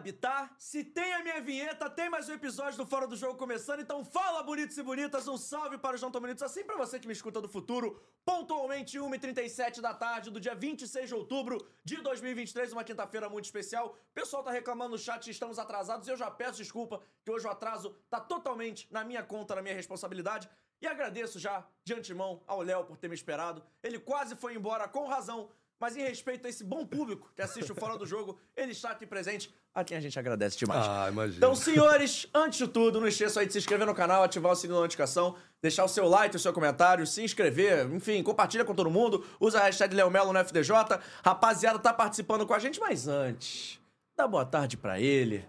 Sabe, tá? Se tem a minha vinheta, tem mais um episódio do Fora do Jogo começando, então fala bonitos e bonitas, um salve para os não tão bonitos, assim pra você que me escuta do futuro, pontualmente 1h37 da tarde do dia 26 de outubro de 2023, uma quinta-feira muito especial. O pessoal tá reclamando no chat, estamos atrasados, e eu já peço desculpa que hoje o atraso tá totalmente na minha conta, na minha responsabilidade. E agradeço já, de antemão, ao Léo por ter me esperado. Ele quase foi embora com razão, mas em respeito a esse bom público que assiste o Fora do Jogo, ele está aqui presente, a quem a gente agradece demais. Ah, imagina. Então, senhores, antes de tudo, não esqueça aí de se inscrever no canal, ativar o sininho da notificação, deixar o seu like, o seu comentário, se inscrever, enfim, compartilha com todo mundo, usa a hashtag Leomelo no FDJ. Rapaziada, tá participando com a gente, mas antes, dá boa tarde pra ele.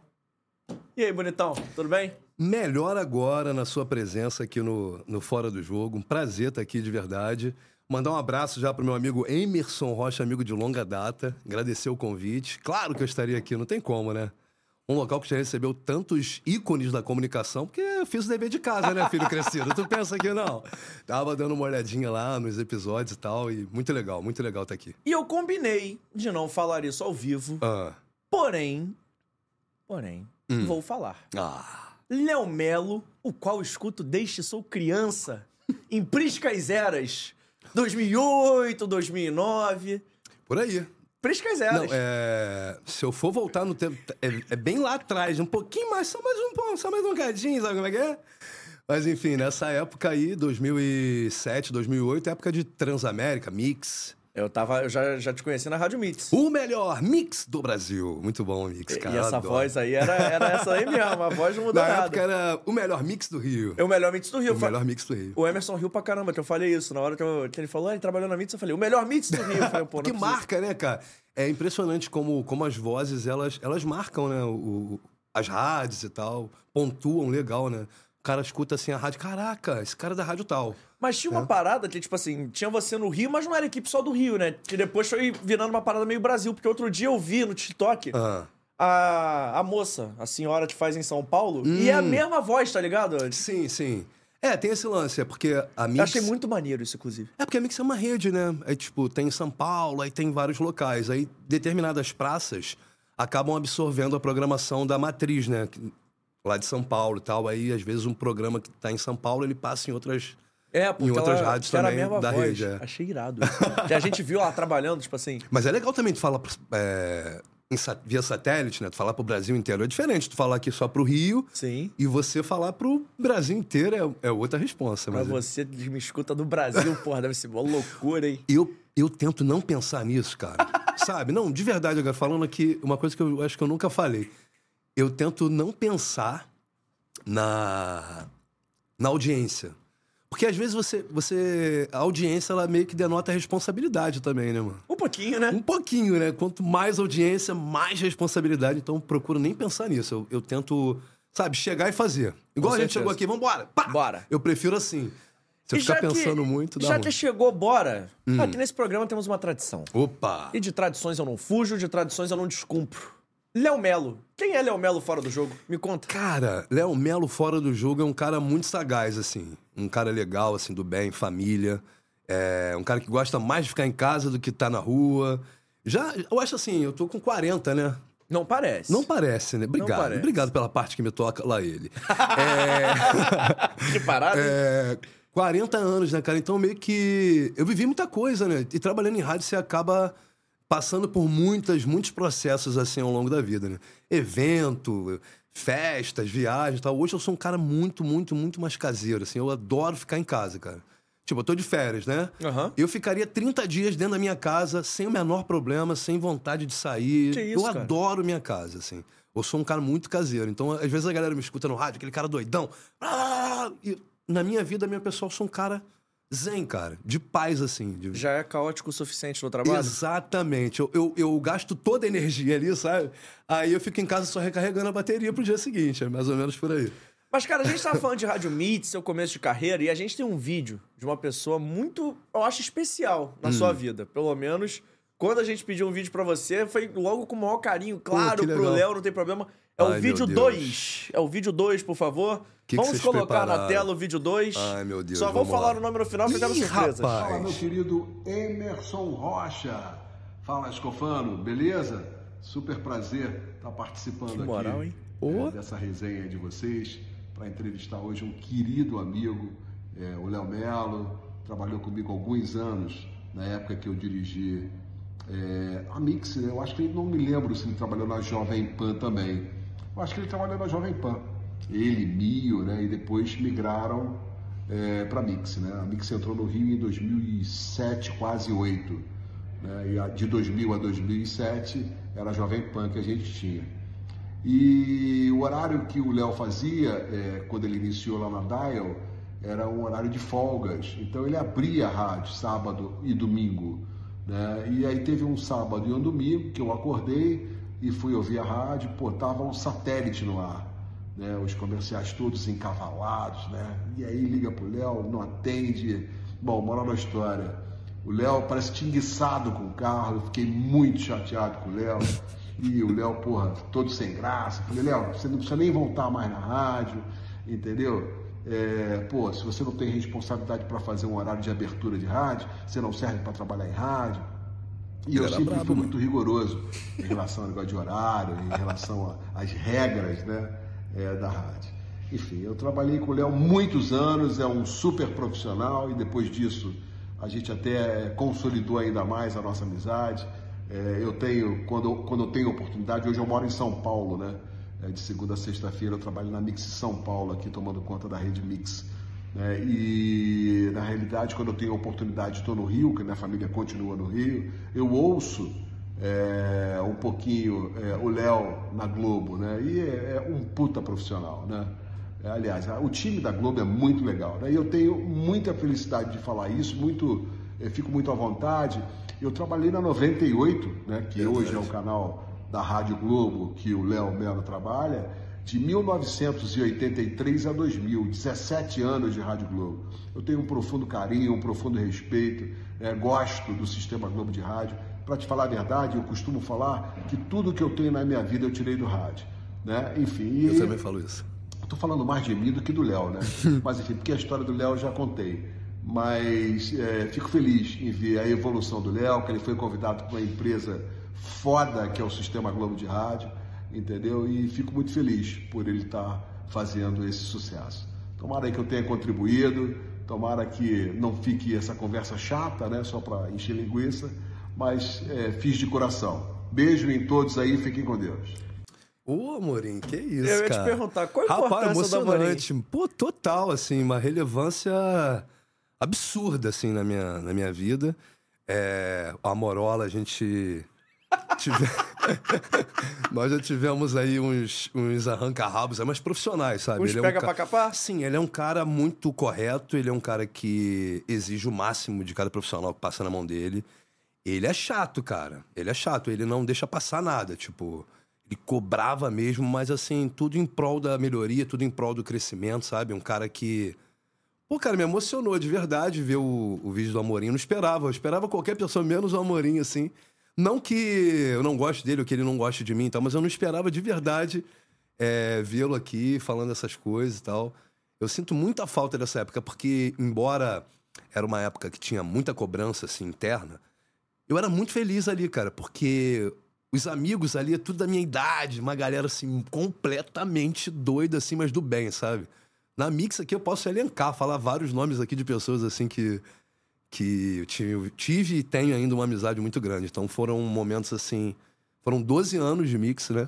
E aí, bonitão, tudo bem? Melhor agora na sua presença aqui no, no Fora do Jogo. Um prazer estar aqui de verdade. Mandar um abraço já pro meu amigo Emerson Rocha, amigo de longa data. Agradecer o convite. Claro que eu estaria aqui, não tem como, né? Um local que já recebeu tantos ícones da comunicação, porque eu fiz o dever de casa, né, filho crescido? tu pensa que não? Tava dando uma olhadinha lá nos episódios e tal, e muito legal, muito legal estar aqui. E eu combinei de não falar isso ao vivo, Ah. porém, porém, vou falar. Ah. Léo Melo, o qual escuto desde sou criança, em priscas eras, 2008, 2009, Por aí. priscas eras. Não, é. Se eu for voltar no tempo. É, é bem lá atrás, um pouquinho mais, só mais um pouco, só mais um cadinho, sabe como é que é? Mas enfim, nessa época aí, 2007, 2008, época de Transamérica, Mix. Eu tava, eu já, já te conheci na Rádio Mix. O melhor mix do Brasil. Muito bom, Mix, cara. e essa adoro. voz aí era, era essa aí mesmo, a voz não mudou Na nada. época era o melhor mix do Rio. É o melhor Mix do Rio. O Fa- melhor mix do Rio. O Emerson riu pra caramba, que eu falei isso. Na hora que, eu- que ele falou, ah, ele trabalhou na Mix, eu falei, o melhor Mix do Rio. Falei, que é possível. marca, né, cara? É impressionante como, como as vozes, elas, elas marcam, né? O- as rádios e tal. Pontuam legal, né? O cara escuta assim a rádio, caraca, esse cara é da rádio tal. Mas tinha uma parada que, tipo assim, tinha você no Rio, mas não era equipe só do Rio, né? Que depois foi virando uma parada meio Brasil. Porque outro dia eu vi no TikTok Ah. a, a moça, a senhora que faz em São Paulo, e é a mesma voz, tá ligado? Sim, sim. É, tem esse lance, é porque a Mix... Eu achei muito maneiro isso, inclusive. É porque a Mix é uma rede, né? É tipo, tem em São Paulo, aí tem vários locais. Aí determinadas praças acabam absorvendo a programação da matriz, né? Lá de São Paulo e tal. Aí, às vezes, um programa que tá em São Paulo, ele passa em outras... É, porque Em outras ela, rádios também mesma da voz. rede, é. Achei irado. que a gente viu ela trabalhando, tipo assim. Mas é legal também tu falar é, via satélite, né? Tu falar pro Brasil inteiro. É diferente tu falar aqui só pro Rio Sim. e você falar pro Brasil inteiro é, é outra resposta. Pra Mas é- você me escuta do Brasil, porra, deve ser uma loucura, hein? eu, eu tento não pensar nisso, cara. Sabe? Não, de verdade, agora falando aqui, uma coisa que eu acho que eu nunca falei. Eu tento não pensar na, na audiência. Porque às vezes você, você. A audiência, ela meio que denota responsabilidade também, né, mano? Um pouquinho, né? Um pouquinho, né? Quanto mais audiência, mais responsabilidade. Então, eu procuro nem pensar nisso. Eu, eu tento, sabe, chegar e fazer. Igual Com a gente certeza. chegou aqui, vambora! Pá! Bora. Eu prefiro assim. Se eu E ficar já que- pensando muito, dá Já ruim. que chegou, bora. Aqui nesse programa temos uma tradição. Opa! E de tradições eu não fujo, de tradições eu não descumpro. Léo Melo. Quem é Léo Melo fora do jogo? Me conta. Cara, Léo Melo fora do jogo é um cara muito sagaz, assim. Um cara legal, assim, do bem, família. É um cara que gosta mais de ficar em casa do que tá na rua. Já, eu acho assim, eu tô com 40, né? Não parece. Não parece, né? Obrigado. parece. Obrigado pela parte que me toca lá ele. Que parada. É, 40 anos, né, cara? Então meio que. Eu vivi muita coisa, né? E trabalhando em rádio, você acaba passando por muitas, muitos processos assim ao longo da vida, né? Evento, festas, viagens e tal. Hoje eu sou um cara muito, muito, muito mais caseiro, assim. Eu adoro ficar em casa, cara. Tipo, eu tô de férias, né? Aham. Eu ficaria 30 dias dentro da minha casa, sem o menor problema, sem vontade de sair. Que isso, eu cara? adoro minha casa, assim. Eu sou um cara muito caseiro. Então, às vezes a galera me escuta no rádio, aquele cara doidão. Ah! E na minha vida, minha pessoa, eu sou um cara zen, cara. De paz, assim. de- Já é caótico o suficiente no trabalho? Exatamente. Eu, eu, eu gasto toda a energia ali, sabe? Aí eu fico em casa só recarregando a bateria pro dia seguinte. É mais ou menos por aí. Mas, cara, a gente tava falando de Rádio Meet, seu começo de carreira, e a gente tem um vídeo de uma pessoa muito, eu acho, especial na Hum. sua vida. Pelo menos, quando a gente pediu um vídeo pra você, foi logo com o maior carinho, claro, que pro. Léo, não tem problema. É o Ai, vídeo Deus. 2. É o vídeo 2, por favor. Que que Vamos vocês colocar na prepararam? tela o vídeo 2. Ai, meu Deus, Só vou vamos falar lá. o nome no final, ficando rapaz. Fala, meu querido Emerson Rocha. Fala, Escofano, beleza? super prazer estar participando Que moral, aqui hein? é, dessa resenha de vocês para entrevistar hoje um querido amigo, é, o Léo Melo, trabalhou comigo há alguns anos, na época que eu dirigi é, a Mix, né? eu acho que ele não me lembro se ele trabalhou na Jovem Pan também. Eu acho que ele trabalhou na Jovem Pan. Ele, Mio, né? E depois migraram para a Mix, né? A Mix entrou no Rio em 2007, quase 8. Né? E a- de 2000 a 2007 era a Jovem Pan que a gente tinha. E o horário que o Léo fazia, é, quando ele iniciou lá na Dial, era um horário de folgas. Então ele abria a rádio sábado e domingo. Né? E aí teve um sábado e um domingo que eu acordei e fui ouvir a rádio, pô, tava um satélite no ar. Né? Os comerciais todos encavalados, né? E aí liga pro Léo, não atende. Bom, moral da história. O Léo parece tinguiçado com o carro, eu fiquei muito chateado com o Léo. E o Léo, porra, todo sem graça. Falei, Léo, você não precisa nem voltar mais na rádio, entendeu? É, pô, se você não tem responsabilidade para fazer um horário de abertura de rádio, você não serve para trabalhar em rádio. E eu sempre fui mano. muito rigoroso em relação ao negócio de horário, em relação às regras né, é, da rádio. Enfim, eu trabalhei com o Léo muitos anos, é um super profissional e depois disso a gente até consolidou ainda mais a nossa amizade. É, eu tenho, quando, quando eu tenho oportunidade, hoje eu moro em São Paulo, né? É, de segunda a sexta-feira eu trabalho na Mix São Paulo, aqui tomando conta da rede Mix. Né? E na realidade, quando eu tenho oportunidade, estou no Rio, que minha família continua no Rio, eu ouço é, um pouquinho é, o Léo na Globo, né? E é, é um puta profissional, né? Aliás, a- o time da Globo é muito legal, né? E eu tenho muita felicidade de falar isso, muito, eu fico muito à vontade. Eu trabalhei na 98, né? Que hoje é o canal da Rádio Globo que o Léo Melo trabalha, de 1983 a 2000, 17 anos de Rádio Globo. Eu tenho um profundo carinho, um profundo respeito, é, gosto do sistema Globo de Rádio. Para te falar a verdade, eu costumo falar que tudo que eu tenho na minha vida eu tirei do rádio. Né? Enfim, Eu e- também falo isso. Tô falando mais de mim do que do Léo, né? Mas enfim, porque a história do Léo eu já contei. Mas é, fico feliz em ver a evolução do Léo, que ele foi convidado para uma empresa foda que é o Sistema Globo de Rádio, entendeu? E fico muito feliz por ele estar fazendo esse sucesso. Tomara aí que eu tenha contribuído, tomara que não fique essa conversa chata, né? Só para encher linguiça, mas é, fiz de coração. Beijo em todos aí, fiquem com Deus. Ô, Amorim, que isso, Eu ia te cara. perguntar, qual a Rapaz, importância do Amorim? emocionante. Pô, total, assim, uma relevância absurda, assim, na minha, na minha vida. É, a Morola, a gente... tive- Nós já tivemos aí uns, uns arranca-rabos, é, mas profissionais, sabe? Uns é um pega ca- pra capar? Sim, ele é um cara muito correto, ele é um cara que exige o máximo de cada profissional que passa na mão dele. Ele é chato, cara. Ele é chato, ele não deixa passar nada. Tipo, ele cobrava mesmo, mas assim, tudo em prol da melhoria, tudo em prol do crescimento, sabe? Um cara que. Pô, cara, me emocionou de verdade ver o, o vídeo do Amorim. Eu não esperava. Eu esperava qualquer pessoa, menos o Amorim, assim. Não que eu não goste dele ou que ele não goste de mim e tal, mas eu não esperava de verdade é, vê-lo aqui falando essas coisas e tal. Eu sinto muita falta dessa época, porque, embora era uma época que tinha muita cobrança assim, interna, eu era muito feliz ali, cara, porque os amigos ali tudo da minha idade, uma galera assim, completamente doida, assim, mas do bem, sabe? Na Mix aqui eu posso elencar, falar vários nomes aqui de pessoas assim que, que eu tive, tive e tenho ainda uma amizade muito grande. Então foram momentos assim. Foram 12 anos de Mix, né?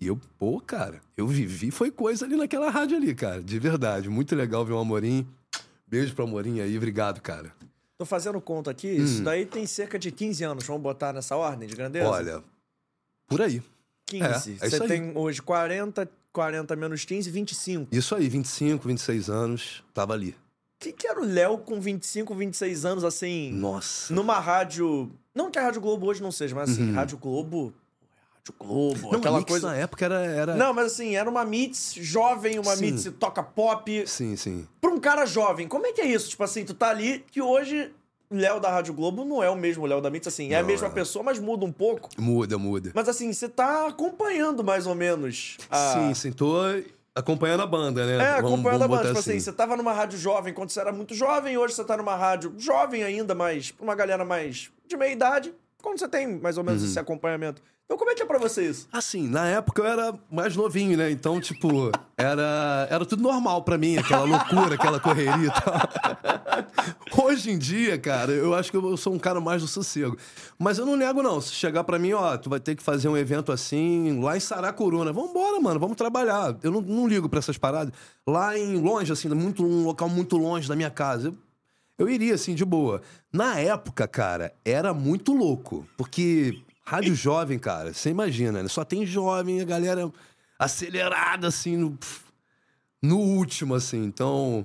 E eu, pô, cara, eu vivi, foi coisa ali naquela rádio ali, cara, de verdade. Muito legal ver o Amorim. Beijo pro Amorim aí, obrigado, cara. Tô fazendo conta aqui, Hum. isso daí tem cerca de 15 anos. Vamos botar nessa ordem de grandeza? Olha, por aí. 15. é, é Você aí. tem hoje 40, 40 menos 15, 25. O Isso aí, 25, 26 anos, tava ali. Que, que era o Léo com 25, 26 anos, assim, Nossa. numa rádio... Não que a Rádio Globo hoje não seja, mas assim, Uhum. Rádio Globo... Rádio Globo, Não, aquela coisa... na época era. era... Não, mas assim, era uma mix jovem, uma Sim. mix toca pop. Sim, sim. Pra um cara jovem, como é que é isso? Tipo assim, tu tá ali, que hoje o Léo da Rádio Globo não é o mesmo Léo da Mix, assim, é a Não, mesma é. pessoa, mas muda um pouco. Muda, muda. Mas assim, você tá acompanhando mais ou menos a... Sim, sim, tô acompanhando a banda, né? É, Vamos- acompanhando vamos a banda. Tipo assim, você tava numa rádio jovem quando você era muito jovem, hoje você tá numa rádio jovem ainda, mas pra uma galera mais de meia idade. quando você tem mais ou menos esse acompanhamento. Então, como é que é pra você isso? Assim, na época eu era mais novinho, né? Então, tipo, era, era tudo normal pra mim, aquela loucura, aquela correria e tal. Hoje em dia, cara, eu acho que eu sou um cara mais do sossego. Mas eu não nego, não. Se chegar pra mim, ó, tu vai ter que fazer um evento assim, lá em Saracuruna. Vambora, mano, vamos trabalhar. Eu não, não ligo pra essas paradas. Lá em longe, assim, muito, um local muito longe da minha casa. Eu, eu iria, assim, de boa. Na época, cara, era muito louco. Porque Rádio jovem, cara, você imagina, né? Só tem jovem, a galera acelerada, assim, no, no último, assim. Então,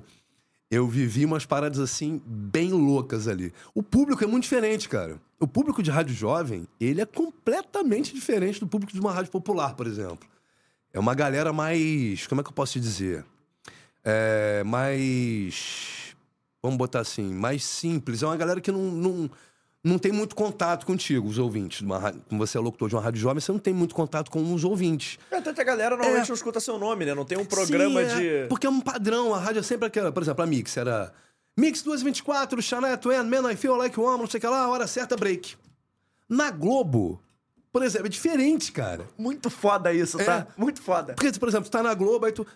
eu vivi umas paradas, assim, bem loucas ali. O público é muito diferente, cara. O público de rádio jovem, ele é completamente diferente do público de uma rádio popular, por exemplo. É uma galera mais. Como é que eu posso te dizer? É mais. Vamos botar assim, mais simples. É uma galera que não, não não tem muito contato contigo, os ouvintes. Uma, como você é locutor de uma rádio jovem, você não tem muito contato com os ouvintes. É, até a galera normalmente é. não escuta seu nome, né? Não tem um programa Sim, é, de. Porque é um padrão, a rádio é sempre aquela. Por exemplo, a Mix era. Mix 224, Chanel Twain, Man I Feel Like One, não sei o que lá, hora certa, break. Na Globo, por exemplo, é diferente, cara. Muito foda isso, tá? É. Muito foda. Porque, por exemplo, tu tá na Globo, aí tu.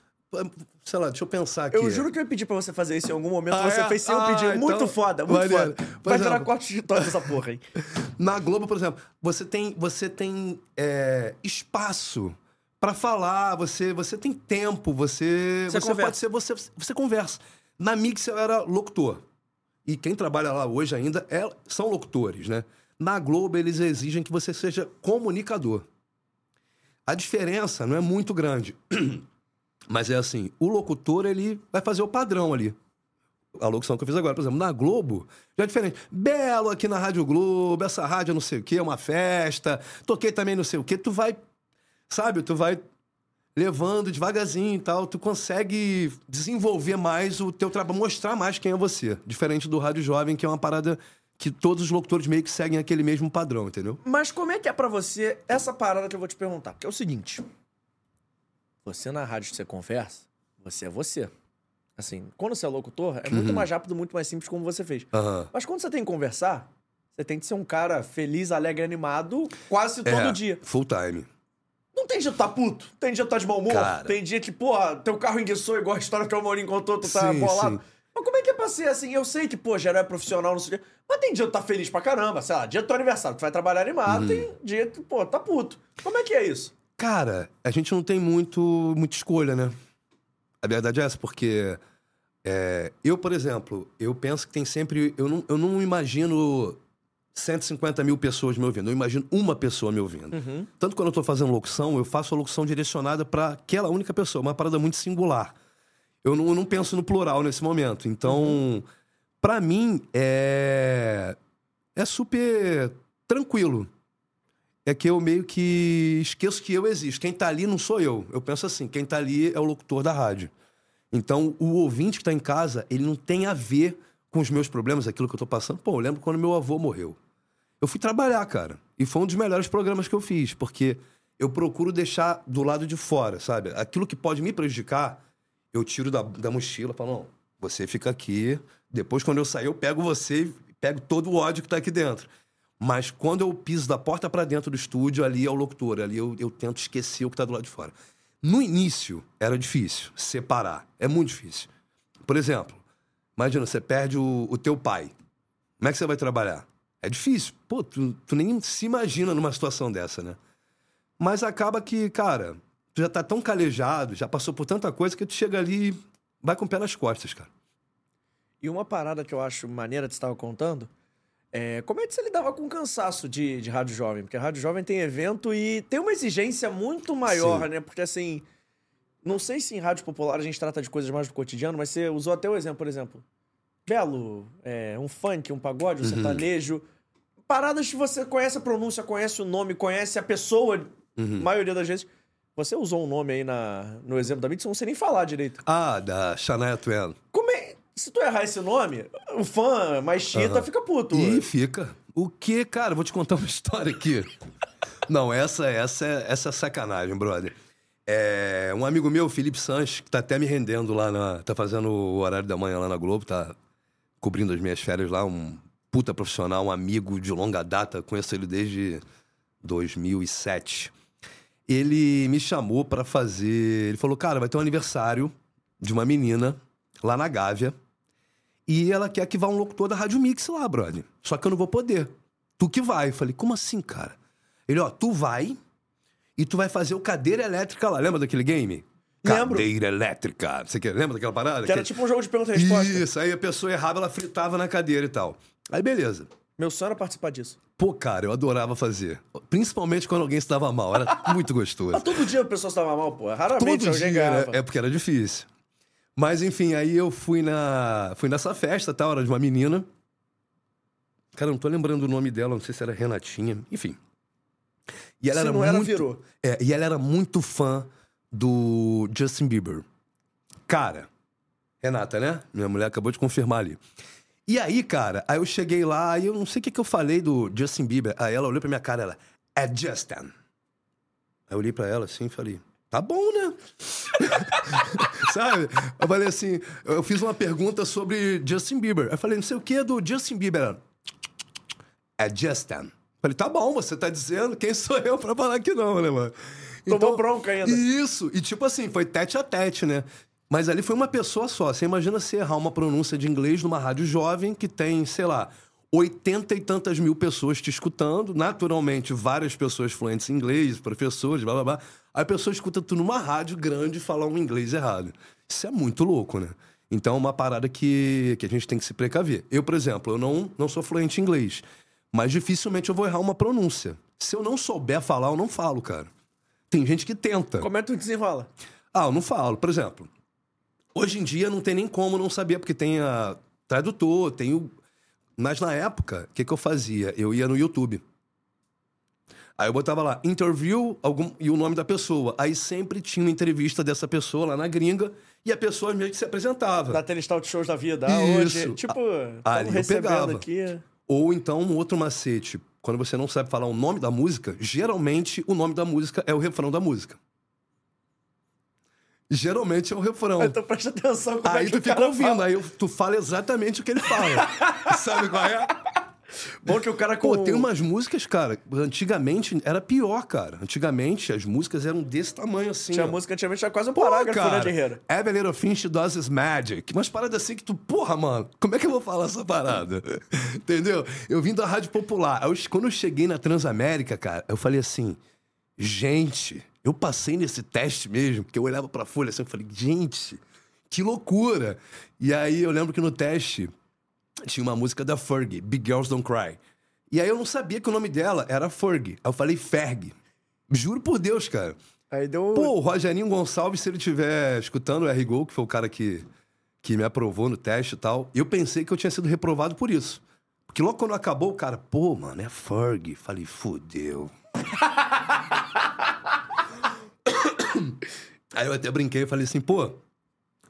Sei lá, deixa eu pensar aqui. Eu juro que eu ia pedir pra você fazer isso em algum momento. Ah, você é? fez sem ah, eu pedir. Muito então, foda, muito maneiro. foda. Vai virar corte de toque essa porra, hein? Na Globo, por exemplo, você tem, você tem é, espaço para falar, você, você tem tempo, você. Você, você pode ser. Você, você conversa. Na Mix eu era locutor. E quem trabalha lá hoje ainda é, são locutores, né? Na Globo, eles exigem que você seja comunicador. A diferença não é muito grande. Mas é assim, o locutor, ele vai fazer o padrão ali. A locução que eu fiz agora, por exemplo, na Globo, já é diferente. Belo aqui na Rádio Globo, essa rádio não sei o quê, é uma festa. Toquei também não sei o quê. Tu vai, sabe, tu vai levando devagarzinho e tal. Tu consegue desenvolver mais o teu trabalho, mostrar mais quem é você. Diferente do Rádio Jovem, que é uma parada que todos os locutores meio que seguem aquele mesmo padrão, entendeu? Mas como é que é para você essa parada que eu vou te perguntar? Porque é o seguinte, você na rádio que você conversa, você é você. Assim, quando você é locutor, é muito uhum. mais rápido, muito mais simples como você fez. Uhum. Mas quando você tem que conversar, você tem que ser um cara feliz, alegre, animado quase todo é, dia. Full time. Não tem dia que tá puto, tem dia que tá de mau humor, cara... tem dia que, porra, teu carro enguiçou igual a história que o Maurinho contou, tu tá sim, bolado. Sim. Mas como é que é pra ser assim? Eu sei que, pô, não é profissional, não sei o quê. Mas tem dia que tá feliz pra caramba, sei lá, dia do teu aniversário, tu vai trabalhar animado, uhum. tem dia que, pô, tá puto. Como é que é isso? Cara, a gente não tem muito, muita escolha, né? A verdade é essa, porque é, eu, por exemplo, eu penso que tem sempre. Eu não, eu não imagino 150 mil pessoas me ouvindo, eu imagino uma pessoa me ouvindo. Uhum. Tanto quando eu tô fazendo locução, eu faço a locução direcionada para aquela única pessoa, uma parada muito singular. Eu não, eu não penso no plural nesse momento. Então, uhum. para mim, é, é super tranquilo é que eu meio que esqueço que eu existo. Quem tá ali não sou eu. Eu penso assim, quem tá ali é o locutor da rádio. Então, o ouvinte que tá em casa, ele não tem a ver com os meus problemas, aquilo que eu tô passando. Pô, eu lembro quando meu avô morreu. Eu fui trabalhar, cara. E foi um dos melhores programas que eu fiz, porque eu procuro deixar do lado de fora, sabe? Aquilo que pode me prejudicar, eu tiro da, da mochila, falo, não, você fica aqui. Depois, quando eu sair, eu pego você e pego todo o ódio que tá aqui dentro. Mas quando eu piso da porta para dentro do estúdio, ali é o locutor, ali eu, eu tento esquecer o que tá do lado de fora. No início, era difícil separar. É muito difícil. Por exemplo, imagina, você perde o, o teu pai. Como é que você vai trabalhar? É difícil. Pô, tu, tu nem se imagina numa situação dessa, né? Mas acaba que, cara, tu já tá tão calejado, já passou por tanta coisa que tu chega ali e vai com o pé nas costas, cara. E uma parada que eu acho maneira que você estava contando é, como é que você lidava com o cansaço de, de rádio jovem? Porque a rádio jovem tem evento e tem uma exigência muito maior, Sim. né? Porque assim, não sei se em rádio popular a gente trata de coisas mais do cotidiano, mas você usou até o exemplo, por exemplo, belo, é, um funk, um pagode, um uhum. sertanejo, paradas que você conhece a pronúncia, conhece o nome, conhece a pessoa, uhum. maioria das vezes. Você usou um nome aí na, no exemplo da mídia, você não sei nem falar direito. Ah, da Shania Twain. É, se tu errar esse nome, o fã mais chita uhum. fica puto. Ih, fica. O que, cara? Vou te contar uma história aqui. Não, essa, essa, essa é sacanagem, brother. É, um amigo meu, Felipe Sanches, que tá até me rendendo lá na. tá fazendo o horário da manhã lá na Globo, tá cobrindo as minhas férias lá, um puta profissional, um amigo de longa data, conheço ele desde 2007. Ele me chamou pra fazer. Ele falou, cara, vai ter um aniversário de uma menina lá na Gávea. E ela quer que vá um locutor da Rádio Mix lá, brother. Só que eu não vou poder. Tu que vai. Eu falei, como assim, cara? Ele, ó, tu vai e tu vai fazer o cadeira elétrica lá. Lembra daquele game? Lembro. Cadeira elétrica. Você quer, lembra daquela parada? Que era tipo um jogo de pergunta e resposta. Isso, aí a pessoa errava, ela fritava na cadeira e tal. Aí beleza. Meu sonho era participar disso. Pô, cara, eu adorava fazer. Principalmente quando alguém se dava mal. Era muito gostoso. Mas todo dia a pessoa estava mal, pô. Raramente Todo alguém dia, ganhava. né? É porque era difícil. Mas enfim, aí eu fui na fui nessa festa, tal, era de uma menina. Cara, não tô lembrando o nome dela, não sei se era Renatinha, enfim. E ela Se era não era, muito virou. É, e ela era muito fã do Justin Bieber. Cara, Renata, né? Minha mulher acabou de confirmar ali. E aí, cara, aí eu cheguei lá e eu não sei o que, que eu falei do Justin Bieber. Aí ela olhou pra minha cara, ela, é Justin. Aí eu olhei pra ela assim e falei, tá bom, né? Sabe? Eu falei assim, eu fiz uma pergunta sobre Justin Bieber. Eu falei, não sei o que do Justin Bieber. É Justin. Falei, tá bom, você tá dizendo, quem sou eu pra falar que não, né, mano? Tomou bronca ainda. Isso, e tipo assim, foi tete a tete, né? Mas ali foi uma pessoa só. Você imagina você errar uma pronúncia de inglês numa rádio jovem que tem, sei lá, oitenta e tantas mil pessoas te escutando, naturalmente várias pessoas fluentes em inglês, professores, blá blá blá. Aí a pessoa escuta tu numa rádio grande falar um inglês errado. Isso é muito louco, né? Então é uma parada que, que a gente tem que se precaver. Eu, por exemplo, eu não, não sou fluente em inglês, mas dificilmente eu vou errar uma pronúncia. Se eu não souber falar, eu não falo, cara. Tem gente que tenta. Como é que tu desenrola? Ah, eu não falo. Por exemplo, hoje em dia não tem nem como não saber, porque tem a tradutor, tem o. Mas na época, o que, que eu fazia? Eu ia no YouTube. Aí eu botava lá, interview algum, e o nome da pessoa. Aí sempre tinha uma entrevista dessa pessoa lá na gringa e a pessoa meio que se apresentava. Daqueles tal de shows da vida. Ah, Isso. hoje, tipo, Ah, ali eu pegava. aqui. Ou então um outro macete. Quando você não sabe falar o nome da música, geralmente o nome da música é o refrão da música. Geralmente é o refrão. Então presta atenção como é Aí que tu fica ouvindo, fala. aí eu- tu fala exatamente o que ele fala. Sabe qual é? Bom que o cara com... Pô, tem umas músicas, cara, antigamente era pior, cara. Antigamente as músicas eram desse tamanho assim. Tinha ó. música, antigamente tinha quase um Pô, parágrafo, né, cara, Guerreiro? Every Little Finch Does His Magic. Umas paradas assim que tu, porra, mano, como é que eu vou falar essa parada? Entendeu? Eu vim da Rádio Popular. Eu- quando eu cheguei na Transamérica, cara, eu falei assim, gente, eu passei nesse teste mesmo, porque eu olhava pra folha assim, eu falei, gente, que loucura. E aí eu lembro que no teste tinha uma música da Fergie, Big Girls Don't Cry. E aí eu não sabia que o nome dela era Fergie. Aí eu falei Ferg. Juro por Deus, cara. Aí deu... Pô, o Rogerinho Gonçalves, se ele estiver escutando o R-Gol, que foi o cara que, que me aprovou no teste e tal, eu pensei que eu tinha sido reprovado por isso. Porque logo quando acabou, o cara, pô, mano, é Ferg. Falei, fudeu. Aí eu até brinquei e falei assim, pô,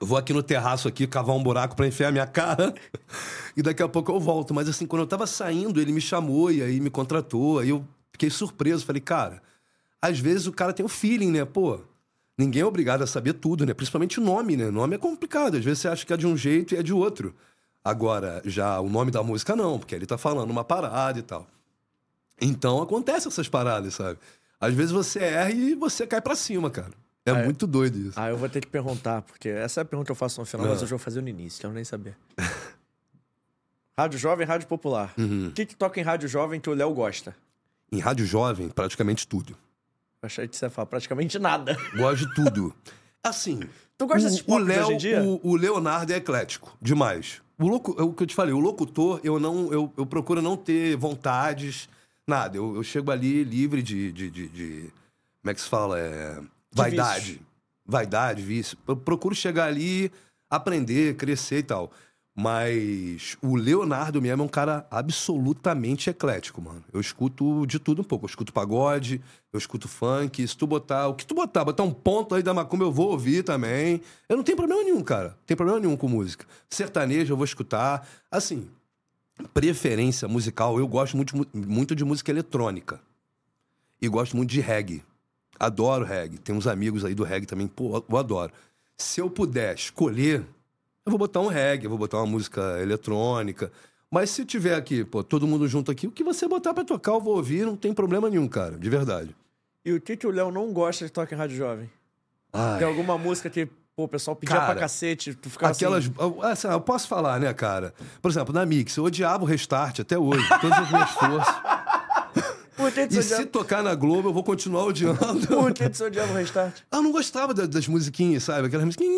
eu vou aqui no terraço aqui cavar um buraco pra enfiar minha cara e daqui a pouco eu volto. Mas assim, quando eu tava saindo, ele me chamou e aí me contratou. Aí eu fiquei surpreso. Falei, cara, às vezes o cara tem o feeling, né? Pô, ninguém é obrigado a saber tudo, né? Principalmente o nome, né? Nome é complicado. Às vezes você acha que é de um jeito e é de outro. Agora, já o nome da música não, porque ele tá falando uma parada e tal. Então acontece essas paradas, sabe? Às vezes você erra e você cai pra cima, cara. É, muito doido isso. Ah, eu vou ter que perguntar, porque essa é a pergunta que eu faço no final, Ah. mas hoje eu vou fazer no início, quero nem saber. rádio jovem, rádio popular. Uhum. O que, que toca em rádio jovem que o Léo gosta? Em rádio jovem, praticamente tudo. Eu achei que você ia falar praticamente nada. Gosto de tudo. Assim. Tu gosta desses o, Léo, hoje em dia? o, o Leonardo é eclético, demais. O, locu, é o que eu te falei, o locutor, eu não, eu, eu procuro não ter vontades, nada. Eu, eu chego ali livre de, de, de, de- Como é que se fala? É, vaidade. vícios. Vaidade, vício. Eu procuro chegar ali, aprender, crescer e tal. Mas o Leonardo mesmo é um cara absolutamente eclético, mano. Eu escuto de tudo um pouco. Eu escuto pagode, eu escuto funk. Se tu botar. O que tu botar, botar um ponto aí da macumba, eu vou ouvir também. Eu não tenho problema nenhum, cara. Não tem problema nenhum com música. Sertanejo eu vou escutar. Assim, preferência musical, eu gosto muito, muito de música eletrônica. E gosto muito de reggae. Adoro reggae. Tem uns amigos aí do reggae também, pô, eu adoro. Se eu puder escolher, eu vou botar um reggae, eu vou botar uma música eletrônica. Mas se tiver aqui, pô, todo mundo junto aqui, o que você botar pra tocar, eu vou ouvir, não tem problema nenhum, cara, de verdade. E o que, que o Léo não gosta de tocar em Rádio Jovem? Ai. Tem alguma música que, pô, o pessoal pedia Cara, pra cacete, tu ficava Aquelas. assim... Assim, eu posso falar, né, cara? Por exemplo, na Mix, eu odiava o restart até hoje, todas as minhas forças. Por que E se tocar na Globo, eu vou continuar odiando. por que tu odiava o Restart? Eu não gostava da- das musiquinhas, sabe? Aquelas musiquinhas.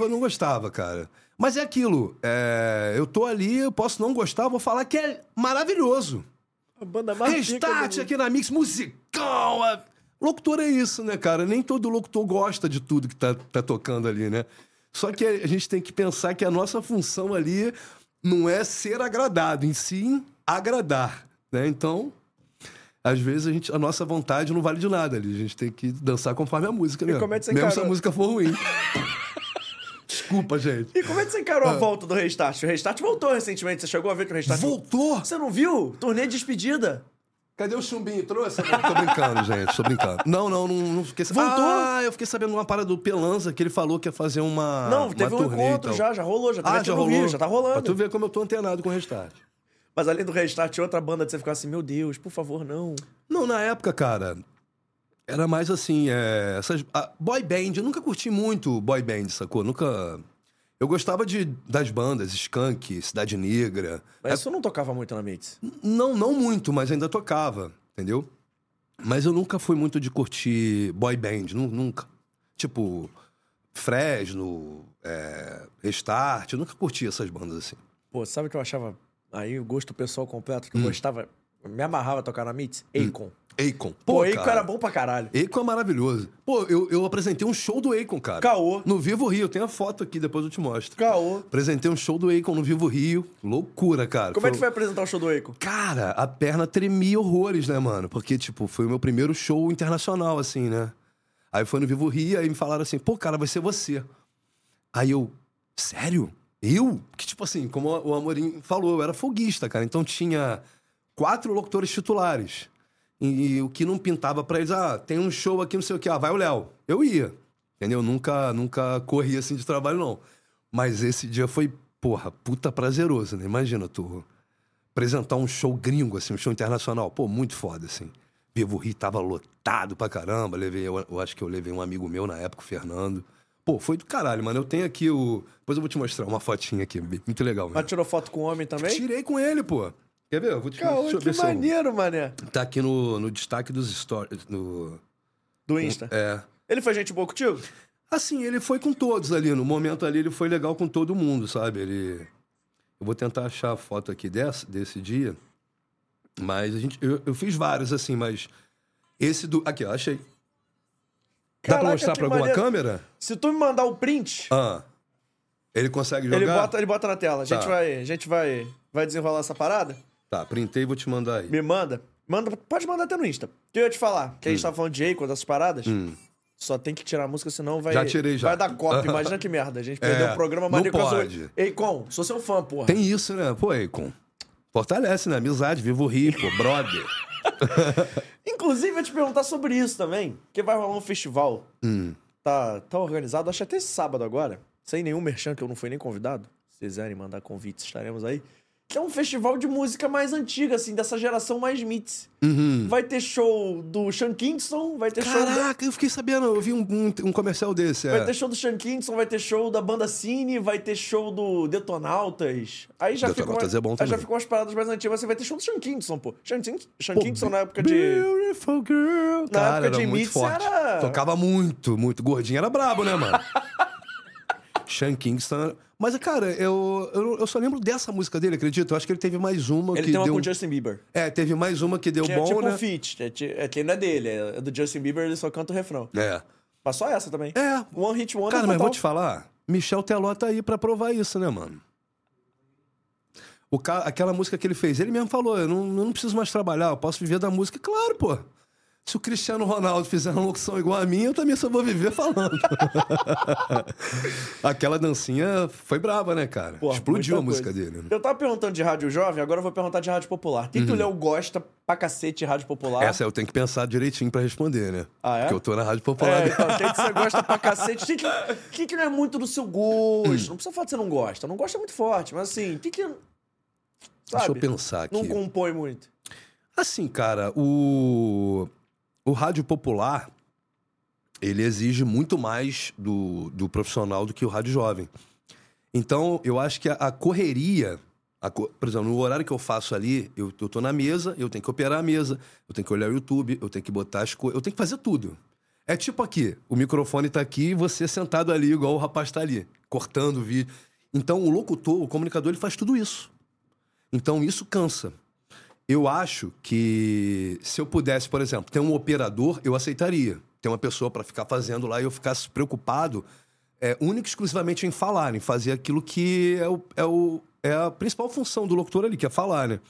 Eu não gostava, cara. Mas é aquilo. é, Eu tô ali, eu posso não gostar, vou falar que é maravilhoso. A banda mais Restart aqui na Mix, musicão. é- Locutor é isso, né, cara? Nem todo locutor gosta de tudo que tá, tá tocando ali, né? Só que a gente tem que pensar que a nossa função ali não é ser agradado, em sim agradar, né? Então, às vezes a, gente, a nossa vontade não vale de nada ali. A gente tem que dançar conforme a música, né? como é Mesmo se a música for ruim. Desculpa, gente. E como é que você encarou Ah. a volta do Restart? O Restart voltou recentemente, você chegou a ver que o Restart... Voltou? Você não viu? Turnê de despedida. Cadê o chumbinho? Trouxe? Não, tô brincando, gente. Tô brincando. Não, não, não, não fiquei sabendo. Voltou? Ah, eu fiquei sabendo uma parada do Pelanza, que ele falou que ia fazer uma. não, uma teve um turnê e encontro já, já rolou, já Ah, já rolou? Rio, já tá rolando. Pra tu ver como eu tô antenado com o restart. Mas além do Restart, outra banda de você ficar assim, meu Deus, por favor, não. Não, na época, cara, era mais assim, é, essas, a boy band, eu nunca curti muito boy band, sacou? Nunca... Eu gostava de, das bandas, Skank, Cidade Negra. Mas isso não tocava muito na Mix. Não, não muito, mas ainda tocava, entendeu? Mas eu nunca fui muito de curtir boy band, nu- nunca. Tipo, Fresno, é, Restart, eu nunca curti essas bandas assim. Pô, sabe o que eu achava aí o gosto pessoal completo, que eu Hum. gostava, me amarrava a tocar na Mix? Akon. Akon. Pô, Akon era bom pra caralho. Akon é maravilhoso. Pô, eu, eu apresentei um show do Akon, cara. Caô. No Vivo Rio, tem a foto aqui, depois eu te mostro. Caô. Apresentei um show do Akon no Vivo Rio. Loucura, cara. Como é que foi apresentar o show do Akon? Cara, a perna tremia horrores, né, mano? Porque, tipo, foi o meu primeiro show internacional, assim, né? Aí foi no Vivo Rio, aí me falaram assim, pô, cara, vai ser você. Aí eu, sério? Eu? Que, tipo assim, como o Amorim falou, eu era folguista, cara. Então tinha quatro locutores titulares. E, o que não pintava pra eles, ah, tem um show aqui, não sei o que, ah, vai o Léo. Eu ia, entendeu? Nunca, nunca corri assim de trabalho, não. Mas esse dia foi, porra, puta prazeroso, né? Imagina, tu apresentar um show gringo, assim, um show internacional. Pô, muito foda, assim. Vivo Rio tava lotado pra caramba. Levei, eu, eu acho que eu levei um amigo meu na época, o Fernando. Pô, foi do caralho, mano. Eu tenho aqui o. Depois eu vou te mostrar uma fotinha aqui. Muito legal, Mas mano. tirou foto com o homem também? Tirei com ele, pô. Quer ver? Eu vou te Caô, deixa eu que ver eu- maneiro, mané. Tá aqui no, no destaque dos stories. No... Do Insta. É. Ele foi gente boa contigo? Assim, ele foi com todos ali. No momento ali, ele foi legal com todo mundo, sabe? Ele. Eu vou tentar achar a foto aqui dessa, desse dia. Mas a gente. Eu, eu fiz vários, assim, mas. Esse do. Aqui, ó, achei. Dá pra Caraca, mostrar pra alguma maneiro. câmera? Se tu me mandar o print, Ah. Ele consegue jogar? ele bota, ele bota na tela. A gente, Tá. vai, a gente vai, vai desenrolar essa parada. Tá, printei e vou te mandar aí. Me manda. manda. Pode mandar até no Insta. Que eu ia te falar, que a gente Hum. tava falando de Akon, dessas paradas. Só tem que tirar a música, senão vai. Já tirei, já. Vai dar copy. Imagina que merda. A gente perdeu É, o programa por causa pode. Akon, sou seu fã, porra. Tem isso, né? Pô, Akon. Fortalece, né? Amizade, vivo pô, brother. Inclusive, eu te perguntar sobre isso também. Que vai rolar um festival. Hum. Tá, tá organizado, acho até sábado agora. Sem nenhum merchan, que eu não fui nem convidado. Se quiserem mandar convites, estaremos aí. Que é um festival de música mais antiga, assim, dessa geração mais mits. Uhum. Vai ter show do Sean Kingston, vai ter show da... Caraca, eu fiquei sabendo, eu vi um, um, um comercial desse. É. Vai ter show do Sean Kingston, vai ter show da banda Cine, vai ter show do Detonautas. Aí já ficou. Detonautas é bom aí já também. ficou umas paradas mais antigas. Você vai ter show do Sean Kingston, pô. Sean, Sean Kingston na época de. Beautiful girl. Cara, época de muito forte. era- Tocava muito, muito. Gordinho era brabo, né, mano? Sean Kingston. Mas, cara, eu, eu, eu só lembro dessa música dele, acredito. Eu acho que ele teve mais uma Ele que tem uma deu. com o Justin Bieber. É, teve mais uma que deu Que é bom, tipo né? um feat. É, é que não é dele, é do Justin Bieber, ele só canta o refrão. É. Mas só essa também. É. One Hit Wonder Cara, mas total. vou te falar, Michel Teló tá aí pra provar isso, né, mano? O ca... Aquela música que ele fez, ele mesmo falou: eu não, eu não preciso mais trabalhar, eu posso viver da música. Claro, pô. Se o Cristiano Ronaldo fizer uma locução igual a minha, eu também só vou viver falando. Aquela dancinha foi brava, né, cara? Porra, Explodiu a música coisa. dele. né? Eu tava perguntando de rádio jovem, agora eu vou perguntar de rádio popular. O que, que o Léo gosta pra cacete de rádio popular? Uhum. Essa eu tenho que pensar direitinho pra responder, né? Ah, é? Porque eu tô na Rádio Popular. É, então, o que, que você gosta pra cacete? O que, que, não é muito do seu gosto? Não precisa falar que você não gosta. Não gosta muito forte, mas assim, o que, que Sabe? Deixa eu pensar aqui. Não compõe muito. Assim, cara, o, o rádio popular, ele exige muito mais do, do profissional do que o rádio jovem. Então, eu acho que a, a correria, a por exemplo, no horário que eu faço ali, eu, eu tô na mesa, eu tenho que operar a mesa, eu tenho que olhar o YouTube, eu tenho que botar as coisas, eu tenho que fazer tudo. É tipo aqui, o microfone tá aqui e você sentado ali, igual o rapaz tá ali, cortando o vídeo. Então, o locutor, o comunicador, ele faz tudo isso. Então, isso cansa. Eu acho que se eu pudesse, por exemplo, ter um operador, eu aceitaria. Ter uma pessoa para ficar fazendo lá e eu ficasse preocupado é, única e exclusivamente em falar, em fazer aquilo que é, o, é, o, é a principal função do locutor ali, que é falar, né?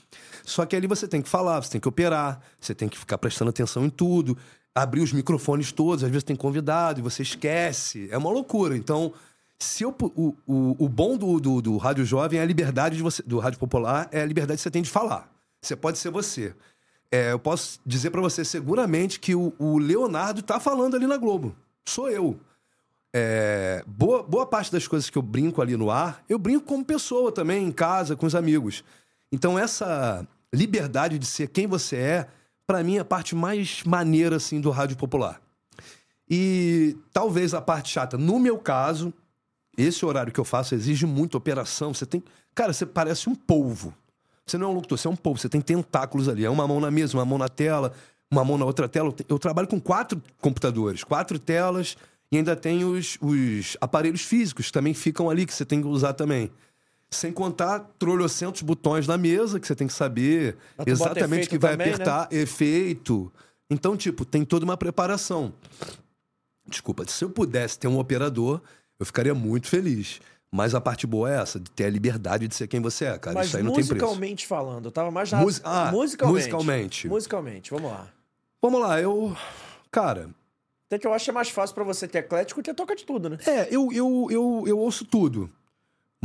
Só que ali você tem que falar, você tem que operar, você tem que ficar prestando atenção em tudo, abrir os microfones todos, às vezes tem convidado e você esquece. É uma loucura. Então, se eu, o, o, o bom do, do, do rádio jovem é a liberdade de você, do rádio popular, é a liberdade que você tem de falar. Você pode ser você. É, eu posso dizer pra você seguramente que o, o Leonardo tá falando ali na Globo. Sou eu. É, boa, boa parte das coisas que eu brinco ali no ar, eu brinco como pessoa também, em casa, com os amigos. Então, essa liberdade de ser quem você é, pra mim, é a parte mais maneira, assim, do rádio popular. E talvez a parte chata, no meu caso, esse horário que eu faço exige muita operação. Você tem. Cara, você parece um polvo. Você não é um locutor, você é um polvo. Você tem tentáculos ali. É uma mão na mesa, uma mão na tela, uma mão na outra tela. Eu trabalho com quatro computadores, quatro telas e ainda tem os, os aparelhos físicos que também ficam ali, que você tem que usar também. Sem contar trolhocentos botões na mesa, que você tem que saber Mas bota exatamente o que vai também, né? apertar, efeito. Então, tipo, tem toda uma preparação. Desculpa, se eu pudesse ter um operador, eu ficaria muito feliz. Mas a parte boa é essa, de ter a liberdade de ser quem você é, cara. Mas Isso aí não tem preço. musicalmente falando, eu tava mais na... Musi- ah, musicalmente. musicalmente. Musicalmente, vamos lá. Vamos lá, eu. Cara, Até que eu acho que é mais fácil pra você ter eclético que toca de tudo, né? é, eu, eu, eu, eu ouço tudo.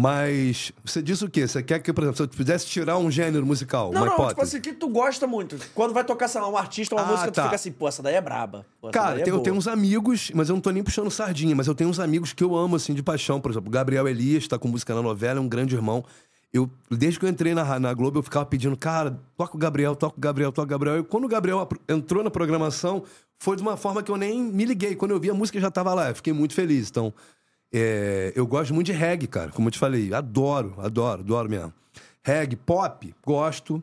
Mas você diz o quê? Você quer que, por exemplo, se eu pudesse tirar um gênero musical, Não, uma não, tipo hipótese? assim, que tu gosta muito. Quando vai tocar, sei lá, um artista, uma Ah, música, tu tá. fica assim, pô, essa daí é braba. Pô, Cara, é eu boa. tenho uns amigos, mas eu não tô nem puxando sardinha, mas eu tenho uns amigos que eu amo, assim, de paixão. Por exemplo, o Gabriel Elias tá com música na novela, é um grande irmão. Eu, desde que eu entrei na, na Globo, eu ficava pedindo, cara, toca o Gabriel, toca o Gabriel, toca o Gabriel. E quando o Gabriel entrou na programação, foi de uma forma que eu nem me liguei. Quando eu vi a música, já tava lá. Eu fiquei muito feliz. Então, é, eu gosto muito de reggae, cara, como eu te falei. Adoro, adoro, adoro mesmo. Reggae, pop, gosto.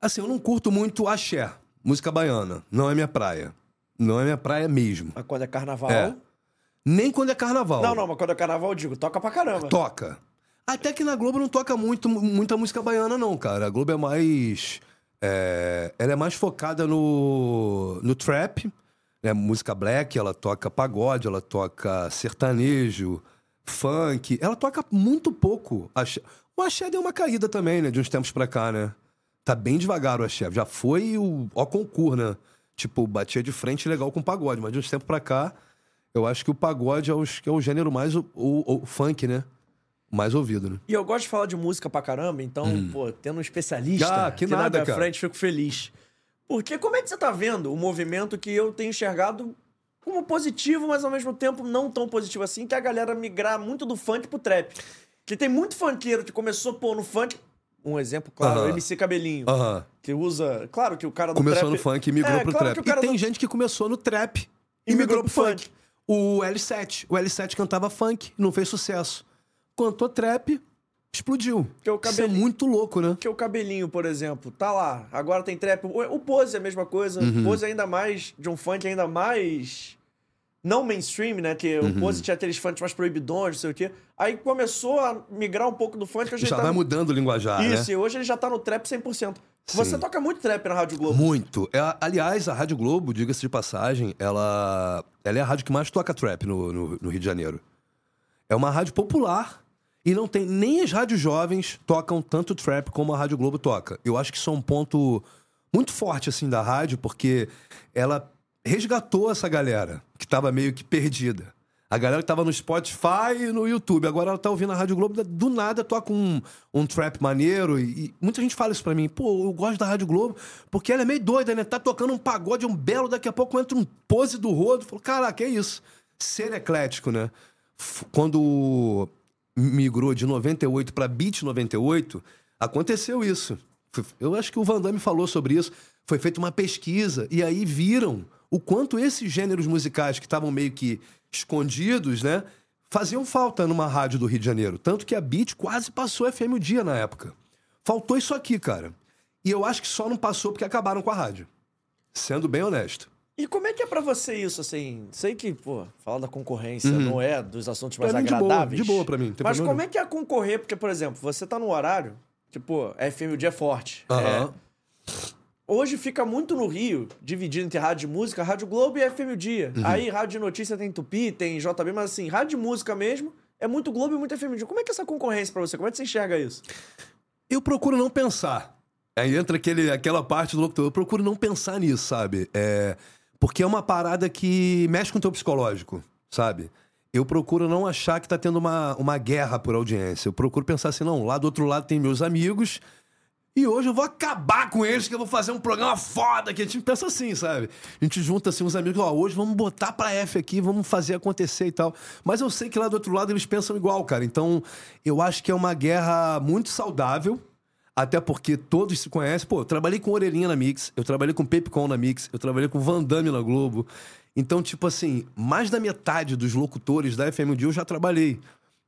Assim, eu não curto muito axé, música baiana. Não é minha praia. Não é minha praia mesmo. Mas quando é carnaval... É. Nem quando é carnaval. Não, não, mas quando é carnaval, eu digo, toca pra caramba. Toca. Até que na Globo não toca muito, muita música baiana, não, cara. A Globo é mais. é, ela é mais focada no, no trap, né? Música black, ela toca pagode, ela toca sertanejo, funk. Ela toca muito pouco. axé. O axé deu uma caída também, né? De uns tempos pra cá, né? Tá bem devagar o axé. Já foi o ó concurso, né? Tipo, batia de frente legal com o pagode, mas de uns tempos pra cá, eu acho que o pagode é, os- é o gênero mais. O, o- o funk, né? Mais ouvido, né? E eu gosto de falar de música pra caramba, então, pô, tendo um especialista Hum. Ah, que aqui na nada, minha cara. frente, fico feliz. Porque como é que você tá vendo o movimento que eu tenho enxergado como positivo, mas ao mesmo tempo não tão positivo assim, que é a galera migrar muito do funk pro trap. Que tem muito funkeiro que começou, pô, no funk... Um exemplo, claro, o Aham. MC Cabelinho, Aham. que usa... Claro que o cara do Começou trap... no funk e migrou É, pro claro trap. E tem do- gente que começou no trap E migrou pro funk. O L7. O L7 cantava funk, não fez sucesso. Cantou trap, explodiu. Que é o Isso é muito louco, né? Porque o cabelinho, por exemplo, tá lá. Agora tem trap. O, Pose é a mesma coisa. Uhum. O Pose ainda mais. De um funk ainda mais. Não mainstream, né? Que Uhum. o Pose tinha aqueles funks mais proibidões, não sei o quê. Aí começou a migrar um pouco do funk. Já tá vai no- mudando o linguajar, Isso, né? e hoje ele já tá no trap 100%. Você Sim. toca muito trap na Rádio Globo. Muito. É, aliás, a Rádio Globo, diga-se de passagem, ela, ela é a rádio que mais toca trap no, no, no Rio de Janeiro. É uma rádio popular e não tem. Nem as rádios jovens tocam tanto trap como a Rádio Globo toca. Eu acho que isso é um ponto muito forte, assim, da rádio, porque ela resgatou essa galera que tava meio que perdida. A galera que tava no Spotify e no YouTube. Agora ela tá ouvindo a Rádio Globo, do nada toca um, um trap maneiro. E, e muita gente fala isso pra mim. Pô, eu gosto da Rádio Globo porque ela é meio doida, né? Tá tocando um pagode, um belo, daqui a pouco entra um pose do rodo. Falo, caraca, é isso. Ser eclético, né? Quando migrou de 98 pra Beat 98, Aconteceu isso. Eu acho que o Van Damme falou sobre isso. Foi feita uma pesquisa e aí viram o quanto esses gêneros musicais que estavam meio que escondidos, né? Faziam falta numa rádio do Rio de Janeiro. Tanto que a Beat quase passou FM o dia na época. Faltou isso aqui, cara. E eu acho que só não passou porque acabaram com a rádio. Sendo bem honesto. E como é que é para você isso, assim? Sei que, pô, falar da concorrência uhum. não é dos assuntos mais agradáveis. De boa, de boa pra mim. Mas como é que é concorrer? Porque, por exemplo, você tá no horário, tipo, FM o dia é forte. Uhum. É... Hoje fica muito no Rio, dividido entre rádio de música, Rádio Globo e FM o Dia. Uhum. Aí, rádio de notícia tem Tupi, tem JB, mas assim, rádio de música mesmo é muito Globo e muito FM o Dia. Como é que é essa concorrência para você? Como é que você enxerga isso? Eu procuro não pensar. Aí entra aquele, aquela parte do locutor. Eu procuro não pensar nisso, sabe? É porque é uma parada que mexe com o teu psicológico, sabe? Eu procuro não achar que tá tendo uma, uma guerra por audiência. Eu procuro pensar assim, não, lá do outro lado tem meus amigos e hoje eu vou acabar com eles, que eu vou fazer um programa foda, que a gente pensa assim, sabe? A gente junta assim uns amigos, ó, hoje vamos botar pra F aqui, vamos fazer acontecer e tal. Mas eu sei que lá do outro lado eles pensam igual, cara. Então, eu acho que é uma guerra muito saudável, até porque todos se conhecem. Pô, eu trabalhei com Orelhinha na Mix, eu trabalhei com Pepcon na Mix, eu trabalhei com Van Damme na Globo. Então, tipo assim, mais da metade dos locutores da FM Dia eu já trabalhei.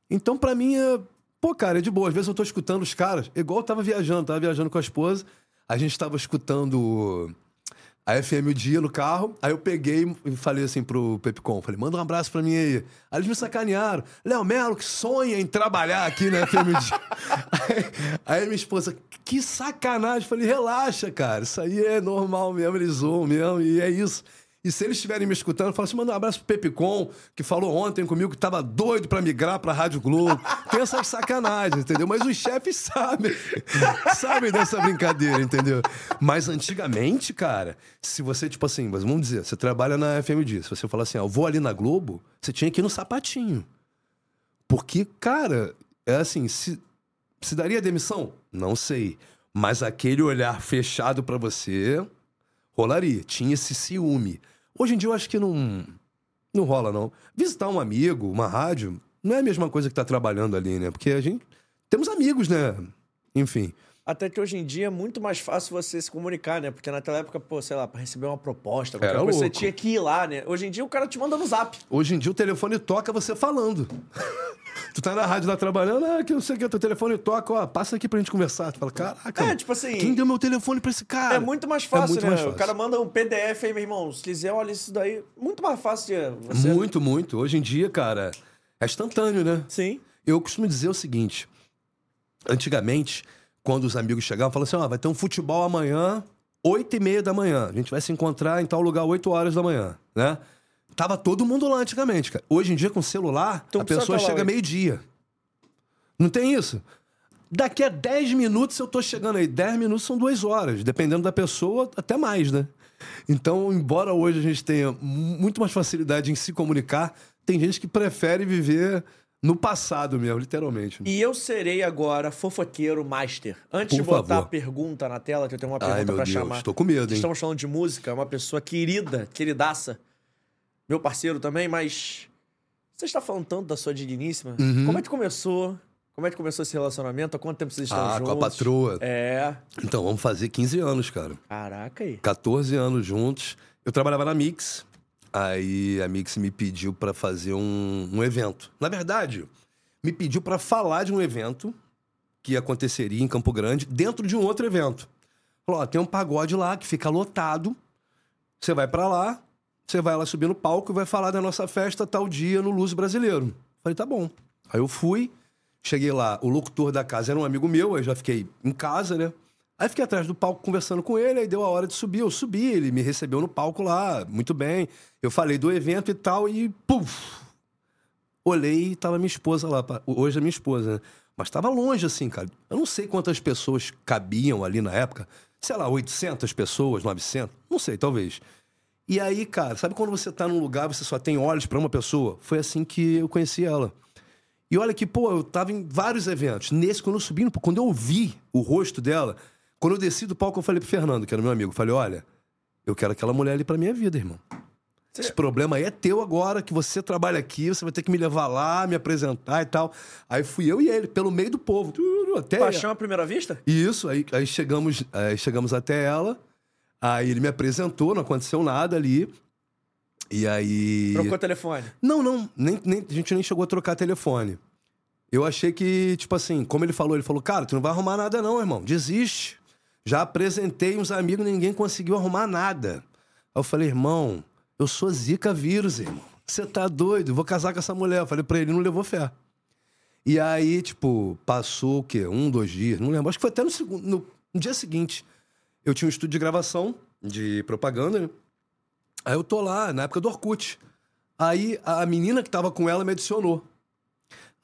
Então, para mim, é... pô, cara, é de boa. Às vezes eu tô escutando os caras, igual eu tava viajando, tava viajando com a esposa, a gente tava escutando a FM o dia no carro. Aí eu peguei e falei assim pro Pepcom, falei, manda um abraço pra mim aí. Aí eles me sacanearam. Léo Melo, que sonha em trabalhar aqui na FM o dia. aí, aí, minha esposa, que sacanagem. Falei, relaxa, cara, isso aí é normal mesmo, eles zoam mesmo, e é isso. E se eles estiverem me escutando, fala assim: manda um abraço pro Pepicon, que falou ontem comigo que tava doido para migrar pra Rádio Globo. Tem essas sacanagens, entendeu? Mas os chefes sabem. sabem dessa brincadeira, entendeu? Mas antigamente, cara, se você, tipo assim, vamos dizer, você trabalha na FMD, se você falar assim, ah, eu vou ali na Globo, você tinha que ir no sapatinho. Porque, cara, é assim, se, se daria demissão? Não sei. Mas aquele olhar fechado para você rolaria. Tinha esse ciúme. Hoje em dia eu acho que não, não rola, não. Visitar um amigo, uma rádio, não é a mesma coisa que tá trabalhando ali, né? Porque a gente. Temos amigos, né? Enfim. Até que hoje em dia é muito mais fácil você se comunicar, né? Porque naquela época, pô, sei lá, pra receber uma proposta, Era coisa, você tinha que ir lá, né? Hoje em dia o cara te manda no zap. Hoje em dia o telefone toca você falando. tu tá na rádio lá trabalhando, ah, que não sei o que, teu telefone toca, ó, passa aqui pra gente conversar. Tu fala, caraca. É, tipo assim. Quem deu meu telefone pra esse cara? É muito mais fácil, é muito né? Mais fácil. O cara manda um PDF aí, meu irmão. Se quiser, olha isso daí. Muito mais fácil de você. Muito, muito. Hoje em dia, cara, é instantâneo, né? Sim. Eu costumo dizer o seguinte: antigamente quando os amigos chegavam, falavam assim: ó, oh, vai ter um futebol amanhã, oito e meia da manhã. A gente vai se encontrar em tal lugar, oito horas da manhã, né? Tava todo mundo lá antigamente, cara. Hoje em dia, com celular, então, a pessoa chega meio-dia. Não tem isso? Daqui a 10 minutos eu tô chegando aí. 10 minutos são duas horas. Dependendo da pessoa, até mais, né? Então, embora hoje a gente tenha muito mais facilidade em se comunicar, tem gente que prefere viver no passado mesmo, literalmente. E eu serei agora fofoqueiro master. Antes Por de botar favor. a pergunta na tela, que eu tenho uma pergunta para chamar. Estou com medo, hein? Estamos falando de música, uma pessoa querida, queridaça. Meu parceiro também, mas. Você está falando tanto da sua digníssima. Uhum. Como é que começou? Como é que começou esse relacionamento? Há quanto tempo vocês estão ah, juntos? com a patroa. É. Então, vamos fazer 15 anos, cara. Caraca aí. 14 anos juntos. Eu trabalhava na Mix. Aí a Mix me pediu para fazer um, um evento. Na verdade, me pediu para falar de um evento que aconteceria em Campo Grande dentro de um outro evento. Falou: ó, tem um pagode lá que fica lotado. Você vai para lá, você vai lá subir no palco e vai falar da nossa festa tal dia no Luz Brasileiro. Falei: tá bom. Aí eu fui, cheguei lá, o locutor da casa era um amigo meu, aí já fiquei em casa, né? Aí fiquei atrás do palco conversando com ele, aí deu a hora de subir. Eu subi, ele me recebeu no palco lá, muito bem. Eu falei do evento e tal, e puf! Olhei e tava minha esposa lá. Hoje é minha esposa, né? Mas tava longe, assim, cara. Eu não sei quantas pessoas cabiam ali na época. Sei lá, 800 pessoas, 900? Não sei, talvez. E aí, cara, sabe quando você tá num lugar, você só tem olhos para uma pessoa? Foi assim que eu conheci ela. E olha que, pô, eu tava em vários eventos. Nesse, quando eu subi, quando eu vi o rosto dela, quando eu desci do palco, eu falei pro Fernando, que era meu amigo, falei, olha, eu quero aquela mulher ali pra minha vida, irmão. Esse problema aí é teu agora, que você trabalha aqui, você vai ter que me levar lá, me apresentar e tal. Aí fui eu e ele, pelo meio do povo. Até Paixão à primeira vista? Isso, aí, aí chegamos, aí chegamos até ela. Aí ele me apresentou, não aconteceu nada ali. E aí. Trocou telefone? Não, não. Nem, nem, a gente nem chegou a trocar telefone. Eu achei que, tipo assim, como ele falou, ele falou, cara, tu não vai arrumar nada, não, irmão. Desiste. Já apresentei uns amigos, ninguém conseguiu arrumar nada. Aí eu falei, irmão, eu sou Zika vírus, irmão. Você tá doido? Vou casar com essa mulher. Eu falei pra ele, não levou fé. E aí, tipo, passou o quê? Um, dois dias, não lembro. Acho que foi até no, segundo, no, no dia seguinte. Eu tinha um estúdio de gravação de propaganda, né? Aí eu tô lá, na época do Orkut. Aí a menina que tava com ela me adicionou.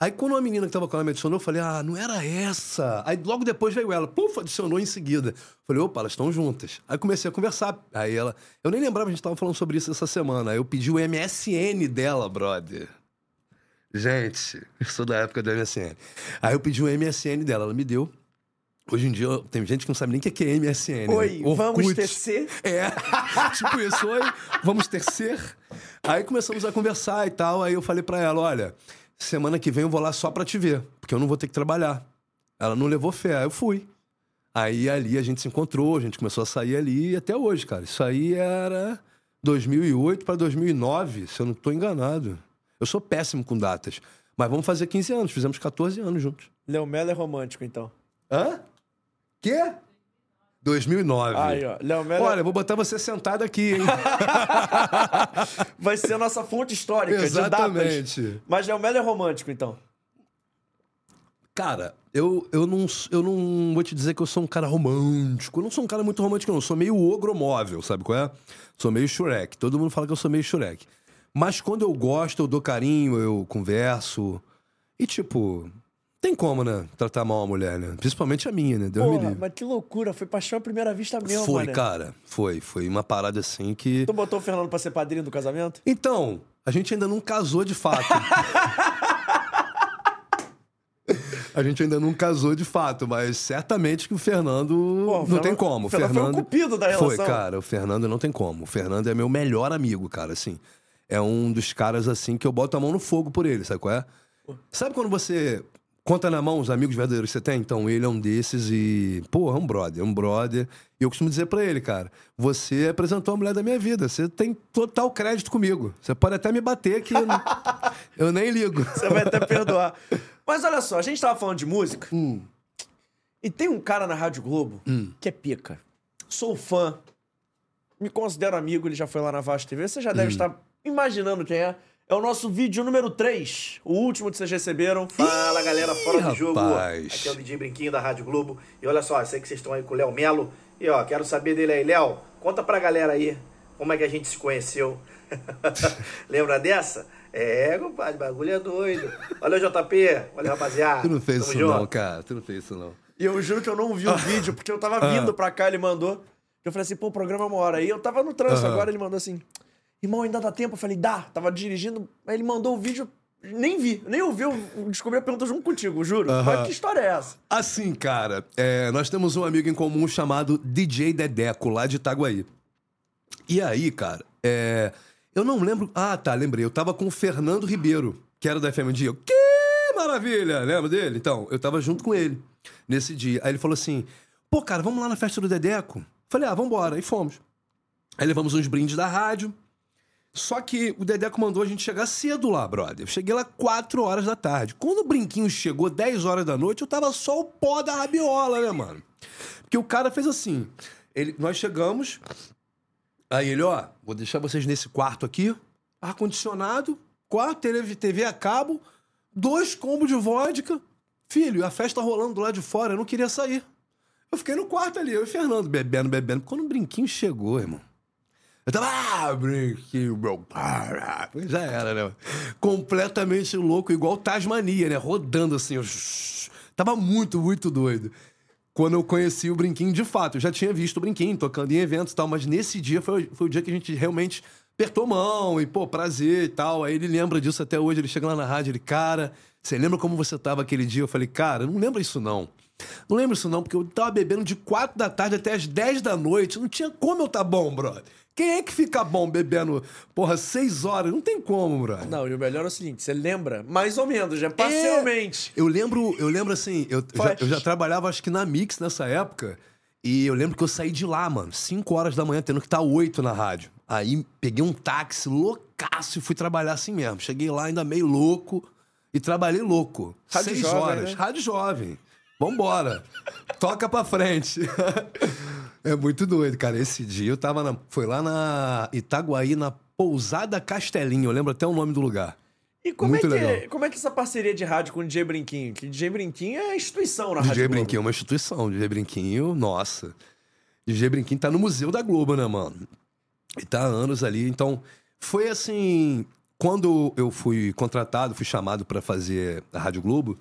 Aí quando a menina que tava com ela me adicionou, eu falei, ah, não era essa. Aí logo depois veio ela, puf, adicionou em seguida. Falei, opa, elas estão juntas. Aí comecei a conversar. Aí ela, eu nem lembrava, a gente tava falando sobre isso essa semana. Aí eu pedi o MSN dela, brother. Gente, eu sou da época do MSN. Aí eu pedi o MSN dela, ela me deu. Hoje em dia tem gente que não sabe nem o que é MSN. Oi, né? vamos tecer? É, tipo isso, oi, vamos tecer. Aí começamos a conversar e tal. Aí eu falei para ela: olha, semana que vem eu vou lá só pra te ver, porque eu não vou ter que trabalhar. Ela não levou fé, aí eu fui. Aí ali a gente se encontrou, a gente começou a sair ali até hoje, cara. Isso aí era 2008 para 2009, se eu não tô enganado. Eu sou péssimo com datas. Mas vamos fazer 15 anos, fizemos 14 anos juntos. Léo Melo é romântico, então. Hã? Quê? 2009. Aí, ó. Léo Melo... Olha, vou botar você sentado aqui, hein? Vai ser a nossa fonte histórica Exatamente. de datas. Mas Léo Melo é romântico, então. Cara, eu, eu, não, eu não vou te dizer que eu sou um cara romântico. Eu não sou um cara muito romântico, não. Eu sou meio ogromóvel, sabe qual é? Sou meio Shrek. Todo mundo fala que eu sou meio Shrek. Mas quando eu gosto, eu dou carinho, eu converso. E, tipo, tem como, né? Tratar mal uma mulher, né? Principalmente a minha, né? Deus Porra, me livre. mas que loucura. Foi paixão à primeira vista mesmo, Foi, mané. cara. Foi. Foi uma parada assim que. Tu botou o Fernando pra ser padrinho do casamento? Então, a gente ainda não casou de fato. a gente ainda não casou de fato, mas certamente que o Fernando Pô, o não Fernando- tem como. o Fernando foi o cupido da Foi, relação. cara. O Fernando não tem como. O Fernando é meu melhor amigo, cara, assim. É um dos caras, assim, que eu boto a mão no fogo por ele, sabe qual é? Sabe quando você conta na mão os amigos verdadeiros que você tem? Então, ele é um desses e... Pô, é um brother, é um brother. E eu costumo dizer pra ele, cara, você apresentou a mulher da minha vida. Você tem total crédito comigo. Você pode até me bater que eu, nem ligo. Você vai até perdoar. Mas olha só, a gente tava falando de música. E tem um cara na Rádio Globo que é pica. Sou fã. Me considero amigo, ele já foi lá na Vasta TV. Você já deve estar imaginando quem é. É o nosso vídeo número 3. O último que vocês receberam. Fala galera, fora do jogo. rapaz. Aqui é o DJ Brinquinho da Rádio Globo. E olha só, sei que vocês estão aí com o Léo Melo. E ó, quero saber dele aí. Léo, conta pra galera aí como é que a gente se conheceu. Lembra dessa? É, compadre, bagulho é doido. Valeu, JP. Valeu, rapaziada. Tu não fez Tamo isso junto. não, cara. Tu não fez isso não. E eu juro que eu não vi o vídeo, porque eu tava vindo pra cá, ele mandou. Eu falei assim, pô, o programa é uma hora. Aí eu tava no trânsito agora, ele mandou assim, irmão, ainda dá tempo? Eu falei, dá. Tava dirigindo, aí ele mandou o vídeo, nem vi, nem ouvi, eu descobri a pergunta junto contigo, juro. Aham. Mas que história é essa? Assim, cara, é, nós temos um amigo em comum chamado DJ Dedeco, lá de Itaguaí. E aí, cara, é, eu não lembro. Ah, tá, lembrei. Eu tava com o Fernando Ribeiro, que era da FM Dia. Que maravilha! Lembra dele? Então, eu tava junto com ele nesse dia. Aí ele falou assim: pô, cara, vamos lá na festa do Dedeco? Falei, ah, vambora. E fomos. Aí levamos uns brindes da rádio. Só que o Dedeco mandou a gente chegar cedo lá, brother. Eu cheguei lá 4 horas da tarde. Quando o brinquinho chegou 10 horas da noite, eu tava só o pó da rabiola, né, mano? Porque o cara fez assim. Ele, nós chegamos. Aí ele, ó, vou deixar vocês nesse quarto aqui. Ar-condicionado, quarto, TV, TV a cabo, dois combos de vodka. Filho, a festa rolando do lado de fora, eu não queria sair. Eu fiquei no quarto ali, eu e Fernando, bebendo, bebendo. Quando o brinquinho chegou, irmão. Eu tava, ah, brinquinho, meu. para." Já era, né? Completamente louco, igual Tasmania, né? Rodando assim. ó. Tava muito, muito doido. Quando eu conheci o Brinquinho, de fato, eu já tinha visto o Brinquinho tocando em eventos e tal, mas nesse dia foi, foi o dia que a gente realmente apertou mão e, pô, prazer e tal. Aí ele lembra disso até hoje, ele chega lá na rádio, ele, cara, você lembra como você tava aquele dia? Eu falei, cara, não lembro isso não. Não lembro isso não, porque eu tava bebendo de 4 da tarde até as 10 da noite. Não tinha como eu tá bom, brother. Quem é que fica bom bebendo, porra, seis horas? Não tem como, brother. Não, e o melhor é o seguinte, você lembra mais ou menos, já parcialmente. É, eu lembro, eu lembro assim, eu já, eu já trabalhava acho que na Mix nessa época, e eu lembro que eu saí de lá, mano, 5 horas da manhã, tendo que estar 8 na rádio. Aí peguei um táxi loucaço e fui trabalhar assim mesmo. Cheguei lá ainda meio louco e trabalhei louco. Rádio Seis jovem, horas. Né? Rádio jovem. Vambora. Toca pra frente. é muito doido, cara. Esse dia eu tava na. Foi lá na Itaguaí, na Pousada Castelinho. Eu lembro até o nome do lugar. E como é, que, como é que essa parceria de rádio com o DJ Brinquinho? Que DJ Brinquinho é instituição na DJ Rádio DJ Brinquinho é uma instituição. DJ Brinquinho, nossa. DJ Brinquinho tá no Museu da Globo, né, mano? E tá há anos ali. Então, foi assim. Quando eu fui contratado, fui chamado para fazer a Rádio Globo,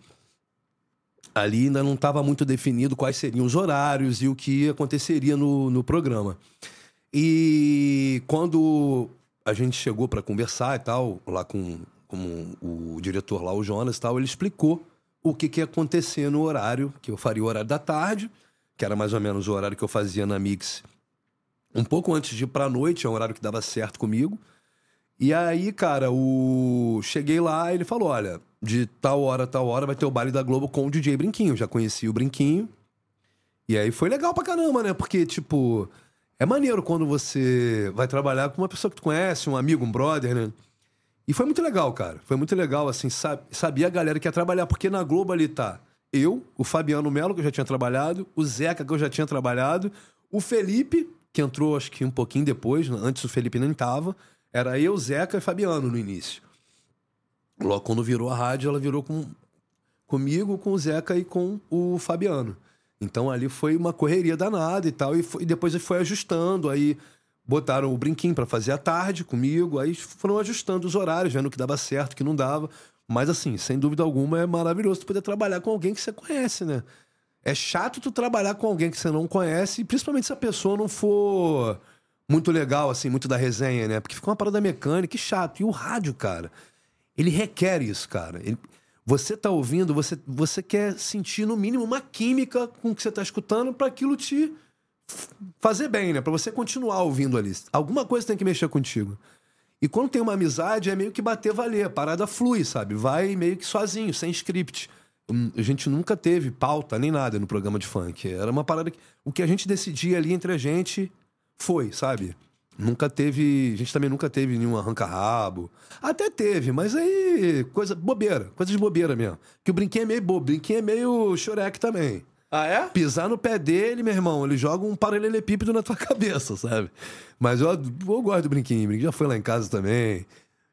ali ainda não estava muito definido quais seriam os horários e o que aconteceria no, no programa. E quando a gente chegou para conversar e tal, lá com, com o diretor lá, o Jonas e tal, ele explicou o que, que ia acontecer no horário, que eu faria o horário da tarde, que era mais ou menos o horário que eu fazia na Mix um pouco antes de ir pra noite, é um horário que dava certo comigo. E aí, cara, o... cheguei lá ele falou: olha, de tal hora, tal hora vai ter o baile da Globo com o DJ Brinquinho. Já conheci o Brinquinho. E aí foi legal pra caramba, né? Porque, tipo, é maneiro quando você vai trabalhar com uma pessoa que tu conhece, um amigo, um brother, né? E foi muito legal, cara. Foi muito legal, assim, sab... sabia a galera que ia trabalhar, porque na Globo ali tá eu, o Fabiano Melo, que eu já tinha trabalhado, o Zeca, que eu já tinha trabalhado, o Felipe, que entrou acho que um pouquinho depois, antes o Felipe nem tava. Era eu, Zeca e Fabiano no início. Logo quando virou a rádio, ela virou com, comigo, com o Zeca e com o Fabiano. Então ali foi uma correria danada e tal. E, foi, e depois foi ajustando. Aí botaram o brinquinho para fazer à tarde comigo. Aí foram ajustando os horários, vendo o que dava certo, o que não dava. Mas assim, sem dúvida alguma, é maravilhoso poder trabalhar com alguém que você conhece, né? É chato tu trabalhar com alguém que você não conhece, principalmente se a pessoa não for muito legal, assim, muito da resenha, né? Porque fica uma parada mecânica e chato. E o rádio, cara, ele requer isso, cara. Ele, você tá ouvindo, você, você quer sentir, no mínimo, uma química com o que você tá escutando para aquilo te fazer bem, né? Pra você continuar ouvindo ali. Alguma coisa tem que mexer contigo. E quando tem uma amizade, é meio que bater valer. A parada flui, sabe? Vai meio que sozinho, sem script. Hum, a gente nunca teve pauta nem nada no programa de funk. Era uma parada que. O que a gente decidia ali entre a gente foi, sabe? Nunca teve. A gente também nunca teve nenhum arranca-rabo. Até teve, mas aí. Coisa bobeira. Coisa de bobeira mesmo. Que o brinquinho é meio bobo. O brinquinho é meio choreque também. Ah, é? Pisar no pé dele, meu irmão, ele joga um paralelepípedo na tua cabeça, sabe? Mas eu, eu gosto do brinquinho. O brinquinho já foi lá em casa também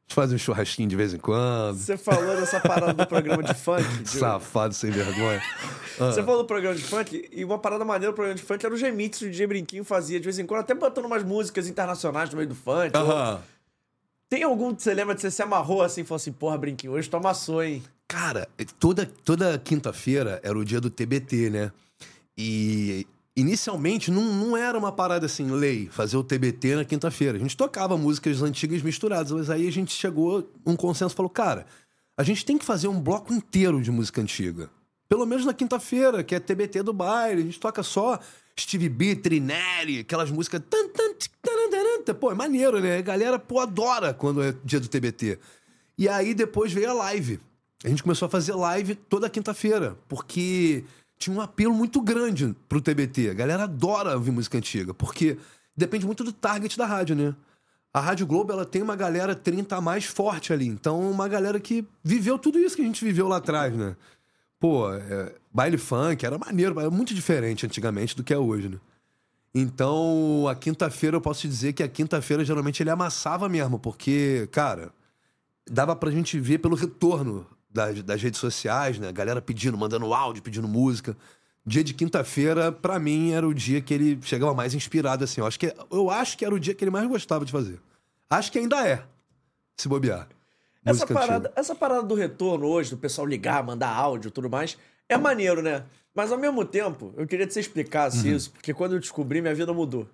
faz um churrasquinho de vez em quando. Você falou dessa parada do programa de funk. De... Safado, sem vergonha. Ah. Você falou do programa de funk, e uma parada maneira do programa de funk era o que o DJ Brinquinho fazia de vez em quando, até botando umas músicas internacionais no meio do funk. Ou... Tem algum que você lembra de você se amarrou assim e falou assim, porra, Brinquinho, hoje tu amassou, hein? Cara, toda, toda quinta-feira era o dia do TBT, né? E Inicialmente não, não era uma parada assim, lei, fazer o TBT na quinta-feira. A gente tocava músicas antigas misturadas, mas aí a gente chegou um consenso falou, cara, a gente tem que fazer um bloco inteiro de música antiga. Pelo menos na quinta-feira, que é TBT do baile, a gente toca só Steve B, Trinelli, aquelas músicas. Pô, é maneiro, né? A galera, pô, adora quando é dia do TBT. E aí depois veio a live. A gente começou a fazer live toda quinta-feira, porque tinha um apelo muito grande pro TBT. A galera adora ouvir música antiga, porque depende muito do target da rádio, né? A Rádio Globo, ela tem uma galera 30 a mais forte ali. Então, uma galera que viveu tudo isso que a gente viveu lá atrás, né? Pô, é, baile funk era maneiro, era muito diferente antigamente do que é hoje, né? Então, a quinta-feira, eu posso te dizer que a quinta-feira, geralmente, ele amassava mesmo, porque, cara, dava pra gente ver pelo retorno das, das redes sociais, né? Galera pedindo, mandando áudio, pedindo música. Dia de quinta-feira, para mim, era o dia que ele chegava mais inspirado, assim. Eu acho, que, eu acho que era o dia que ele mais gostava de fazer. Acho que ainda é, se bobear. Essa parada, essa parada do retorno hoje, do pessoal ligar, mandar áudio e tudo mais, é maneiro, né? Mas ao mesmo tempo, eu queria que você explicasse uhum. isso, porque quando eu descobri, minha vida mudou.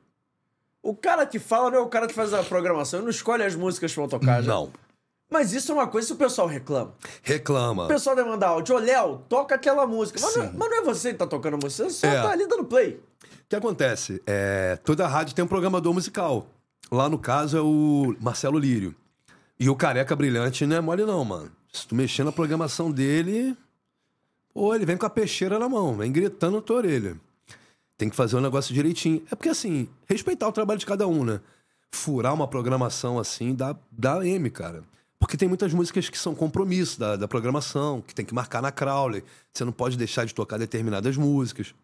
O cara que fala não é o cara que faz a programação, ele não escolhe as músicas que vão tocar. Não. Já. Mas isso é uma coisa que o pessoal reclama. Reclama. O pessoal vai mandar áudio, ô Léo, toca aquela música. Mas não, é, mas não, é você que tá tocando a música, você só é. tá ali dando play. O que acontece? É, toda rádio tem um programador musical. Lá no caso é o Marcelo Lírio. E o Careca Brilhante não é mole não, mano. Se tu mexer na programação dele, pô, ele vem com a peixeira na mão, vem gritando na tua orelha. Tem que fazer o negócio direitinho. É porque, assim, respeitar o trabalho de cada um, né? Furar uma programação assim dá, dá M, cara. Porque tem muitas músicas que são compromisso da, da programação, que tem que marcar na Crowley. Você não pode deixar de tocar determinadas músicas.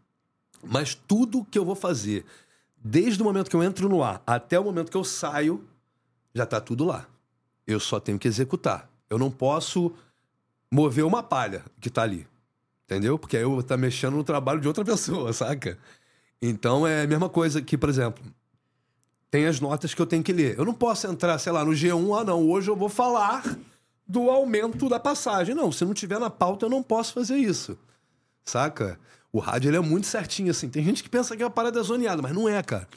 Mas tudo que eu vou fazer, desde o momento que eu entro no ar até o momento que eu saio, já tá tudo lá. Eu só tenho que executar. Eu não posso mover uma palha que tá ali. Entendeu? Porque aí eu vou estar tá mexendo no trabalho de outra pessoa, saca? Então é a mesma coisa que, por exemplo, tem as notas que eu tenho que ler. Eu não posso entrar, sei lá, no G1, ah, não, hoje eu vou falar do aumento da passagem. Não, se não tiver na pauta, eu não posso fazer isso. Saca? O rádio ele é muito certinho, assim. Tem gente que pensa que é uma parada zoneada, mas não é, cara.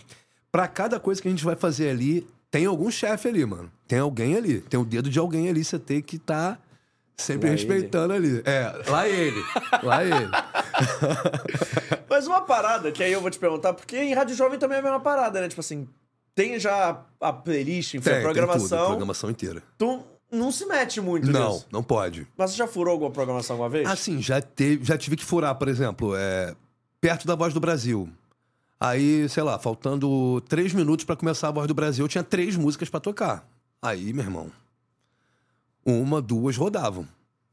Pra cada coisa que a gente vai fazer ali, tem algum chefe ali, mano. Tem alguém ali. Tem o dedo de alguém ali. Você tem que estar tá sempre lá respeitando ele. ali. É, lá ele. lá ele. mas uma parada, que aí eu vou te perguntar, porque em Rádio Jovem também é a mesma parada, né? Tipo assim, tem já a playlist, enfim, tem, a programação. Tem tudo, a programação inteira. Tu não se mete muito não, nisso. Não, pode. Mas você já furou alguma programação alguma vez? Ah, sim, já, teve, já tive que furar, por exemplo, é, perto da Voz do Brasil. Aí, sei lá, faltando três minutos para começar a Voz do Brasil, eu tinha três músicas para tocar. Aí, meu irmão, uma, duas rodavam.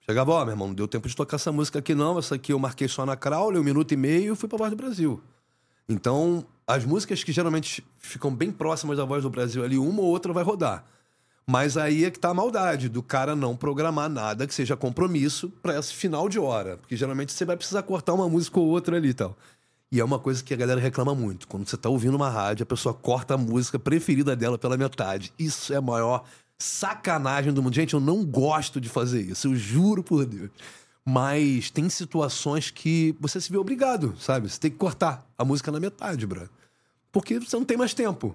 Chegava, ó, oh, meu irmão, não deu tempo de tocar essa música aqui não, essa aqui eu marquei só na Crowley, um minuto e meio e fui pra Voz do Brasil. Então, as músicas que geralmente ficam bem próximas da voz do Brasil ali, uma ou outra vai rodar. Mas aí é que tá a maldade do cara não programar nada que seja compromisso para esse final de hora. Porque geralmente você vai precisar cortar uma música ou outra ali e tal. E é uma coisa que a galera reclama muito. Quando você tá ouvindo uma rádio, a pessoa corta a música preferida dela pela metade. Isso é a maior sacanagem do mundo. Gente, eu não gosto de fazer isso. Eu juro por Deus. Mas tem situações que você se vê obrigado, sabe? Você tem que cortar a música na metade, bro. Porque você não tem mais tempo.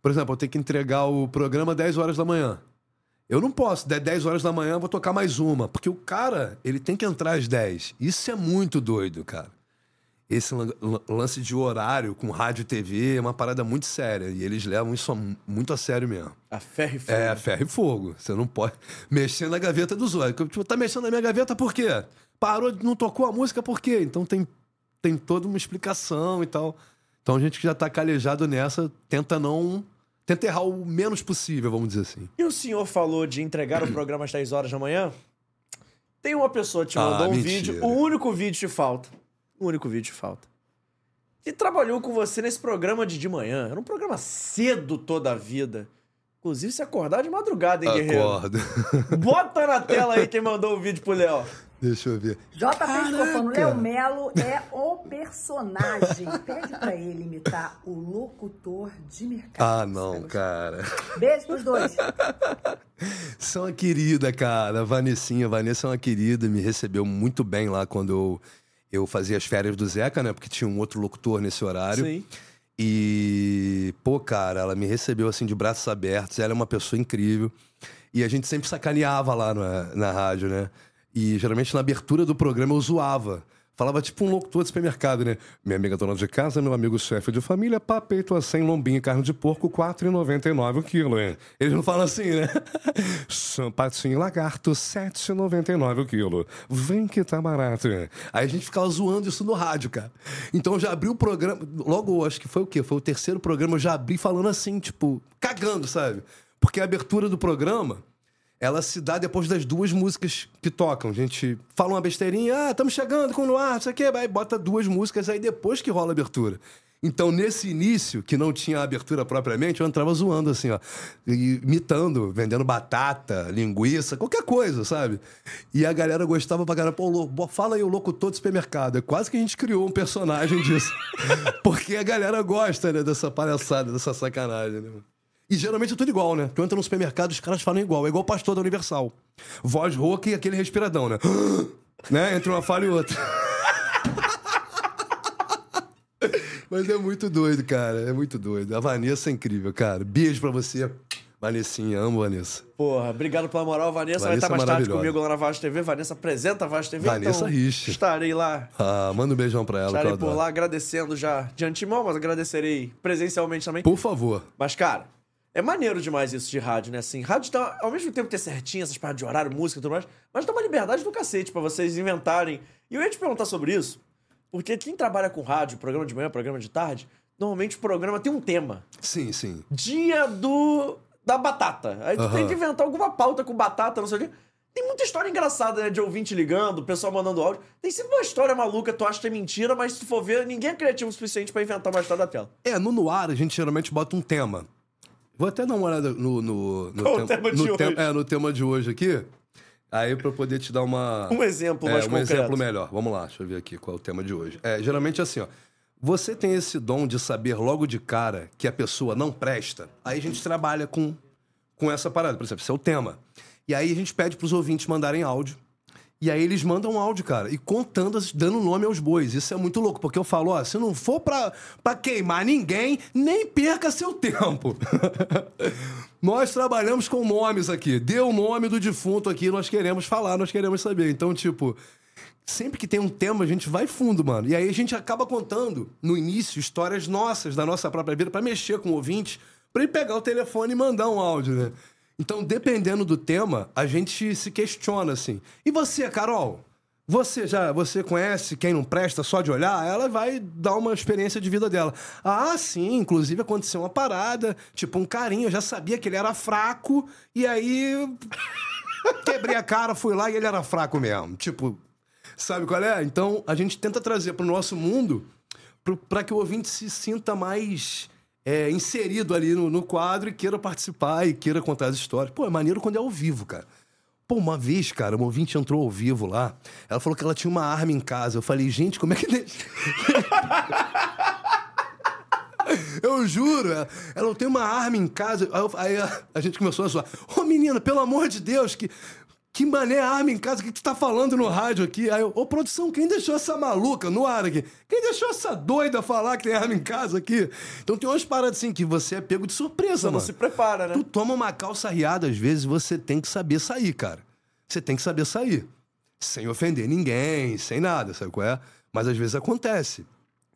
Por exemplo, eu tenho que entregar o programa 10 horas da manhã. Eu não posso, 10 horas da manhã eu vou tocar mais uma, porque o cara, ele tem que entrar às 10. Isso é muito doido, cara esse lance de horário com rádio e TV é uma parada muito séria. E eles levam isso muito a sério mesmo. A ferro e fogo. É, a ferro e fogo. Você não pode mexer na gaveta dos olhos. Tipo, tá mexendo na minha gaveta por quê? Parou, não tocou a música por quê? Então tem, tem toda uma explicação e tal. Então a gente que já tá calejado nessa tenta não. Tenta errar o menos possível, vamos dizer assim. E o senhor falou de entregar o programa às 10 horas da manhã? Tem uma pessoa que te mandou ah, um mentira. vídeo, o único vídeo te falta. O único vídeo falta. E trabalhou com você nesse programa de de manhã. Era um programa cedo toda a vida. Inclusive, se acordar de madrugada, hein, Guerreiro? Acordo. Bota na tela aí quem mandou o vídeo pro Léo. Deixa eu ver. JP Escofano, Léo Melo é o personagem. Pede pra ele imitar o locutor de mercado. Ah, não, cara. Beijo pros dois. São uma querida, cara. Vanessinha, Vanessa é uma querida. Me recebeu muito bem lá quando eu eu fazia as férias do Zeca, né? Porque tinha um outro locutor nesse horário. Sim. E, pô, cara, ela me recebeu assim de braços abertos. Ela é uma pessoa incrível. E a gente sempre sacaneava lá na, na rádio, né? E geralmente na abertura do programa eu zoava. Falava tipo um locutor de supermercado, né? Minha amiga dona de casa, meu amigo chefe de família, papeito a 100, lombinho e carne de porco, R$ 4,99 o quilo, hein? Eles não falam assim, né? Sampatinho lagarto, R$ 7,99 o quilo. Vem que tá barato, hein? Aí a gente ficava zoando isso no rádio, cara. Então eu já abri o programa, logo, acho que foi o quê? Foi o terceiro programa, eu já abri falando assim, tipo, cagando, sabe? Porque a abertura do programa ela se dá depois das duas músicas que tocam. A gente fala uma besteirinha, ah, estamos chegando com o ar, não sei o quê, bota duas músicas aí depois que rola a abertura. Então, nesse início, que não tinha abertura propriamente, eu entrava zoando assim, ó, imitando, vendendo batata, linguiça, qualquer coisa, sabe? E a galera gostava pra caramba, pô, fala aí o locutor do supermercado. É quase que a gente criou um personagem disso. Porque a galera gosta, né, dessa palhaçada, dessa sacanagem, né? E geralmente é tudo igual, né? Tu entra no supermercado, os caras falam igual. É igual o pastor da Universal. Voz rouca e aquele respiradão, né? né? Entre uma falha e outra. Mas é muito doido, cara. É muito doido. A Vanessa é incrível, cara. Beijo pra você. Vanessinha, amo Vanessa. Porra, obrigado pela moral, Vanessa. vai Vanessa estar mais tarde comigo lá na Vaz TV. Vanessa apresenta a Vaz TV. Vanessa então Rich. Estarei lá. Ah, manda um beijão pra ela, Estarei por adoro. lá agradecendo já de antemão, mas agradecerei presencialmente também. Por favor. Mas, cara, é maneiro demais isso de rádio, né? Assim, rádio tá, ao mesmo tempo ter certinho essas paradas de horário, música e tudo mais, mas dá uma liberdade do cacete pra vocês inventarem. E eu ia te perguntar sobre isso, porque quem trabalha com rádio, programa de manhã, programa de tarde, normalmente o programa tem um tema. Sim, sim. Dia do. da batata. Aí tu Aham. tem que inventar alguma pauta com batata, não sei o quê. Tem muita história engraçada, né? De ouvinte ligando, o pessoal mandando áudio. Tem sempre uma história maluca, tu acha que é mentira, mas se tu for ver, ninguém é criativo o suficiente pra inventar uma história da tela. É, no no ar a gente geralmente bota um tema. Vou até dar uma olhada no. no, no Qual tema de no hoje? tem- é, no tema de hoje aqui. Aí pra eu poder te dar uma. Um exemplo é, mais um concreto. exemplo melhor. Vamos lá, deixa eu ver aqui qual é o tema de hoje. É, geralmente assim, ó. Você tem esse dom de saber logo de cara que a pessoa não presta, aí a gente trabalha com, com essa parada. Por exemplo, esse é o tema. E aí a gente pede pros ouvintes mandarem áudio. E aí eles mandam um áudio, cara, e contando, dando nome aos bois. Isso é muito louco, porque eu falo, ó, se não for pra, pra queimar ninguém, nem perca seu tempo. nós trabalhamos com nomes aqui. Dê o nome do defunto aqui, nós queremos falar, nós queremos saber. Então, tipo, sempre que tem um tema, a gente vai fundo, mano. E aí a gente acaba contando, no início, histórias nossas, da nossa própria vida, pra mexer com o ouvinte, pra ele pegar o telefone e mandar um áudio, né? Então, dependendo do tema, a gente se questiona assim. E você, Carol? Você já você conhece quem não presta só de olhar? Ela vai dar uma experiência de vida dela. Ah, sim, inclusive aconteceu uma parada, tipo um carinho, eu já sabia que ele era fraco, e aí quebrei a cara, fui lá e ele era fraco mesmo. Tipo, sabe qual é? Então a gente tenta trazer pro nosso mundo pra que o ouvinte se sinta mais é, inserido ali no, no quadro e queira participar e queira contar as histórias. Pô, é maneiro quando é ao vivo, cara. Pô, uma vez, cara, uma ouvinte entrou ao vivo lá. Ela falou que ela tinha uma arma em casa. Eu falei, gente, como é que. Eu juro, ela- ela tem uma arma em casa. Aí, eu- aí a, a gente começou a zoar. Ô, menina, pelo amor de Deus, que, que mané arma em casa? O que tu tá falando no rádio aqui? Aí eu, ô, produção, quem deixou essa maluca no ar aqui? Quem deixou essa doida falar que tem arma em casa aqui? Então tem umas paradas assim que você é pego de surpresa, Você não mano. se prepara, né? Tu toma uma calça riada, às vezes você tem que saber sair, cara. Você tem que saber sair. Sem ofender ninguém, sem nada, sabe qual é? Mas às vezes acontece.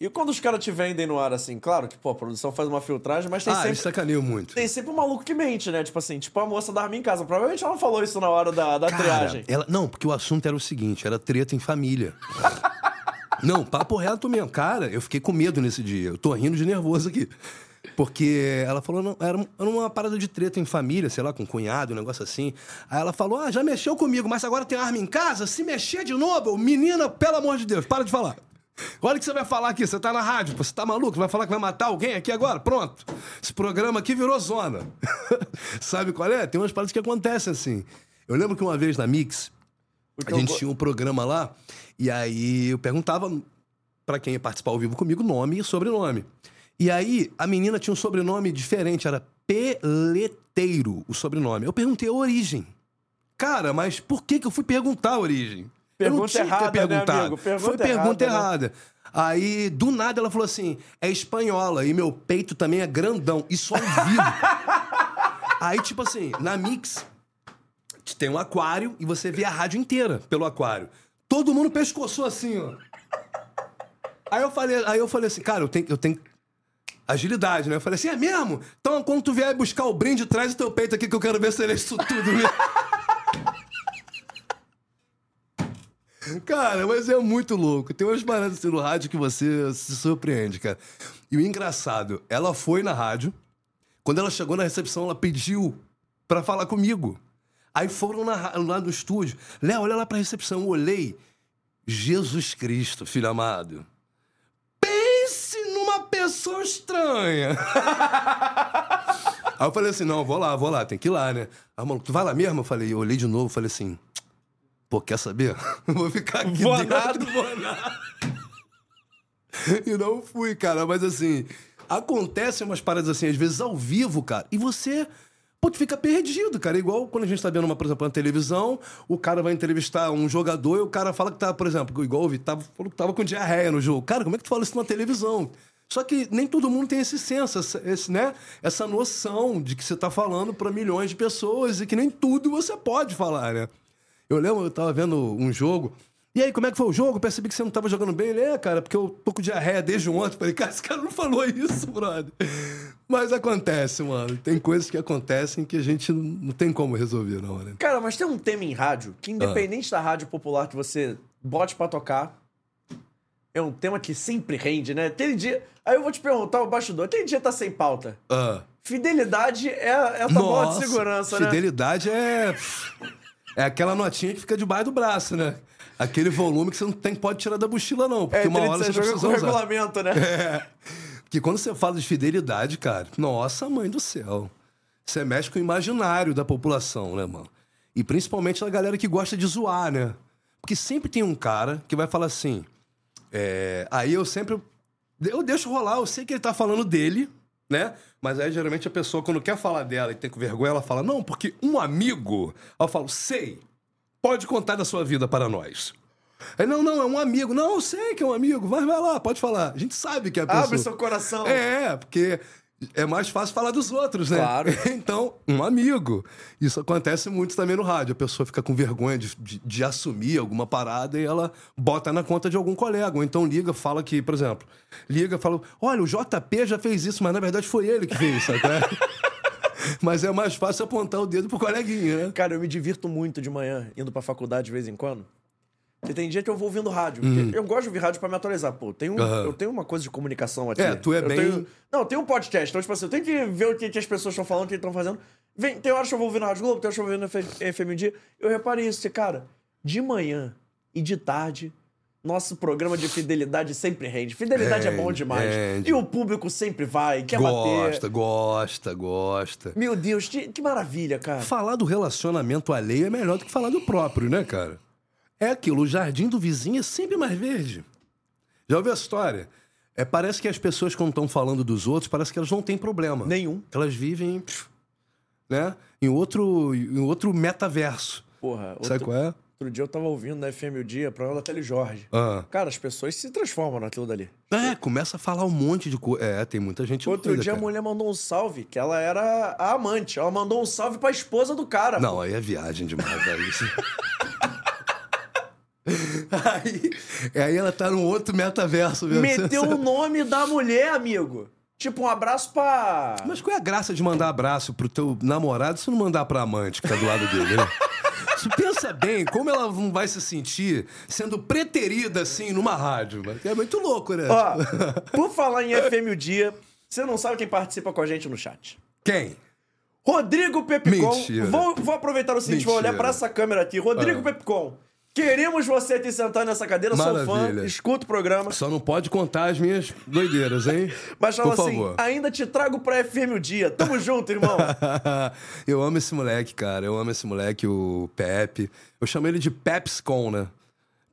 E quando os caras te vendem no ar assim, claro que, pô, a produção faz uma filtragem, mas tem ah, sempre. eles sacaneiam muito. Tem sempre um maluco que mente, né? Tipo assim, tipo a moça da arma em casa. Provavelmente ela não falou isso na hora da, da Cara, triagem. ela- não, porque o assunto era o seguinte, era treta em família. não, papo reto mesmo. Cara, eu fiquei com medo nesse dia. Eu tô rindo de nervoso aqui. Porque ela falou, não, era, era uma parada de treta em família, sei lá, com cunhado, um negócio assim. Aí ela falou, ah, já mexeu comigo, mas agora tem arma em casa? Se mexer de novo, menina, pelo amor de Deus, para de falar. Olha o que você vai falar aqui, você tá na rádio, você tá maluco? Vai falar que vai matar alguém aqui agora? Pronto. Esse programa aqui virou zona. Sabe qual é? Tem umas paradas que acontecem assim. Eu lembro que uma vez na Mix, que a gente tinha um programa lá, e aí eu perguntava pra quem ia participar ao vivo comigo nome e sobrenome. E aí a menina tinha um sobrenome diferente, era Peleteiro, o sobrenome. Eu perguntei a origem. Cara, mas por que, que eu fui perguntar a origem? Eu não Pergunta tinha né, perguntado. amigo? Pergunta Foi pergunta errada, né? errada. Aí, do nada, ela falou assim: é espanhola e meu peito também é grandão. Isso ao vivo. Aí, tipo assim, na Mix, tem um aquário e você vê a rádio inteira pelo aquário. Todo mundo pescoçou assim, ó. Aí eu falei, aí eu falei assim, cara, eu tenho, eu tenho agilidade, né? Eu falei assim, é mesmo? Então quando tu vier buscar o brinde, traz o teu peito aqui que eu quero ver se ele é isso tudo mesmo. Cara, mas é muito louco. Tem umas paradas assim no rádio que você se surpreende, cara. E o engraçado, ela foi na rádio. Quando ela chegou na recepção, ela pediu pra falar comigo. Aí foram na lá no estúdio. Léo, olha lá pra recepção. Eu olhei. Jesus Cristo, filho amado. Pense numa pessoa estranha. Aí eu falei assim: não, vou lá, vou lá, tem que ir lá, né? Aí, maluco, tu vai lá mesmo? Eu falei, eu olhei de novo, falei assim. Pô, quer saber? Vou ficar aqui Vou dentro. nada. E não fui, cara. Mas assim, acontecem umas paradas assim, às vezes ao vivo, cara. E você. Pô, tu fica perdido, cara. Igual quando a gente tá vendo, uma, por exemplo, na televisão, o cara vai entrevistar um jogador e o cara fala que tá, por exemplo, igual o Vitor falou que tava com diarreia no jogo. Cara, como é que tu fala isso na televisão? Só que nem todo mundo tem esse senso, essa, esse, né? essa noção de que você está falando para milhões de pessoas e que nem tudo você pode falar, né? Eu lembro, eu tava vendo um jogo. E aí, como é que foi o jogo? Percebi que você não tava jogando bem. Ele é, cara, porque eu tô com diarreia desde ontem. Falei, cara, esse cara não falou isso, brother. Mas acontece, mano. Tem coisas que acontecem que a gente não tem como resolver, não, né? Cara, mas tem um tema em rádio que, independente ah. da rádio popular que você bote para tocar, é um tema que sempre rende, né? Tem dia. Aí eu vou te perguntar, o bastidor, tem dia tá sem pauta. Ah. Fidelidade é, é a tua Nossa, de segurança, né? Fidelidade é. É aquela notinha que fica debaixo do braço, né? Aquele volume que você não tem, pode tirar da mochila, não. Porque é, uma hora você joga com usar. regulamento, né? É. Porque quando você fala de fidelidade, cara, nossa mãe do céu. Você mexe com o imaginário da população, né, mano? E principalmente da galera que gosta de zoar, né? Porque sempre tem um cara que vai falar assim. É... Aí eu sempre. Eu deixo rolar, eu sei que ele tá falando dele, né? Mas aí geralmente a pessoa, quando quer falar dela e tem com vergonha, ela fala, não, porque um amigo. Eu falo, sei, pode contar da sua vida para nós. Aí, não, não, é um amigo. Não, eu sei que é um amigo, mas vai lá, pode falar. A gente sabe que é a pessoa. Abre seu coração. É, porque é mais fácil falar dos outros, né? Claro. Então, um amigo. Isso acontece muito também no rádio. A pessoa fica com vergonha de, de, de, assumir alguma parada e ela bota na conta de algum colega. Ou então liga, fala que, por exemplo, liga fala: olha, o JP já fez isso, mas na verdade foi ele que fez, sabe? mas é mais fácil apontar o dedo pro coleguinha, né? Cara, eu me divirto muito de manhã, indo pra faculdade de vez em quando. Porque tem dia que eu vou ouvindo rádio. Uhum. Eu gosto de ouvir rádio pra me atualizar. Pô, tem um, uhum. eu tenho uma coisa de comunicação aqui. É, tu é eu bem. Tenho... Não, tem um podcast. Então, tipo assim, eu tenho que ver o que, que as pessoas estão falando, o que estão fazendo. Vem, tem horas que eu vou ouvir na Rádio Globo, tem horas que eu vou ouvir no FM um dia. Eu reparei isso, cara. De manhã e de tarde, nosso programa de fidelidade sempre rende. Fidelidade é, é bom demais. E o público sempre vai, quer gosta, bater. Gosta, gosta, gosta. Meu Deus, que, que maravilha, cara. Falar do relacionamento alheio é melhor do que falar do próprio, né, cara? É aquilo, o jardim do vizinho é sempre mais verde. Já ouviu a história? É, parece que as pessoas, quando estão falando dos outros, parece que elas não têm problema. Nenhum. Elas vivem né, em, outro, em outro metaverso. Porra, Sabe outro, qual é? Outro dia eu tava ouvindo na FM o dia, programa da Tele Jorge. Ah. Cara, as pessoas se transformam naquilo dali. É, começa a falar um monte de coisa. É, tem muita gente Outro dia cara. a mulher mandou um salve, que ela era a amante. Ela mandou um salve pra esposa do cara. Não, pô. aí é viagem demais, é isso. Aí, aí ela tá num outro metaverso mesmo. Meteu o nome da mulher, amigo. Tipo, um abraço pra. Mas qual é a graça de mandar abraço pro teu namorado se não mandar pra amante que tá do lado dele, né? Você pensa bem, como ela não vai se sentir sendo preterida assim numa rádio, mano? É muito louco, né? Ó, por falar em FM o dia, você não sabe quem participa com a gente no chat. Quem? Rodrigo Pepicon. Vou, vou aproveitar o seguinte, Mentira. vou olhar pra essa câmera aqui. Rodrigo ah. Pepicon. Queremos você aqui sentado nessa cadeira, Maravilha. sou fã, escuta o programa. Só não pode contar as minhas doideiras, hein? Mas fala Por assim, favor. ainda te trago pra FM o dia. Tamo junto, irmão. eu amo esse moleque, cara. Eu amo esse moleque, o Pepe. Eu chamo ele de Pepscon, né?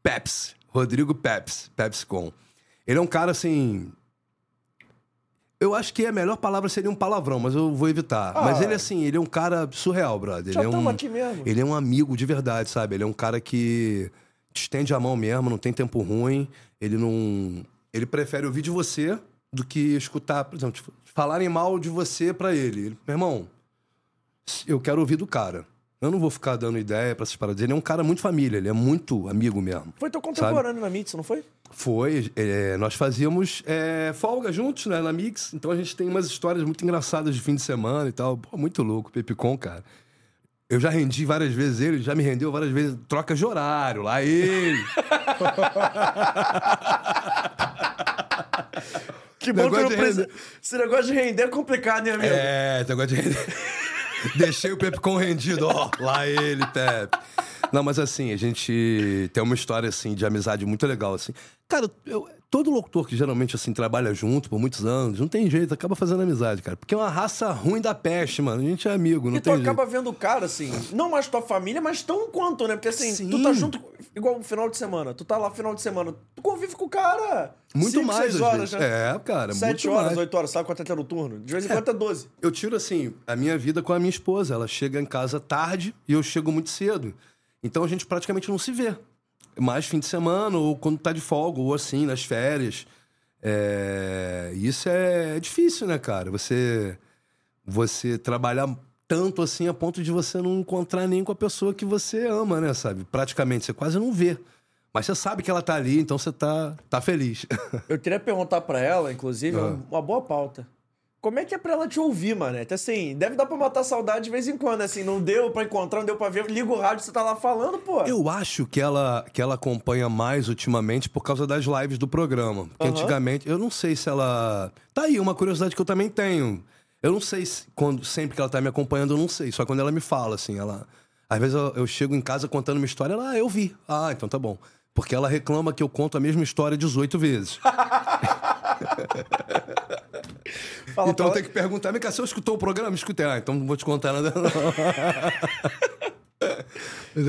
Peps. Rodrigo Peps. Pepscon. Ele é um cara, assim, eu acho que a melhor palavra seria um palavrão, mas eu vou evitar. Ah, mas ele, assim, ele é um cara surreal, brother. Já ele é um, aqui mesmo. Ele é um amigo de verdade, sabe? Ele é um cara que te estende a mão mesmo, não tem tempo ruim. Ele não. Ele prefere ouvir de você do que escutar, por exemplo, tipo, falarem mal de você para ele. ele. Meu irmão, eu quero ouvir do cara. Eu não vou ficar dando ideia pra essas paradas. Ele é um cara muito família, ele é muito amigo mesmo. Foi teu contemporâneo sabe? na Mix, não foi? Foi. É, nós fazíamos é, folga juntos né, na Mix, então a gente tem umas histórias muito engraçadas de fim de semana e tal. Pô, muito louco, Pepicon, cara. Eu já rendi várias vezes ele, já me rendeu várias vezes. Troca de horário, lá ele. que bom que eu não precisa... Esse negócio de render é complicado, hein, amigo? É, esse negócio de render. Deixei o Pepicon rendido, ó. Lá ele, Pepe. Não, mas assim, a gente tem uma história, assim, de amizade muito legal, assim. Cara, eu, todo locutor que geralmente, assim, trabalha junto por muitos anos, não tem jeito, acaba fazendo amizade, cara. Porque é uma raça ruim da peste, mano. A gente é amigo, não e tem tu acaba vendo o cara, assim, não mais tua família, mas tão quanto, né? Porque, assim, Sim. tu tá junto, igual no final de semana, tu tá lá no final de semana, tu convive com o cara... Muito cinco, mais, seis horas, né? É, cara, Sete horas, oito horas, sabe quanto é no turno? De vez em quando é doze. Eu tiro, assim, a minha vida com a minha esposa. Ela chega em casa tarde e eu chego muito cedo. Então a gente praticamente não se vê. Mais fim de semana, ou quando tá de folga, ou assim, nas férias. É, isso é difícil, né, cara? Você, você trabalhar tanto assim a ponto de você não encontrar nem com a pessoa que você ama, né, sabe? Praticamente, você quase não vê. Mas você sabe que ela tá ali, então você tá, tá feliz. Eu queria perguntar para ela, inclusive, ah. uma boa pauta. Como é que é pra ela te ouvir, mano? Então, assim, deve dar pra matar saudade de vez em quando, assim, não deu pra encontrar, não deu pra ver, liga o rádio, você tá lá falando, pô. Eu acho que ela, que ela acompanha mais ultimamente por causa das lives do programa. Porque uhum. antigamente, eu não sei se ela. Tá aí, uma curiosidade que eu também tenho. Eu não sei se, quando, sempre que ela tá me acompanhando, eu não sei. Só quando ela me fala, assim, ela. Às vezes eu, eu chego em casa contando uma história, ela, ah, eu vi. Ah, então tá bom. Porque ela reclama que eu conto a mesma história 18 vezes. Fala, então fala... tem que perguntar, vem cá, você escutou o programa? Escutei. Ah, então não vou te contar nada não.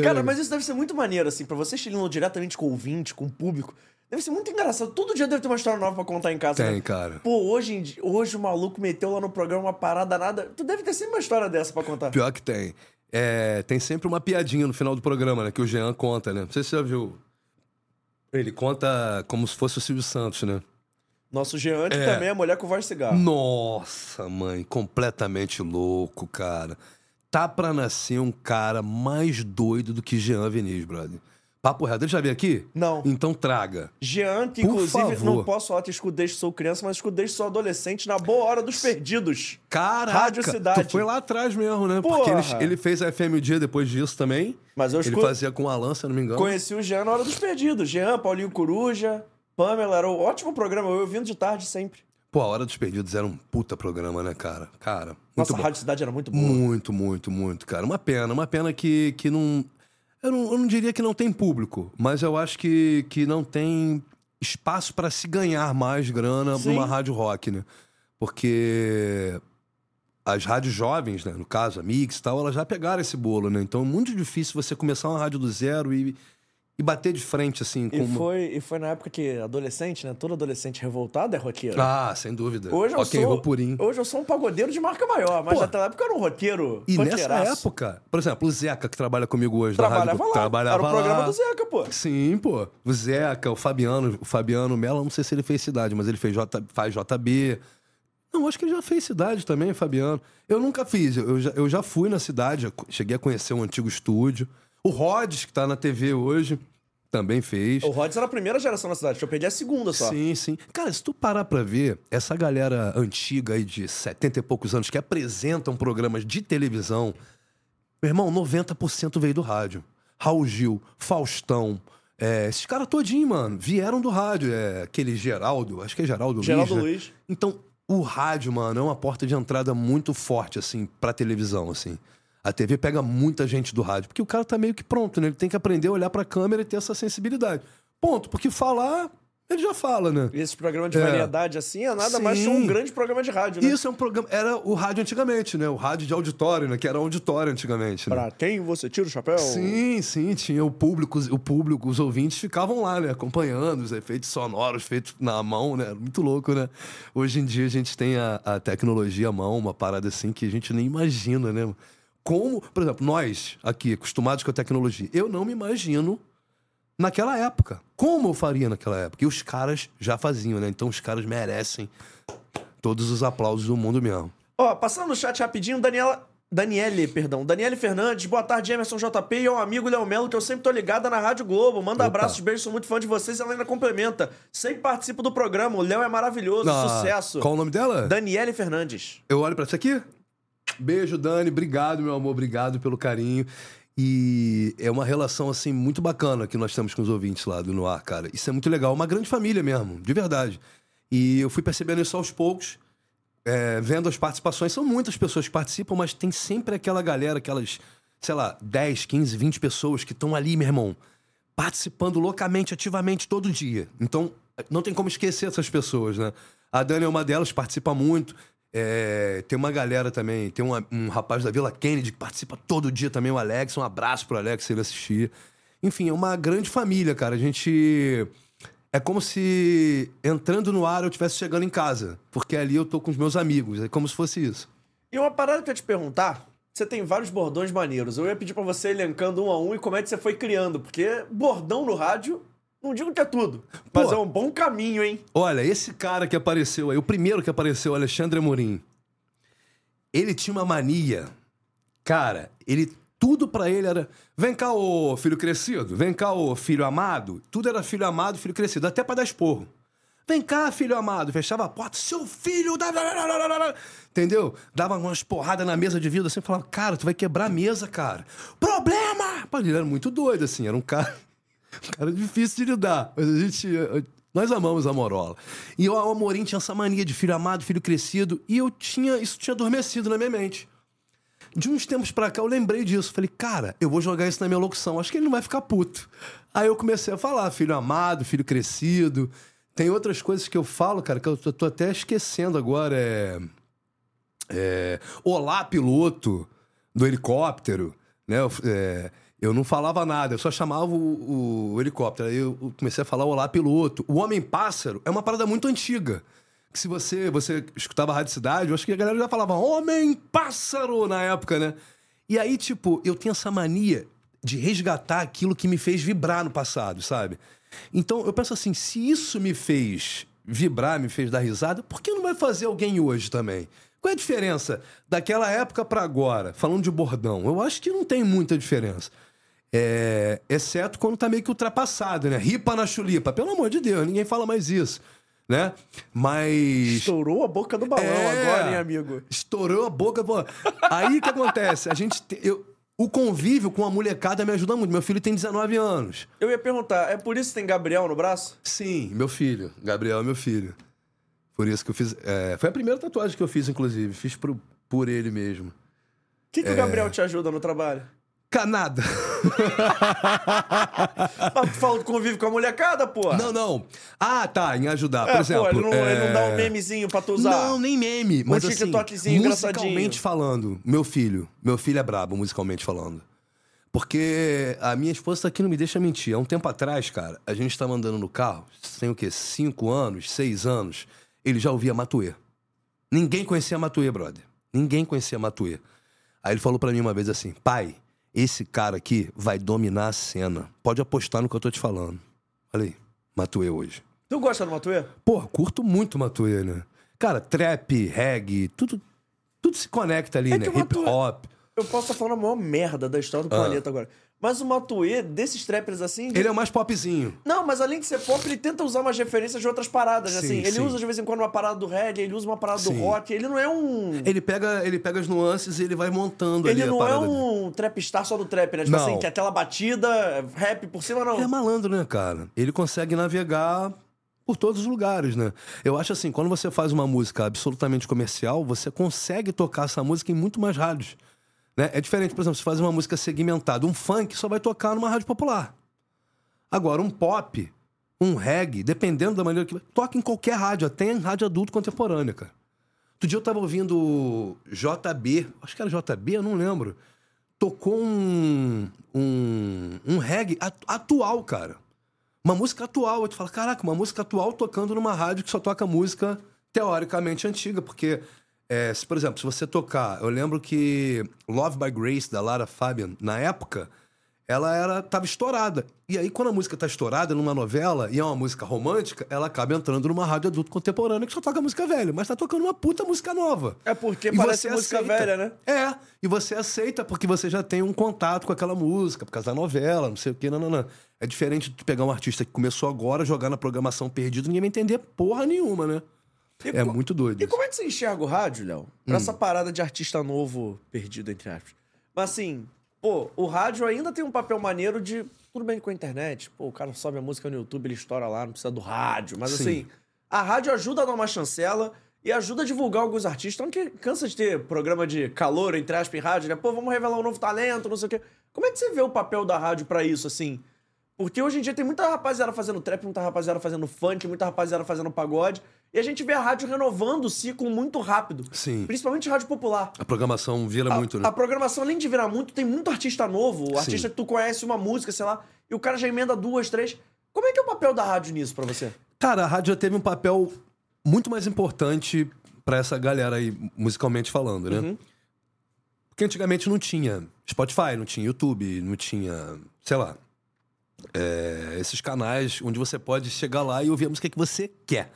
Cara, mas isso deve ser muito maneiro, assim, pra você chilando diretamente com o ouvinte, com o público. Deve ser muito engraçado. Todo dia deve ter uma história nova pra contar em casa. Tem, né? cara. Pô, hoje, hoje o maluco meteu lá no programa uma parada nada. Tu deve ter sempre uma história dessa pra contar. Pior que tem. É, tem sempre uma piadinha no final do programa, né? Que o Jean conta, né? Não sei se você já viu. Ele conta como se fosse o Silvio Santos, né? Nosso Jean é. também é mulher com cigarro. Nossa, mãe, completamente louco, cara. Tá pra nascer um cara mais doido do que Jean Vinícius, brother. Papo reto. Ele já veio aqui? Não. Então traga. Jean, que Por inclusive favor. não posso falar que desde sou criança, mas escuto desde sou adolescente na boa hora dos perdidos. Caraca! Rádio Cidade. Tu foi lá atrás mesmo, né? Porra. Porque ele, ele fez a FM o dia depois disso também. Mas eu escuto... Ele fazia com se eu não me engano. Conheci o Jean na hora dos perdidos. Jean, Paulinho Coruja. Pamela, era um ótimo programa, eu ouvindo de tarde sempre. Pô, a Hora dos Perdidos era um puta programa, né, cara? Cara. Nossa, a Rádio Cidade era muito boa. Muito, muito, muito, cara. Uma pena, uma pena que, que não. Eu, não. eu não diria que não tem público, mas eu acho que, que não tem espaço para se ganhar mais grana Sim. numa rádio rock, né? Porque as rádios jovens, né, no caso, a Mix e tal, elas já pegaram esse bolo, né? Então é muito difícil você começar uma rádio do zero e e bater de frente, assim. Com e, foi, e foi na época que adolescente, né? Todo adolescente revoltado é roqueiro. Ah, sem dúvida. Hoje eu, okay, sou, purinho. hoje eu sou um pagodeiro de marca maior, mas Pô, naquela época eu era um roqueiro. E nessa época, por exemplo, o Zeca, que trabalha comigo hoje trabalhava na rádio. Lá. Trabalhava era o programa do Zeca, pô. Sim, pô. O Zeca, o Fabiano, o Fabiano Mello, não sei se ele fez cidade, mas ele fez J, faz JB. Não, acho que ele já fez cidade também, Fabiano. Eu nunca fiz, eu já, eu já fui na cidade, cheguei a conhecer um antigo estúdio. O Rhodes, que tá na TV hoje. Também fez. O Rhodes era a primeira geração na cidade, eu perdi a segunda só. Sim, sim. Cara, se tu parar pra ver, essa galera antiga aí de 70 e poucos anos que apresentam programas de televisão, meu irmão, 90% veio do rádio. Raul Gil, Faustão, é, esses caras todinho, mano, vieram do rádio. É, aquele Geraldo, acho que é Geraldo, Geraldo Luiz. Né? Luiz. Então, o rádio, mano, é uma porta de entrada muito forte, assim, pra televisão, assim. A TV pega muita gente do rádio, porque o cara tá meio que pronto, né? Ele tem que aprender a olhar pra câmera e ter essa sensibilidade. Ponto, porque falar ele já fala, né? E esse programa de é. variedade, assim, é nada Sim. mais que um grande programa de rádio, né? Isso é um programa. Era o rádio antigamente, né? O rádio de auditório, né? Que era auditório antigamente. Né? Pra quem você tira o chapéu? Sim, sim. Tinha o público, o público, os ouvintes ficavam lá, né? Acompanhando os efeitos sonoros feitos na mão, né? Muito louco, né? Hoje em dia a gente tem a, a tecnologia à mão, uma parada assim que a gente nem imagina, né? Como, por exemplo, nós aqui, acostumados com a tecnologia, eu não me imagino naquela época. Como eu faria naquela época? E os caras já faziam, né? Então os caras merecem todos os aplausos do mundo mesmo. Ó, passando no chat rapidinho, Daniela. Daniele, perdão. Daniele Fernandes, boa tarde, Emerson JP e ao amigo Léo Melo, que eu sempre tô ligada na Rádio Globo. Manda Opa. abraços, beijos, sou muito fã de vocês e ela ainda complementa. Sempre participo do programa, o Léo é maravilhoso, ah, sucesso. Qual o nome dela? Daniele Fernandes. Eu olho pra isso aqui? Beijo, Dani. Obrigado, meu amor. Obrigado pelo carinho. E é uma relação, assim, muito bacana que nós temos com os ouvintes lá do Noir, cara. Isso é muito legal. Uma grande família mesmo, de verdade. E eu fui percebendo isso aos poucos, é, vendo as participações. São muitas pessoas que participam, mas tem sempre aquela galera, aquelas, sei lá, 10, 15, 20 pessoas que estão ali, meu irmão, participando loucamente, ativamente todo dia. Então, não tem como esquecer essas pessoas, né? A Dani é uma delas, participa muito. É, tem uma galera também, tem um, um, rapaz da Vila Kennedy que participa todo dia também, o Alex. Um abraço pro Alex se ele assistir. Enfim, é uma grande família, cara. A gente. É como se entrando no ar eu estivesse chegando em casa. Porque ali eu tô com os meus amigos. É como se fosse isso. E uma parada que eu te perguntar: você tem vários bordões maneiros. Eu ia pedir para você elencando um a um e como é que você foi criando. Porque bordão no rádio Não digo que é tudo, mas Pô. é um bom caminho, hein? Olha, esse cara que apareceu aí, o primeiro que apareceu, Alexandre Amorim, ele tinha uma mania. Cara, ele tudo pra ele era, vem cá ô filho crescido, vem cá ô filho amado. Tudo era filho amado, filho crescido, até pra dar esporro. Vem cá, filho amado. Fechava a porta, seu filho. da- Entendeu? Dava umas porradas na mesa de vidro assim, falava, cara, tu vai quebrar a mesa, cara. Problema! Pô, ele era muito doido, assim, era um cara. Cara difícil de lidar. Mas a gente. Nós amamos a Morola. E o Amorim tinha essa mania de filho amado, filho crescido. E eu tinha. Isso tinha adormecido na minha mente. De uns tempos pra cá eu lembrei disso. Falei, cara, eu vou jogar isso na minha locução. Acho que ele não vai ficar puto. Aí eu comecei a falar, filho amado, filho crescido. Tem outras coisas que eu falo, cara, que eu tô, tô até esquecendo agora. É. é Olá, piloto do helicóptero. Né? É, eu não falava nada, eu só chamava o, o helicóptero. Aí eu comecei a falar Olá, piloto. O Homem-Pássaro é uma parada muito antiga. Que se você, você escutava a Rádio Cidade, eu acho que a galera já falava Homem-Pássaro na época, né? E aí, tipo, eu tenho essa mania de resgatar aquilo que me fez vibrar no passado, sabe? Então, eu penso assim, se isso me fez vibrar, me fez dar risada, por que não vai fazer alguém hoje também? Qual é a diferença daquela época pra agora? Falando de bordão, eu acho que não tem muita diferença. É, exceto quando tá meio que ultrapassado, né? Ripa na chulipa. Pelo amor de Deus, ninguém fala mais isso, né? Mas... Estourou a boca do balão É. agora, hein, amigo? Estourou a boca. Pô. Aí o que acontece? A gente. te- eu, o convívio com a molecada me ajuda muito. Meu filho tem 19 anos. Eu ia perguntar, é por isso que tem Gabriel no braço? Sim, meu filho. Gabriel é meu filho. Por isso que eu fiz. é, foi a primeira tatuagem que eu fiz, inclusive. Fiz por, por ele mesmo. O que, É. que o Gabriel te ajuda no trabalho? Canada. Mas tu fala do convívio com a molecada, pô. Não, não. Ah, tá, em ajudar. É, Por exemplo. pô, ele não, ele não dá um é, memezinho pra tu usar. Não, nem meme. Mas assim, TikTokzinho engraçadinho. musicalmente falando, meu filho, meu filho é brabo, musicalmente falando. Porque a minha esposa aqui não me deixa mentir. Há um tempo atrás, cara, a gente estava andando no carro, tem o quê? Cinco anos, seis anos. Ele já ouvia Matuê. Ninguém conhecia Matuê, brother. Ninguém conhecia Matuê. Aí ele falou pra mim uma vez assim: pai, esse cara aqui vai dominar a cena. Pode apostar no que eu tô te falando. Olha aí, Matuê hoje. Tu gosta do Matuê? Porra, curto muito Matuê, né? Cara, trap, reggae, tudo, tudo se conecta ali, É né? Hip hop. Eu posso estar falando a maior merda da história do Ah. planeta agora. Mas o Matuê, desses trappers assim... Ele é mais popzinho. Não, mas além de ser pop, ele tenta usar umas referências de outras paradas? Sim, assim. Ele sim. usa de vez em quando uma parada do reggae, ele usa uma parada do Sim. rock. Ele não é um... Ele pega, ele pega as nuances e ele vai montando Ele ali não a é um trapstar só do trap, né? Tipo Não. assim, que é aquela batida, rap por cima, não. Ele é malandro, né, cara? Ele consegue navegar por todos os lugares, né? Eu acho assim, quando você faz uma música absolutamente comercial, você consegue tocar essa música em muito mais rádios. Né? É diferente, por exemplo, se faz uma música segmentada. Um funk só vai tocar numa rádio popular. Agora, um pop, um reggae, dependendo da maneira que... Toca em qualquer rádio, até em rádio adulto contemporânea, cara. Outro dia eu tava ouvindo JB, acho que era JB, eu não lembro. Tocou um, um, um reggae atu- atual, cara. Uma música atual. Aí tu fala, caraca, uma música atual tocando numa rádio que só toca música teoricamente antiga. Porque, é, se, por exemplo, se você tocar... Eu lembro que Love by Grace, da Lara Fabian, na época, ela era tava estourada. E aí, quando a música tá estourada numa novela e é uma música romântica, ela acaba entrando numa rádio adulto contemporânea que só toca música velha, mas tá tocando uma puta música nova. É porque E parece você música aceita. velha, né? É, e você aceita porque você já tem um contato com aquela música, por causa da novela, não sei o quê, não, não, não. É diferente de pegar um artista que começou agora, jogar na programação perdido, ninguém vai entender porra nenhuma, né? E É muito doido. E isso. como é que você enxerga o rádio, Léo? Pra essa parada de artista novo, perdido, entre aspas. Mas assim, pô, o rádio ainda tem um papel maneiro de. Tudo bem com a internet. Pô, o cara sobe a música no YouTube, ele estoura lá, não precisa do rádio. Mas Sim. assim, a rádio ajuda a dar uma chancela e ajuda a divulgar alguns artistas. Então, que cansa de ter programa de calor, entre aspas, em rádio, né? Pô, vamos revelar um novo talento, não sei o quê. Como é que você vê o papel da rádio pra isso, assim? Porque hoje em dia tem muita rapaziada fazendo trap, muita rapaziada fazendo funk, muita rapaziada fazendo pagode. E a gente vê a rádio renovando o ciclo muito rápido. Sim. Principalmente rádio popular. A programação vira A, muito, né? a programação, além de virar muito, tem muito artista novo. O artista que tu conhece uma música, sei lá, e o cara já emenda duas, três. Como é que é o papel da rádio nisso pra você? Cara, a rádio já teve um papel muito mais importante pra essa galera aí, musicalmente falando, né? Uhum. Porque antigamente não tinha Spotify, não tinha YouTube, não tinha, sei lá. É, esses canais onde você pode chegar lá e ouvir a música que você quer.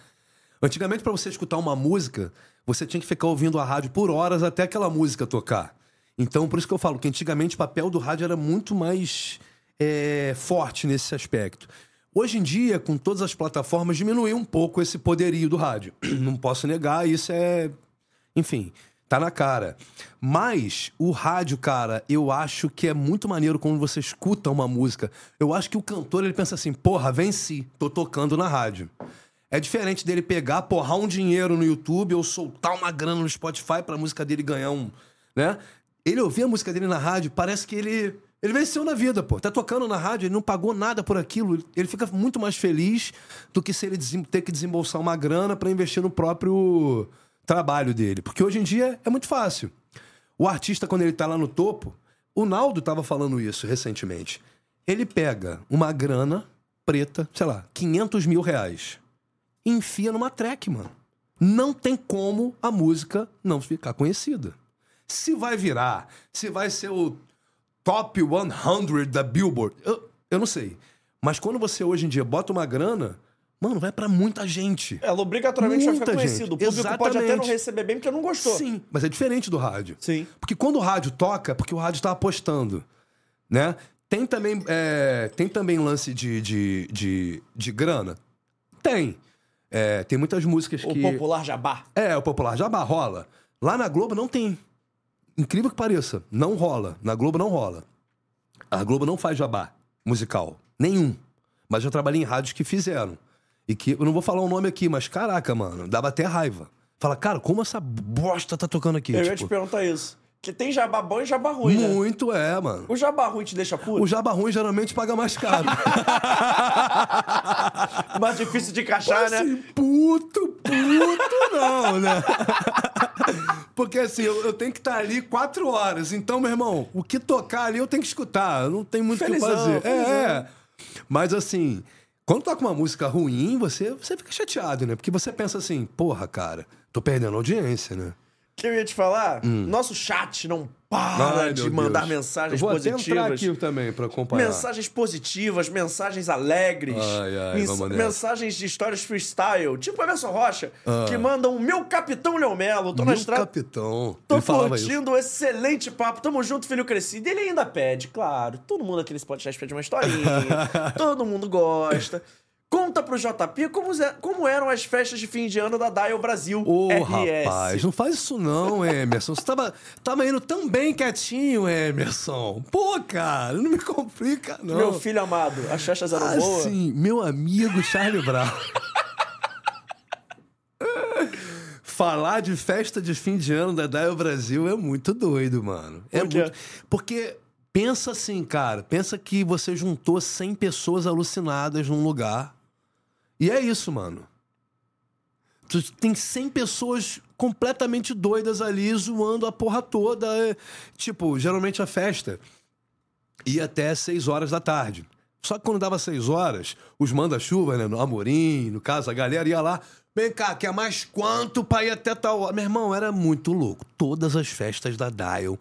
Antigamente, para você escutar uma música, você tinha que ficar ouvindo a rádio por horas até aquela música tocar. Então, por isso que eu falo que antigamente o papel do rádio era muito mais é, forte nesse aspecto. Hoje em dia, com todas as plataformas, diminuiu um pouco esse poderio do rádio. Não posso negar, isso é. Enfim, tá na cara. Mas o rádio, cara, eu acho que é muito maneiro quando você escuta uma música. Eu acho que o cantor ele pensa assim: porra, venci, tô tocando na rádio. É diferente dele pegar, porrar um dinheiro no YouTube ou soltar uma grana no Spotify pra música dele ganhar um. né? Ele ouvir a música dele na rádio, parece que ele. Ele venceu na vida, pô. Tá tocando na rádio, ele não pagou nada por aquilo. Ele fica muito mais feliz do que se ele ter que desembolsar uma grana para investir no próprio trabalho dele. Porque hoje em dia é muito fácil. O artista, quando ele tá lá no topo, o Naldo tava falando isso recentemente. Ele pega uma grana preta, sei lá, 500 mil reais, e enfia numa track, mano. Não tem como a música não ficar conhecida. Se vai virar, se vai ser o top 100 da Billboard, eu, eu não sei. Mas quando você hoje em dia bota uma grana, mano, vai para muita gente. Ela obrigatoriamente vai ficar Muita gente. O público pode até não Exatamente. receber bem porque não gostou. Sim, mas é diferente do rádio. Sim. Porque quando o rádio toca, é porque o rádio tá apostando, né? Tem também, é, tem também lance de, de, de, de grana? Tem. É, tem muitas músicas O que... popular jabá. É, o popular jabá rola. Lá na Globo não tem. Incrível que pareça, não rola. Na Globo não rola. A Globo não faz jabá musical. Nenhum. Mas eu trabalhei em rádios que fizeram. E que, eu não vou falar o nome aqui, mas caraca, mano, dava até raiva. Fala, cara, como essa bosta tá tocando aqui? Eu ia te Tipo, perguntar isso. Que tem jabá bom e jabá ruim, né? muito é, mano. O jabá ruim te deixa puto? O jabá ruim geralmente paga mais caro. Mais difícil de encaixar, Mas, né? assim, puto, puto não, né? Porque assim, eu, eu tenho que estar ali quatro horas. Então, meu irmão, o que tocar ali eu tenho que escutar. Não tem muito o que fazer. felizão. É, é. Mas assim, quando toca uma música ruim, você, você fica chateado, né? Porque você pensa assim, porra, cara, tô perdendo audiência, né? Que eu ia te falar? Nosso chat não para Hum. Ai, de mandar Deus. mensagens eu vou positivas. entrar aqui também pra acompanhar. Mensagens positivas, mensagens alegres, Ai, ai, mens- mensagens de histórias freestyle, tipo Emerson Rocha, Ah. que mandam meu capitão Leão Melo, tô na Meu estrada, capitão. tô Ele curtindo excelente papo, tamo junto, filho crescido. E ele ainda pede, claro, todo mundo aqui nesse podcast pede uma historinha, todo mundo gosta. Conta pro JP como, ze- como eram as festas de fim de ano da Dial Brasil Ô, rapaz, não faz isso não, Emerson. Você tava, tava indo tão bem quietinho, Emerson. Pô, cara, não me complica, não. Meu filho amado, as festas eram boas. Assim, meu amigo Charlie Brown. Falar de festa de fim de ano da Dial Brasil é muito doido, mano. É Por muito... Porque pensa assim, cara, pensa que você juntou 100 pessoas alucinadas num lugar. E é isso, mano. Tu tem 100 pessoas completamente doidas ali, zoando a porra toda. É, Tipo, geralmente a festa ia até 6 horas da tarde. Só que quando dava 6 horas, os manda-chuva, né? No Amorim, no caso, a galera ia lá. Vem cá, quer mais quanto pra ir até tal hora? Meu irmão, era muito louco. Todas as festas da Dial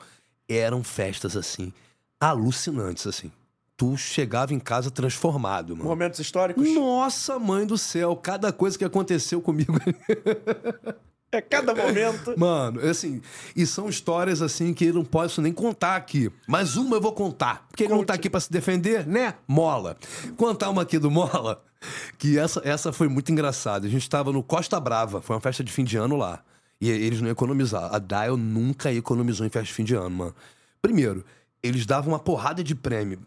eram festas, assim, alucinantes, assim. Tu chegava em casa transformado, mano. Momentos históricos. Nossa, mãe do céu, cada coisa que aconteceu comigo. É cada momento. Mano, assim, e são histórias assim que eu não posso nem contar aqui. Mas uma eu vou contar. Porque ele não tá Conte. aqui pra se defender, né? Mola. Contar uma aqui do Mola, que essa, essa foi muito engraçada. A gente tava no Costa Brava, foi uma festa de fim de ano lá. E eles não iam economizar. A Dial nunca economizou em festa de fim de ano, mano. Primeiro, eles davam uma porrada de prêmio.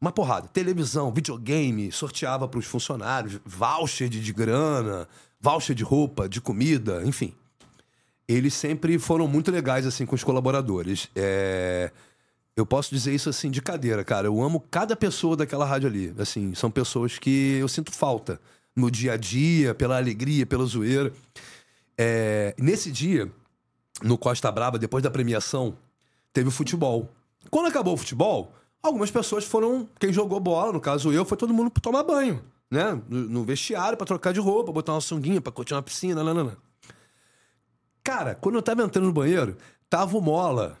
Uma porrada. Televisão, videogame, sorteava pros funcionários, voucher de, de grana, voucher de roupa, de comida, enfim eles sempre foram muito legais, assim, com os colaboradores. É... Eu posso dizer isso, assim, de cadeira, cara. Eu amo cada pessoa daquela rádio ali. Assim, são pessoas que eu sinto falta no dia a dia, pela alegria, pela zoeira. É, Nesse dia, no Costa Brava, depois da premiação, teve o futebol. Quando acabou o futebol, algumas pessoas foram. Quem jogou bola, no caso eu, foi todo mundo tomar banho, né? No, vestiário, pra trocar de roupa, botar uma sunguinha, pra curtir uma piscina, nanana. Cara, quando eu tava entrando no banheiro, tava o Mola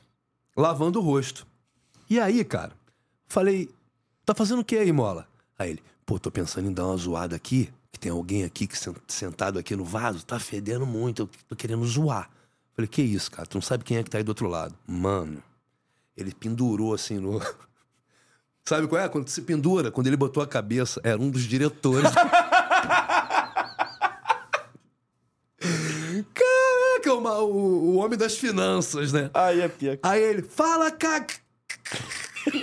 lavando o rosto. E aí, cara, falei, tá fazendo o que aí, Mola? Aí ele, pô, tô pensando em dar uma zoada aqui, que tem alguém aqui que sen- sentado aqui no vaso, tá fedendo muito, eu tô querendo zoar. Falei, que isso, cara? Tu não sabe quem é que tá aí do outro lado. Mano, ele pendurou assim no. Sabe qual é? Quando se pendura, quando ele botou a cabeça, era um dos diretores. Caraca, o, ma- o, o homem das finanças, né? Aí é. Aí ele, fala, cara.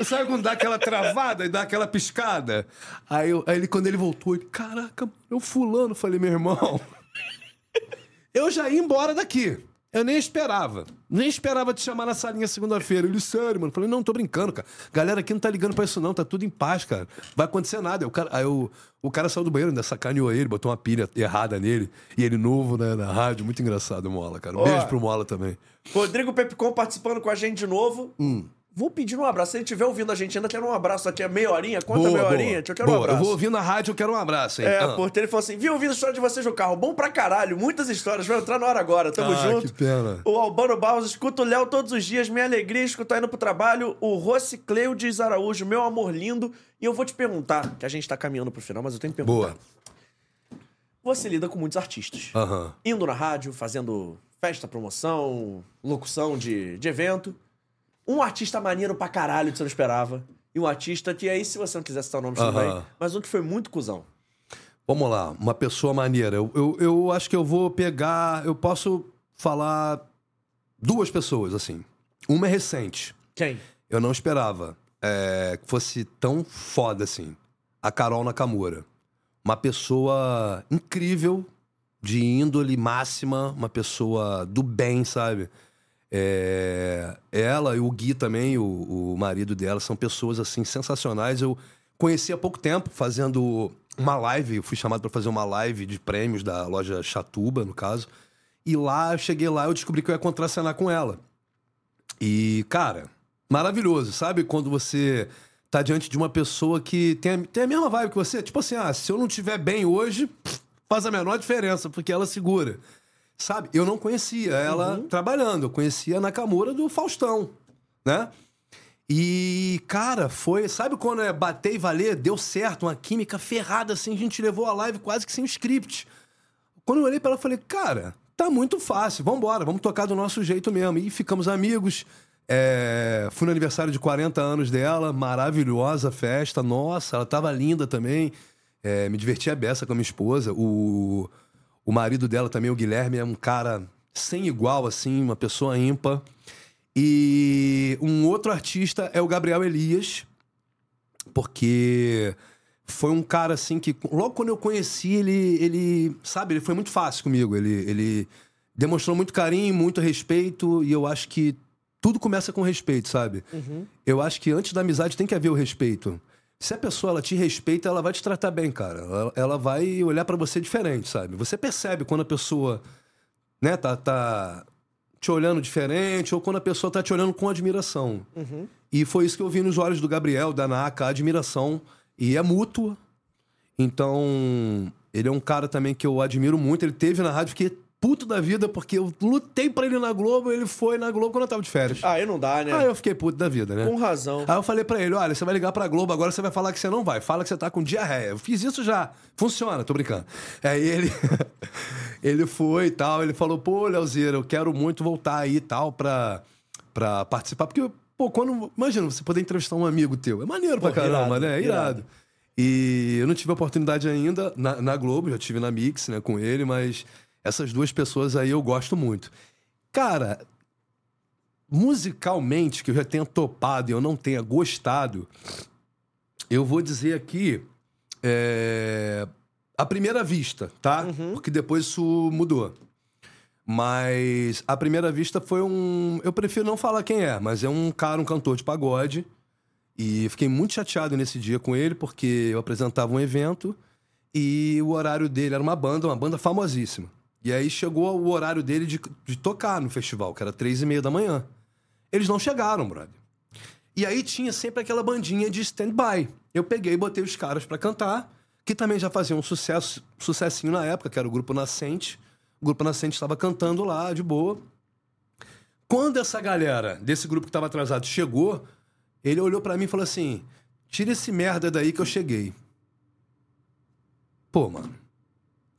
Sabe quando dá aquela travada e dá aquela piscada? Aí, eu- aí ele, quando ele voltou, ele, caraca, eu fulano. Falei, meu irmão, eu já ia embora daqui. Eu nem esperava. Nem esperava te chamar na salinha segunda-feira. Ele, sério, mano. Falei, não, tô brincando, cara. Galera aqui não tá ligando pra isso, não. Tá tudo em paz, cara. Vai acontecer nada. Aí o cara, aí o, o cara saiu do banheiro, ainda sacaneou ele, botou uma pilha errada nele. E ele novo, né, na rádio. Muito engraçado, Mola, cara. Um Ó. beijo pro Mola também. Rodrigo Pepicon participando com a gente de novo. Hum. Vou pedir um abraço. Se ele estiver ouvindo a gente ainda, quero um abraço aqui. É meia horinha? Quanto é meia horinha? Eu quero boa. um abraço. Eu vou ouvir na rádio, eu quero um abraço, hein? É, Ah. porque ele falou assim: vi ouvindo a história de vocês no carro. Bom pra caralho, muitas histórias. Vai entrar na hora agora, tamo Ah, junto. que pena. O Albano Barros, escuta o Léo todos os dias, minha alegria escutar indo pro trabalho. O Rossi Cleudes Araújo, meu amor lindo. E eu vou te perguntar, que a gente tá caminhando pro final, mas eu tenho que perguntar. Boa. Você lida com muitos artistas. Aham. Indo na rádio, fazendo festa, promoção, locução de, de evento. Um artista maneiro pra caralho que você não esperava. E um artista que aí, se você não quiser citar o nome, bem. Mas um que foi muito cuzão. Vamos lá, uma pessoa maneira. Eu, eu, eu acho que eu vou pegar. Eu posso falar duas pessoas, assim. Uma é recente. Quem? Eu não esperava é, que fosse tão foda assim. A Carol Nakamura. Uma pessoa incrível, de índole máxima, uma pessoa do bem, sabe? É, ela e o Gui também, o, o marido dela, são pessoas assim sensacionais. Eu conheci há pouco tempo, fazendo uma live. Eu fui chamado para fazer uma live de prêmios da loja Chatuba, no caso. E lá, eu cheguei lá, eu descobri que eu ia contracenar com ela. E, cara, maravilhoso, sabe? Quando você tá diante de uma pessoa que tem a, tem a mesma vibe que você. Tipo assim, ah, se eu não tiver bem hoje, faz a menor diferença, porque ela segura. Sabe? Eu não conhecia ela trabalhando, eu conhecia a Nakamura do Faustão, né? E, cara, foi. Sabe quando é bater e valer? Deu certo, uma química ferrada assim, a gente levou a live quase que sem o script. Quando eu olhei pra ela, eu falei, cara, tá muito fácil, vambora, vamos tocar do nosso jeito mesmo. E ficamos amigos. É, fui no aniversário de 40 anos dela, maravilhosa festa, nossa, ela tava linda também. É, me diverti a beça com a minha esposa. O, o marido dela também, o Guilherme, é um cara sem igual, assim, uma pessoa ímpar. E um outro artista é o Gabriel Elias, porque foi um cara assim que logo quando eu conheci ele, ele sabe, ele foi muito fácil comigo. Ele, ele demonstrou muito carinho, muito respeito e eu acho que tudo começa com respeito, sabe? Eu acho que antes da amizade tem que haver o respeito. Se a pessoa ela te respeita, ela vai te tratar bem, cara. Ela, ela vai olhar pra você diferente, sabe? Você percebe quando a pessoa, né, tá, tá te olhando diferente ou quando a pessoa tá te olhando com admiração. E foi isso que eu vi nos olhos do Gabriel, da Naka, a admiração. E é mútua. Então, ele é um cara também que eu admiro muito. Ele teve na rádio, fiquei puto da vida, porque eu lutei pra ele na Globo, ele foi na Globo quando eu tava de férias. Aí não dá, né? Aí eu fiquei puto da vida, né? Com razão. Aí eu falei pra ele, olha, você vai ligar pra Globo, agora você vai falar que você não vai. Fala que você tá com diarreia. Eu fiz isso já. Funciona, tô brincando. Aí ele... ele foi e tal, ele falou, pô, Leozeira, eu quero muito voltar aí e tal pra, pra participar. Porque, pô, quando... Imagina, você poder entrevistar um amigo teu. É maneiro pra Pô, caramba, irado, né? É irado. irado. E eu não tive a oportunidade ainda na, na Globo, já tive na Mix, né, com ele, mas essas duas pessoas aí eu gosto muito. Cara, musicalmente, que eu já tenha topado e eu não tenha gostado, eu vou dizer aqui. É, à primeira vista, tá? Porque depois isso mudou. Mas à primeira vista foi um. Eu prefiro não falar quem é, mas é um cara, um cantor de pagode. E fiquei muito chateado nesse dia com ele, porque eu apresentava um evento e o horário dele era uma banda, uma banda famosíssima. E aí chegou o horário dele de, de tocar no festival, que era três e meia da manhã. Eles não chegaram, brother. E aí tinha sempre aquela bandinha de stand-by. Eu peguei e botei os caras pra cantar, que também já faziam um sucesso, sucessinho na época, que era o Grupo Nascente. O Grupo Nascente estava cantando lá, de boa. Quando essa galera desse grupo que estava atrasado chegou, ele olhou pra mim e falou assim: tira esse merda daí que eu cheguei. Pô, mano.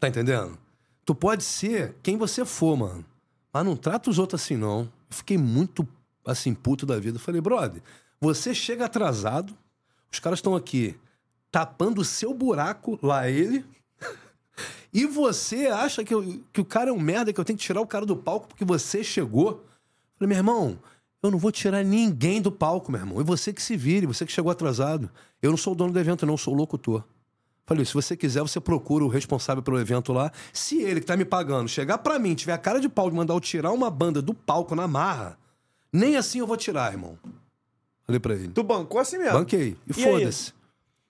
Tá entendendo? Tu pode ser quem você for, mano. Mas não trata os outros assim, não. Eu fiquei muito, assim, puto da vida. Eu falei, brother, você chega atrasado, os caras estão aqui tapando o seu buraco, lá ele, e você acha que, eu, que o cara é um merda, que eu tenho que tirar o cara do palco porque você chegou? Eu falei, meu irmão, eu não vou tirar ninguém do palco, meu irmão. E você que se vire, você que chegou atrasado. Eu não sou o dono do evento, não, eu sou o locutor. Falei, se você quiser, você procura o responsável pelo evento lá. Se ele que tá me pagando chegar para mim, tiver a cara de pau de mandar eu tirar uma banda do palco na marra, nem assim eu vou tirar, irmão. Falei pra ele. Tu bancou assim mesmo? Banquei. E, E foda-se.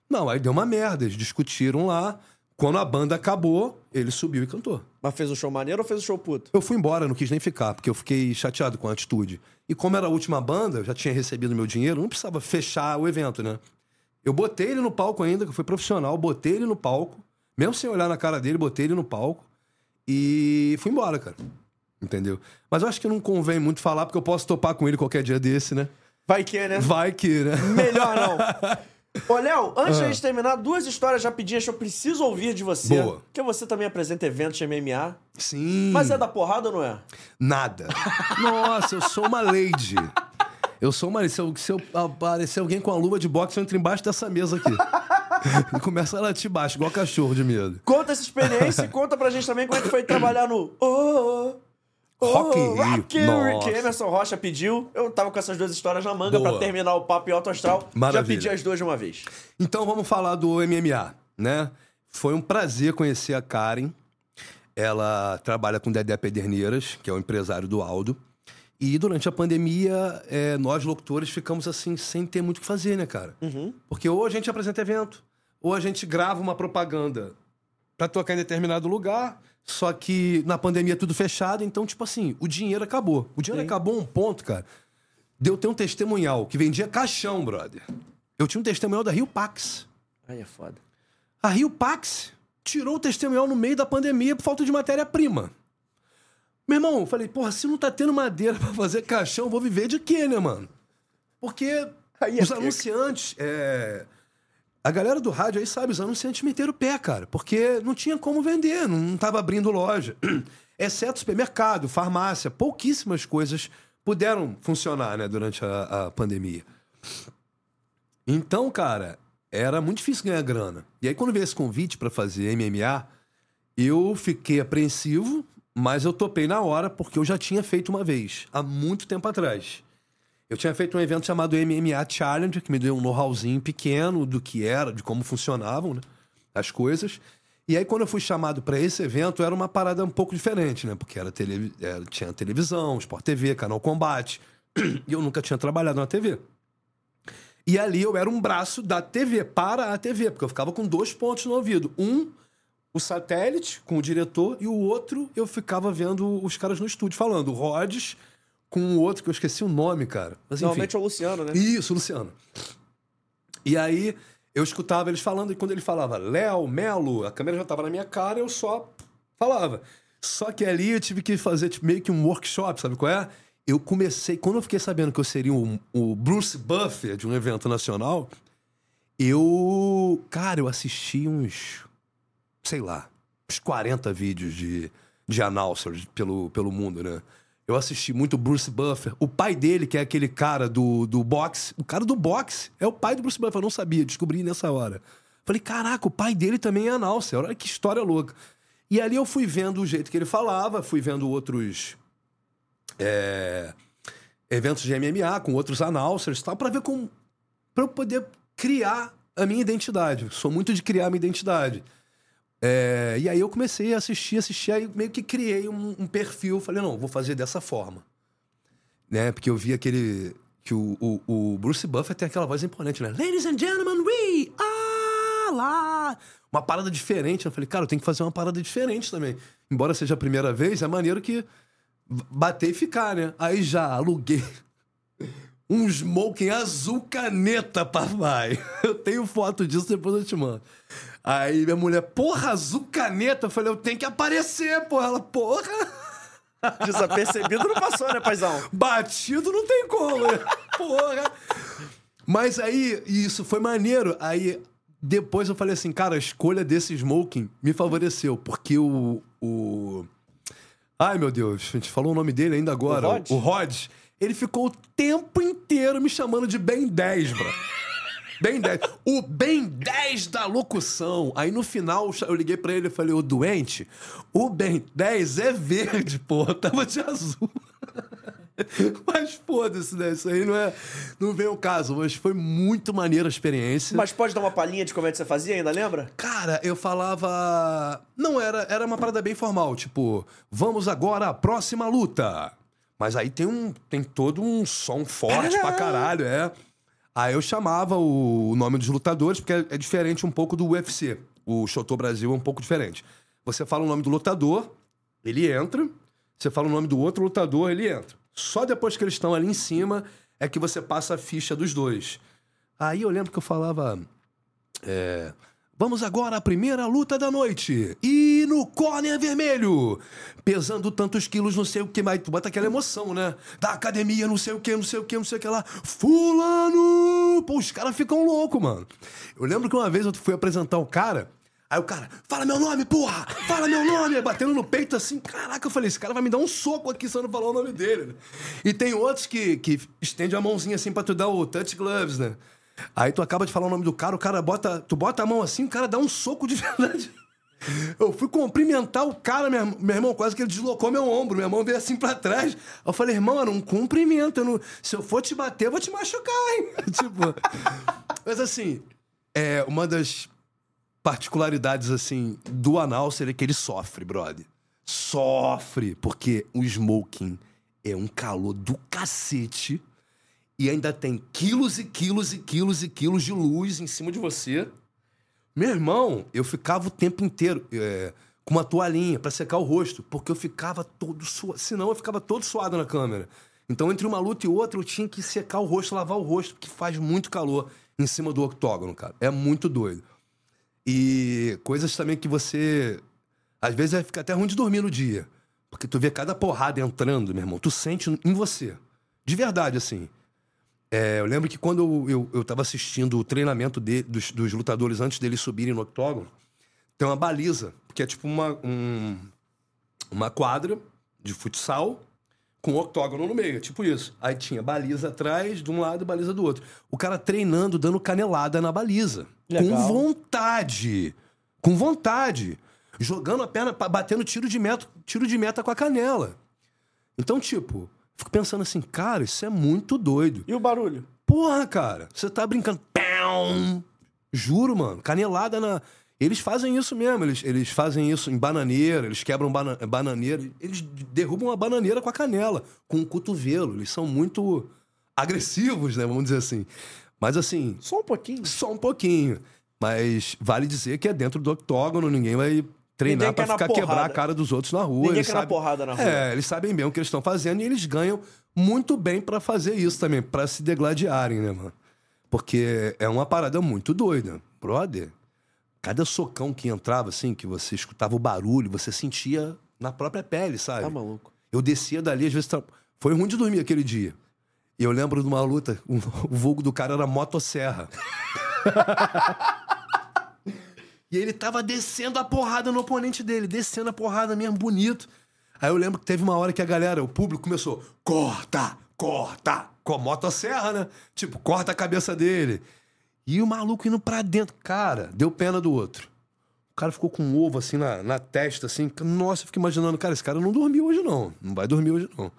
Não, aí deu uma merda. Eles discutiram lá. Quando a banda acabou, ele subiu e cantou. Mas fez um show maneiro ou fez um show puto? Eu fui embora, não quis nem ficar, porque eu fiquei chateado com a atitude. E como era a última banda, eu já tinha recebido meu dinheiro, não precisava fechar o evento, né? Eu botei ele no palco ainda, que eu fui profissional, botei ele no palco, mesmo sem olhar na cara dele, botei ele no palco e fui embora, cara. Entendeu? Mas eu acho que não convém muito falar, porque eu posso topar com ele qualquer dia desse, né? Vai que, né? Vai que, né? Melhor não. Ô, Léo, antes de a gente terminar, duas histórias rapidinhas que eu preciso ouvir de você. Boa. Porque você também apresenta eventos de MMA. Sim. Mas é da porrada ou não é? Nada. Nossa, eu sou uma lady. Eu sou. Se, eu, se eu aparecer alguém com a luva de boxe, eu entro embaixo dessa mesa aqui. e começa a latir baixo, igual cachorro de medo. Conta essa experiência e conta pra gente também como é que foi trabalhar no. Oh, oh, Rock in Rio. Rock Nossa. que Emerson Rocha pediu. Eu tava com essas duas histórias na manga Boa. pra terminar o papo em alto astral. Já Maravilha. pedi as duas de uma vez. Então vamos falar do MMA, né? Foi um prazer conhecer a Karen. Ela trabalha com Dedé Pederneiras, que é o empresário do Aldo. E durante a pandemia, é, nós locutores ficamos assim, sem ter muito o que fazer, né, cara? Porque ou a gente apresenta evento, ou a gente grava uma propaganda pra tocar em determinado lugar, só que na pandemia tudo fechado, então, tipo assim, o dinheiro acabou. O dinheiro Sim. acabou um ponto, cara. Deu ter um testemunhal que vendia caixão, brother. Eu tinha um testemunhal da Rio Pax. Aí é foda. A Rio Pax tirou o testemunhal no meio da pandemia por falta de matéria-prima. Meu irmão, eu falei, porra, se não tá tendo madeira pra fazer caixão, vou viver de quê, né, mano? Porque Aí é os anunciantes. é, A galera do rádio aí sabe, os anunciantes meteram o pé, cara. Porque não tinha como vender, não tava abrindo loja. Exceto supermercado, farmácia, pouquíssimas coisas puderam funcionar, né, durante a, a pandemia. Então, cara, era muito difícil ganhar grana. E aí, quando veio esse convite pra fazer MMA, eu fiquei apreensivo, mas eu topei na hora porque eu já tinha feito uma vez, há muito tempo atrás. Eu tinha feito um evento chamado MMA Challenge, que me deu um know-howzinho pequeno do que era, de como funcionavam né, as coisas. E aí, quando eu fui chamado pra esse evento, era uma parada um pouco diferente, né? Porque era tele... era- tinha televisão, Sport TV, Canal Combate. E eu nunca tinha trabalhado na TV. E ali eu era um braço da TV para a TV, porque eu ficava com dois pontos no ouvido. Um, o satélite com o diretor, e o outro eu ficava vendo os caras no estúdio falando. O Rhodes com o outro, que eu esqueci o nome, cara. Mas. Normalmente é o Luciano, né? Isso, Luciano. E aí eu escutava eles falando, e quando ele falava Léo, Melo, a câmera já tava na minha cara, eu só falava. Só que ali eu tive que fazer tipo, meio que um workshop, sabe qual é? Eu comecei, quando eu fiquei sabendo que eu seria um- o Bruce Buffer de um evento nacional, eu. Cara, eu assisti uns. Sei lá, uns 40 vídeos de, de announcers pelo, pelo mundo, né? Eu assisti muito Bruce Buffer. O pai dele, que é aquele cara do, do boxe. O cara do boxe é o pai do Bruce Buffer. Eu não sabia, descobri nessa hora. Falei, caraca, o pai dele também é announcer. Olha que história louca. E ali eu fui vendo o jeito que ele falava, fui vendo outros é, eventos de MMA com outros announcers e tal, pra ver como. pra eu poder criar a minha identidade. Sou muito de criar a minha identidade. É, e aí eu comecei a assistir, assistir, aí meio que criei um, um perfil. Falei, não, vou fazer dessa forma. Né? Porque eu vi aquele. Que o, o, o Bruce Buffer tem aquela voz imponente, né? Ladies and gentlemen, we are lá. Uma parada diferente. Eu falei, cara, eu tenho que fazer uma parada diferente também. Embora seja a primeira vez, é maneiro que bater e ficar, né? Aí já aluguei um smoking azul caneta, papai. Eu tenho foto disso, depois eu te mando. Aí minha mulher, porra, azul caneta. Eu falei, eu tenho que aparecer, porra. Ela, porra. Desapercebido não passou, né, paizão? Batido não tem como, né? Porra. Mas aí, isso foi maneiro. Aí, depois eu falei assim, cara, a escolha desse smoking me favoreceu, porque o. o... Ai, meu Deus, a gente falou o nome dele ainda agora. O Rod? O Rod. Ele ficou o tempo inteiro me chamando de Ben 10, bro. Ben 10. O Ben 10 da locução. Aí no final eu liguei pra ele e falei, ô doente, o Ben 10 é verde, porra. Tava de azul. Mas foda-se, né? Isso aí não é. Não vem o caso, mas foi muito maneira a experiência. Mas pode dar uma palhinha de como é que você fazia, ainda lembra? Cara, eu falava. Não, era, era uma parada bem formal, tipo, vamos agora à próxima luta. Mas aí tem um. Tem todo um som forte pra caralho, é. Aí eu chamava o, nome dos lutadores, porque é, é diferente um pouco do UFC. O Shotô Brasil é um pouco diferente. Você fala o nome do lutador, ele entra. Você fala o nome do outro lutador, ele entra. Só depois que eles estão ali em cima é que você passa a ficha dos dois. Aí eu lembro que eu falava. É, Vamos agora à primeira luta da noite. E no corner vermelho, pesando tantos quilos, não sei o que, mas tu bota aquela emoção, né? Da academia, não sei o que, não sei o que, não sei o que lá. Fulano! Pô, os caras ficam loucos, mano. Eu lembro que uma vez eu fui apresentar o cara. Aí o cara, fala meu nome, porra! Fala meu nome! Batendo no peito assim, caraca, eu falei, esse cara vai me dar um soco aqui se eu não falar o nome dele. E tem outros que, que estende a mãozinha assim pra tu dar o touch gloves, né? Aí tu acaba de falar o nome do cara, o cara bota. Tu bota a mão assim, o cara dá um soco de verdade. Eu fui cumprimentar o cara, meu, meu irmão, quase que ele deslocou meu ombro. Minha mão veio assim pra trás. Eu falei, irmão, era um cumprimento. Eu não, se eu for te bater, eu vou te machucar, hein? tipo. Mas assim, é uma das particularidades, assim, do anal seria que ele sofre, brother. Sofre, porque o smoking é um calor do cacete e ainda tem quilos e quilos e quilos e quilos de luz em cima de você. Meu irmão, eu ficava o tempo inteiro é, com uma toalhinha para secar o rosto, porque eu ficava todo suado. Senão eu ficava todo suado na câmera. Então, entre uma luta e outra, eu tinha que secar o rosto, lavar o rosto, porque faz muito calor em cima do octógono, cara. É muito doido. E coisas também que você. Às vezes vai ficar até ruim de dormir no dia. Porque tu vê cada porrada entrando, meu irmão. Tu sente em você. De verdade, assim. É, eu lembro que quando eu, eu, eu tava assistindo o treinamento de, dos, dos, lutadores antes deles subirem no octógono, tem uma baliza, que é tipo uma, um, uma quadra de futsal com um octógono no meio, tipo isso. Aí tinha baliza atrás de um lado e baliza do outro. O cara treinando, dando canelada na baliza. Legal. Com vontade. Com vontade. Jogando a perna, batendo tiro de meta, tiro de meta com a canela. Então, tipo, Fico pensando assim, cara, isso é muito doido. E o barulho? Porra, cara, você tá brincando. Pão! Juro, mano, canelada na. Eles fazem isso mesmo, eles, eles fazem isso em bananeira, eles quebram bana... bananeira, eles derrubam a bananeira com a canela, com o cotovelo. Eles são muito agressivos, né? Vamos dizer assim. Mas assim. Só um pouquinho? Só um pouquinho. Mas vale dizer que é dentro do octógono, ninguém vai treinar para ficar quebrar a cara dos outros na rua. Ninguém quer na porrada na rua. É, eles sabem bem o que eles estão fazendo e eles ganham muito bem para fazer isso também, para se degladiarem, né, mano? Porque é uma parada muito doida. Brother, cada socão que entrava, assim, que você escutava o barulho, você sentia na própria pele, sabe? Tá maluco. Eu descia dali, às vezes. Foi ruim de dormir aquele dia. E eu lembro de uma luta, o vulgo do cara era motosserra. E ele tava descendo a porrada no oponente dele, descendo a porrada mesmo, bonito. Aí eu lembro que teve uma hora que a galera, o público começou: corta, corta, com a motosserra, né? Tipo, corta a cabeça dele. E o maluco indo pra dentro. Cara, deu pena do outro. O cara ficou com um ovo assim na, na testa, assim. Nossa, eu fico imaginando, cara, esse cara não dormiu hoje, não. Não vai dormir hoje, não.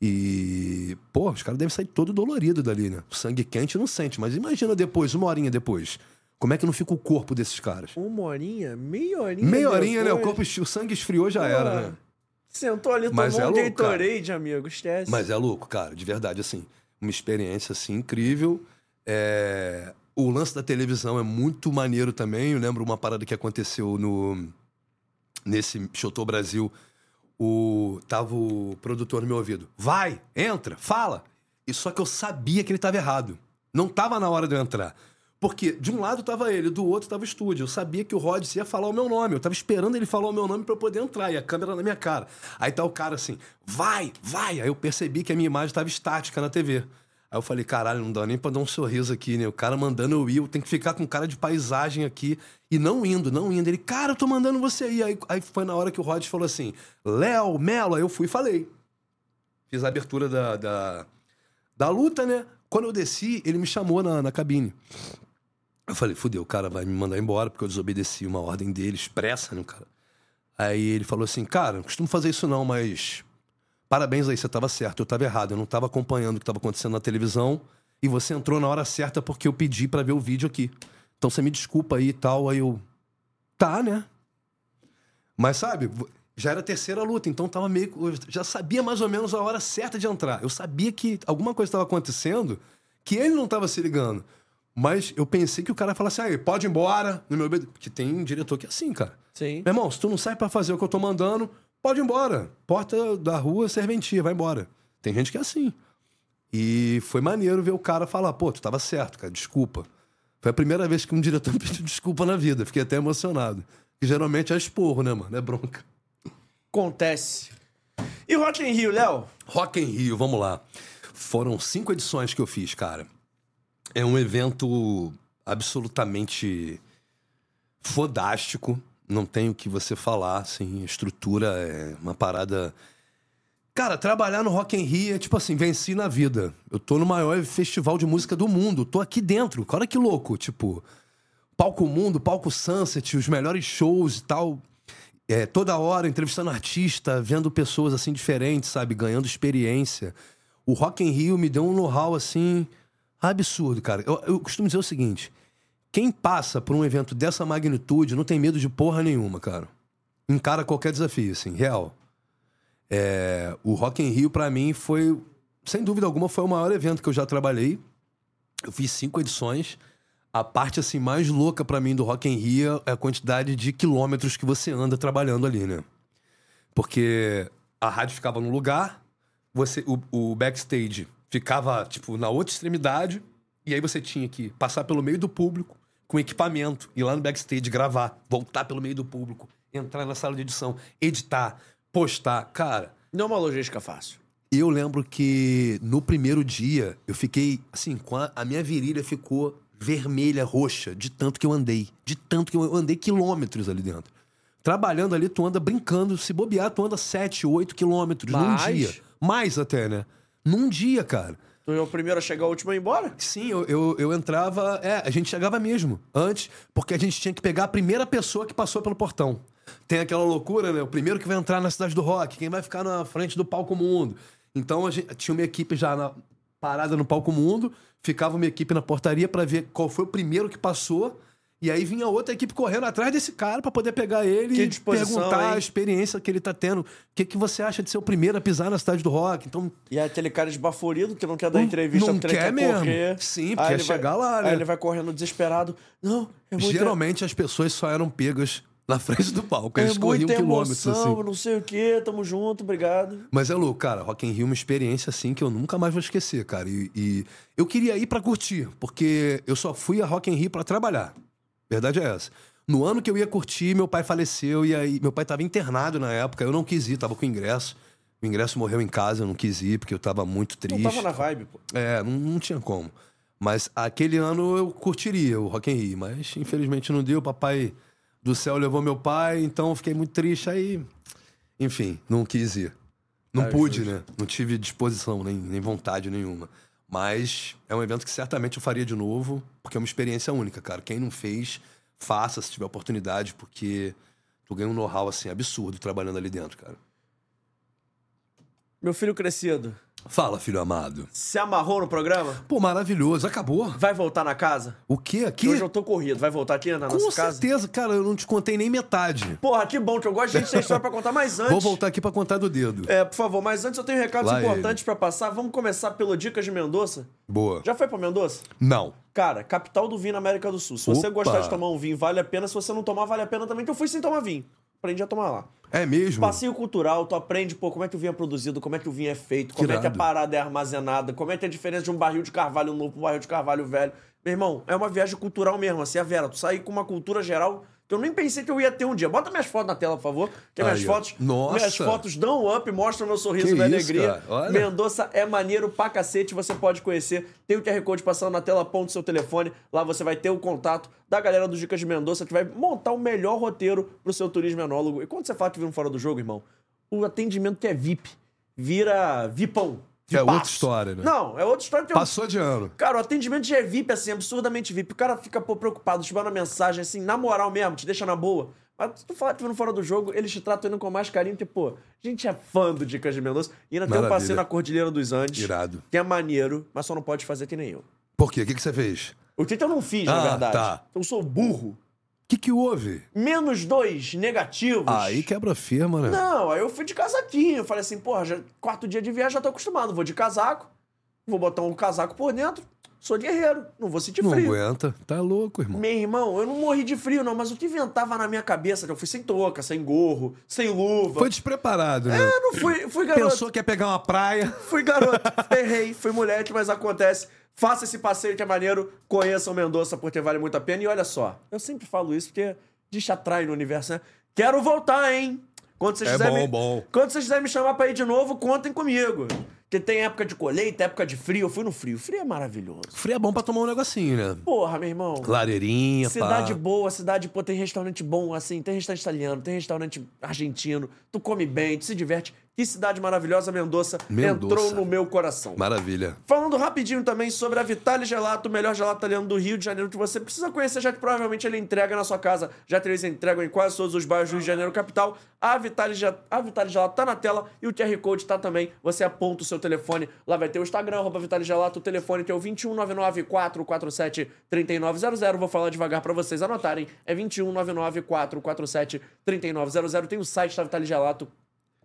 E, pô, os caras devem sair todo dolorido dali, né? Sangue quente não sente, mas imagina depois, uma horinha depois. Como é que não fica o corpo desses caras? Uma horinha? Meia horinha? Meia horinha, né? O, corpo, o sangue esfriou, já era, né? Sentou ali, tomou Mas é um louco, Gatorade, cara. amigo, esquece. Mas é louco, cara, de verdade, assim. Uma experiência, assim, incrível. É... O lance da televisão é muito maneiro também. Eu lembro uma parada que aconteceu no... Nesse Chotô Brasil. O... Tava o produtor no meu ouvido. Vai, entra, fala. E só que eu sabia que ele tava errado. Não tava na hora de eu entrar. Porque de um lado tava ele, do outro tava o estúdio. Eu sabia que o Rod ia falar o meu nome. Eu tava esperando ele falar o meu nome para eu poder entrar. E a câmera na minha cara. Aí tá o cara assim, vai, vai. Aí eu percebi que a minha imagem tava estática na TV. Aí eu falei, caralho, não dá nem pra dar um sorriso aqui, né? O cara mandando eu ir, eu tenho que ficar com cara de paisagem aqui. E não indo, não indo. Ele, cara, eu tô mandando você ir. Aí, aí foi na hora que o Rod falou assim, Léo, Melo. Aí eu fui e falei. Fiz a abertura da, da, da luta, né? Quando eu desci, ele me chamou na, na cabine. Eu falei, fudeu, o cara vai me mandar embora porque eu desobedeci uma ordem dele, expressa, né, cara? Aí ele falou assim, cara, não costumo fazer isso não, mas parabéns aí, você tava certo, eu tava errado, eu não tava acompanhando o que tava acontecendo na televisão e você entrou na hora certa porque eu pedi para ver o vídeo aqui. Então você me desculpa aí e tal, aí eu... Tá, né? Mas sabe, já era a terceira luta, então tava meio. Eu já sabia mais ou menos a hora certa de entrar. Eu sabia que alguma coisa estava acontecendo que ele não estava se ligando. Mas eu pensei que o cara falasse, aí, pode ir embora, no meu Porque tem um diretor que é assim, cara. Sim. Meu irmão, se tu não sai para fazer o que eu tô mandando, pode ir embora. Porta da rua, serventia, vai embora. Tem gente que é assim. E foi maneiro ver o cara falar, pô, tu tava certo, cara, desculpa. Foi a primeira vez que um diretor me pediu desculpa na vida. Fiquei até emocionado. Que geralmente é esporro, né, mano? É bronca. Acontece. E Rock in Rio, Léo? Rock in Rio, vamos lá. Foram cinco edições que eu fiz, cara. É um evento absolutamente fodástico. Não tenho o que você falar, assim. A estrutura é uma parada. Cara, trabalhar no Rock in Rio é tipo assim, venci na vida. Eu tô no maior festival de música do mundo. Tô aqui dentro. Olha que louco. Tipo, palco mundo, palco Sunset, os melhores shows e tal. É, toda hora entrevistando artista, vendo pessoas assim diferentes, sabe? Ganhando experiência. O Rock in Rio me deu um know-how assim absurdo, cara. Eu, eu costumo dizer o seguinte: quem passa por um evento dessa magnitude não tem medo de porra nenhuma, cara. Encara qualquer desafio, assim, real. É, o Rock in Rio, para mim, foi, sem dúvida alguma, foi o maior evento que eu já trabalhei. Eu fiz cinco edições. A parte assim mais louca para mim do Rock in Rio é a quantidade de quilômetros que você anda trabalhando ali, né? Porque a rádio ficava num lugar, você o, o backstage ficava tipo na outra extremidade e aí você tinha que passar pelo meio do público com equipamento, ir lá no backstage gravar, voltar pelo meio do público, entrar na sala de edição, editar, postar, cara. Não é uma logística fácil. Eu lembro que no primeiro dia eu fiquei assim, a, a minha virilha ficou vermelha, roxa, de tanto que eu andei. De tanto que eu andei quilômetros ali dentro. Trabalhando ali, tu anda brincando. Se bobear, tu anda 7, 8 quilômetros Mais? num dia. Mais até, né? Num dia, cara. Tu é o primeiro a chegar, o último a ir embora? Sim, eu, eu, eu entrava. É, a gente chegava mesmo, antes, porque a gente tinha que pegar a primeira pessoa que passou pelo portão. Tem aquela loucura, né? O primeiro que vai entrar na cidade do rock, quem vai ficar na frente do palco mundo. Então a gente tinha uma equipe já na, parada no palco mundo, ficava uma equipe na portaria para ver qual foi o primeiro que passou. E aí vinha outra equipe correndo atrás desse cara para poder pegar ele e perguntar hein? a experiência que ele tá tendo. O que, que você acha de ser o primeiro a pisar na cidade do rock? Então, E é aquele cara esbaforido que não quer dar Não- entrevista não porque quer quer mesmo. correr. Sim, Aí porque ele quer chegar lá, né? Aí ele vai correndo desesperado. Não, é muito... geralmente as pessoas só eram pegas na frente do palco. é Eles corriam muita quilômetros assim. não sei o quê, tamo junto, obrigado. Mas é louco, cara. Rock in Rio é uma experiência assim que eu nunca mais vou esquecer, cara. E, e eu queria ir pra curtir, porque eu só fui a Rock in Rio pra trabalhar. Verdade é essa. No ano que eu ia curtir, meu pai faleceu e aí meu pai tava internado na época. Eu não quis ir, tava com ingresso. O ingresso morreu em casa, eu não quis ir porque eu tava muito triste. Não tava na vibe, pô. É, não, não tinha como. Mas aquele ano eu curtiria o Rock in Rio, mas infelizmente não deu. Papai do céu levou meu pai, então eu fiquei muito triste. Aí, enfim, não quis ir. Não Ah, pude, justo. né? Não tive disposição, nem, nem vontade nenhuma. Mas é um evento que certamente eu faria de novo, porque é uma experiência única, cara. Quem não fez, faça se tiver oportunidade, porque tu ganha um know-how, assim, absurdo trabalhando ali dentro, cara. Meu filho crescido, Fala, filho amado. se amarrou no programa? Pô, maravilhoso. Acabou? Vai voltar na casa? O quê? Aqui? hoje eu tô corrido. Vai voltar aqui na Com nossa casa? certeza, cara, eu não te contei nem metade. Porra, que bom, que eu gosto de gente ter história pra contar, mas antes... Vou voltar aqui pra contar do dedo. É, por favor, mas antes eu tenho recados Lá importantes pra passar. Vamos começar pelo Dicas de Mendoza. Boa. Já foi pra Mendoza? Não. Cara, capital do vinho na América do Sul. Se você Opa. gostar de tomar um vinho, vale a pena. Se você não tomar, vale a pena também. Que eu fui sem tomar vinho. Aprendi a tomar lá. É mesmo? Passeio cultural, tu aprende, pô, como é que o vinho é produzido, como é que o vinho é feito, como é que a parada é armazenada, como é que é a diferença de um barril de carvalho novo pra um barril de carvalho velho. Meu irmão, é uma viagem cultural mesmo, assim, a Vera. Tu sair com uma cultura geral que eu nem pensei que eu ia ter um dia. Bota minhas fotos na tela, por favor. Que minhas fotos. Nossa. Minhas fotos dão um up, mostram meu sorriso Que da isso, alegria. Mendonça é maneiro pra cacete, você pode conhecer. Tem o QR Code passando na tela, aponta o seu telefone. Lá você vai ter o contato da galera do Dicas de Mendonça que vai montar o melhor roteiro pro seu turismo enólogo. E quando você fala que vira um fora do jogo, irmão, o atendimento que é VIP vira VIPão. Que é outra história, né? Não, é outra história. Passou de ano. Cara, o atendimento já é VIP, assim, absurdamente VIP. O cara fica pô, preocupado, te manda mensagem, assim, na moral mesmo, te deixa na boa. Mas tu falar que no fora do jogo, eles te tratam ainda com mais carinho, porque, pô, a gente é fã do Dicas de Mendonça. E ainda tem um Maravilha. passeio na Cordilheira dos Andes. Irado. Que é maneiro, mas só não pode fazer que nem eu. Por quê? O que, que você fez? O que que eu não fiz, na Ah, verdade? tá. Eu sou burro. O que, que houve? Menos dois negativos. Aí quebra firma, né? Não, aí eu fui de casaquinho. Eu falei assim, porra, já, quarto dia de viagem já tô acostumado. Vou de casaco, vou botar um casaco por dentro. Sou guerreiro, não vou sentir Não frio. aguenta. Tá louco, irmão. Meu irmão, eu não morri de frio, não, mas o que inventava na minha cabeça, que eu fui sem touca, sem gorro, sem luva. Foi despreparado, né? Eu não fui, fui garoto. Pensou que ia pegar uma praia. Fui garoto. Errei, fui moleque, mas acontece. Faça esse passeio que é maneiro, conheçam Mendonça porque vale muito a pena. E olha só, eu sempre falo isso porque diz atrai no universo, né? Quero voltar, hein? Quando vocês É quiserem bom, me... bom. Quando vocês quiserem me chamar pra ir de novo, contem comigo. Porque tem época de colheita, época de frio. Eu fui no frio. Frio é maravilhoso. Frio é bom pra tomar um negocinho, né? Porra, meu irmão. Lareirinha, Cidade pá. boa, cidade, pô, tem restaurante bom, assim, tem restaurante italiano, tem restaurante argentino, tu come bem, tu se diverte. Que cidade maravilhosa, Mendoza, Mendoza. entrou no meu coração. Maravilha. Falando rapidinho também sobre a Vitale Gelato, o melhor gelato italiano do Rio de Janeiro que você precisa conhecer, já que provavelmente ele entrega na sua casa. Já que eles entregam em quase todos os bairros do Rio de Janeiro capital. A Vitale, a Vitale Gelato tá na tela e o QR Code tá também. Você aponta o seu telefone, lá vai ter o Instagram, arroba Vitale Gelato, o telefone que é o 2199 447 3900. Vou falar devagar pra vocês anotarem. É 2199 447 3900. Tem o site da Vitale Gelato.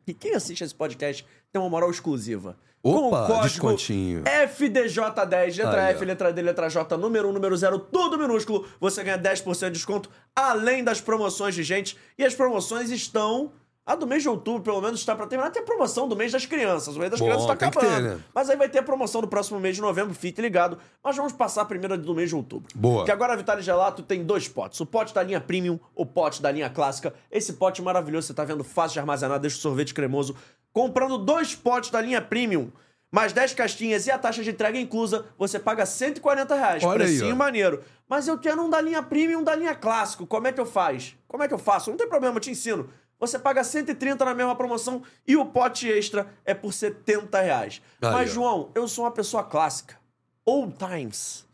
E quem assiste esse podcast tem uma moral exclusiva. Com o Opa, código descontinho. FDJ10, letra Aí, F, ó. letra D, letra J, número 1, número 0, tudo minúsculo. Você ganha 10% de desconto, além das promoções de gente. E as promoções estão. A do mês de outubro, pelo menos, está pra terminar. Tem a promoção do mês das crianças. O mês das Bom, crianças está acabando. ter, né? Mas aí vai ter a promoção do próximo mês de novembro, fique ligado. Mas vamos passar a primeira do mês de outubro. Boa. Que agora a Vitale Gelato tem dois potes. O pote da linha Premium, o pote da linha Clássica. Esse pote maravilhoso, você tá vendo, fácil de armazenar, deixa o sorvete cremoso. Comprando dois potes da linha Premium, mais 10 castinhas e a taxa de entrega inclusa, você paga 140 reais. Olha aí, Precinho ó. maneiro. Mas eu quero um da linha Premium e um da linha Clássico. Como é que eu faço? Como é que eu faço? Não tem problema, eu te ensino. Você paga 130 na mesma promoção e o pote extra é por 70 reais. Aí, Mas. João, eu sou uma pessoa clássica. Old times.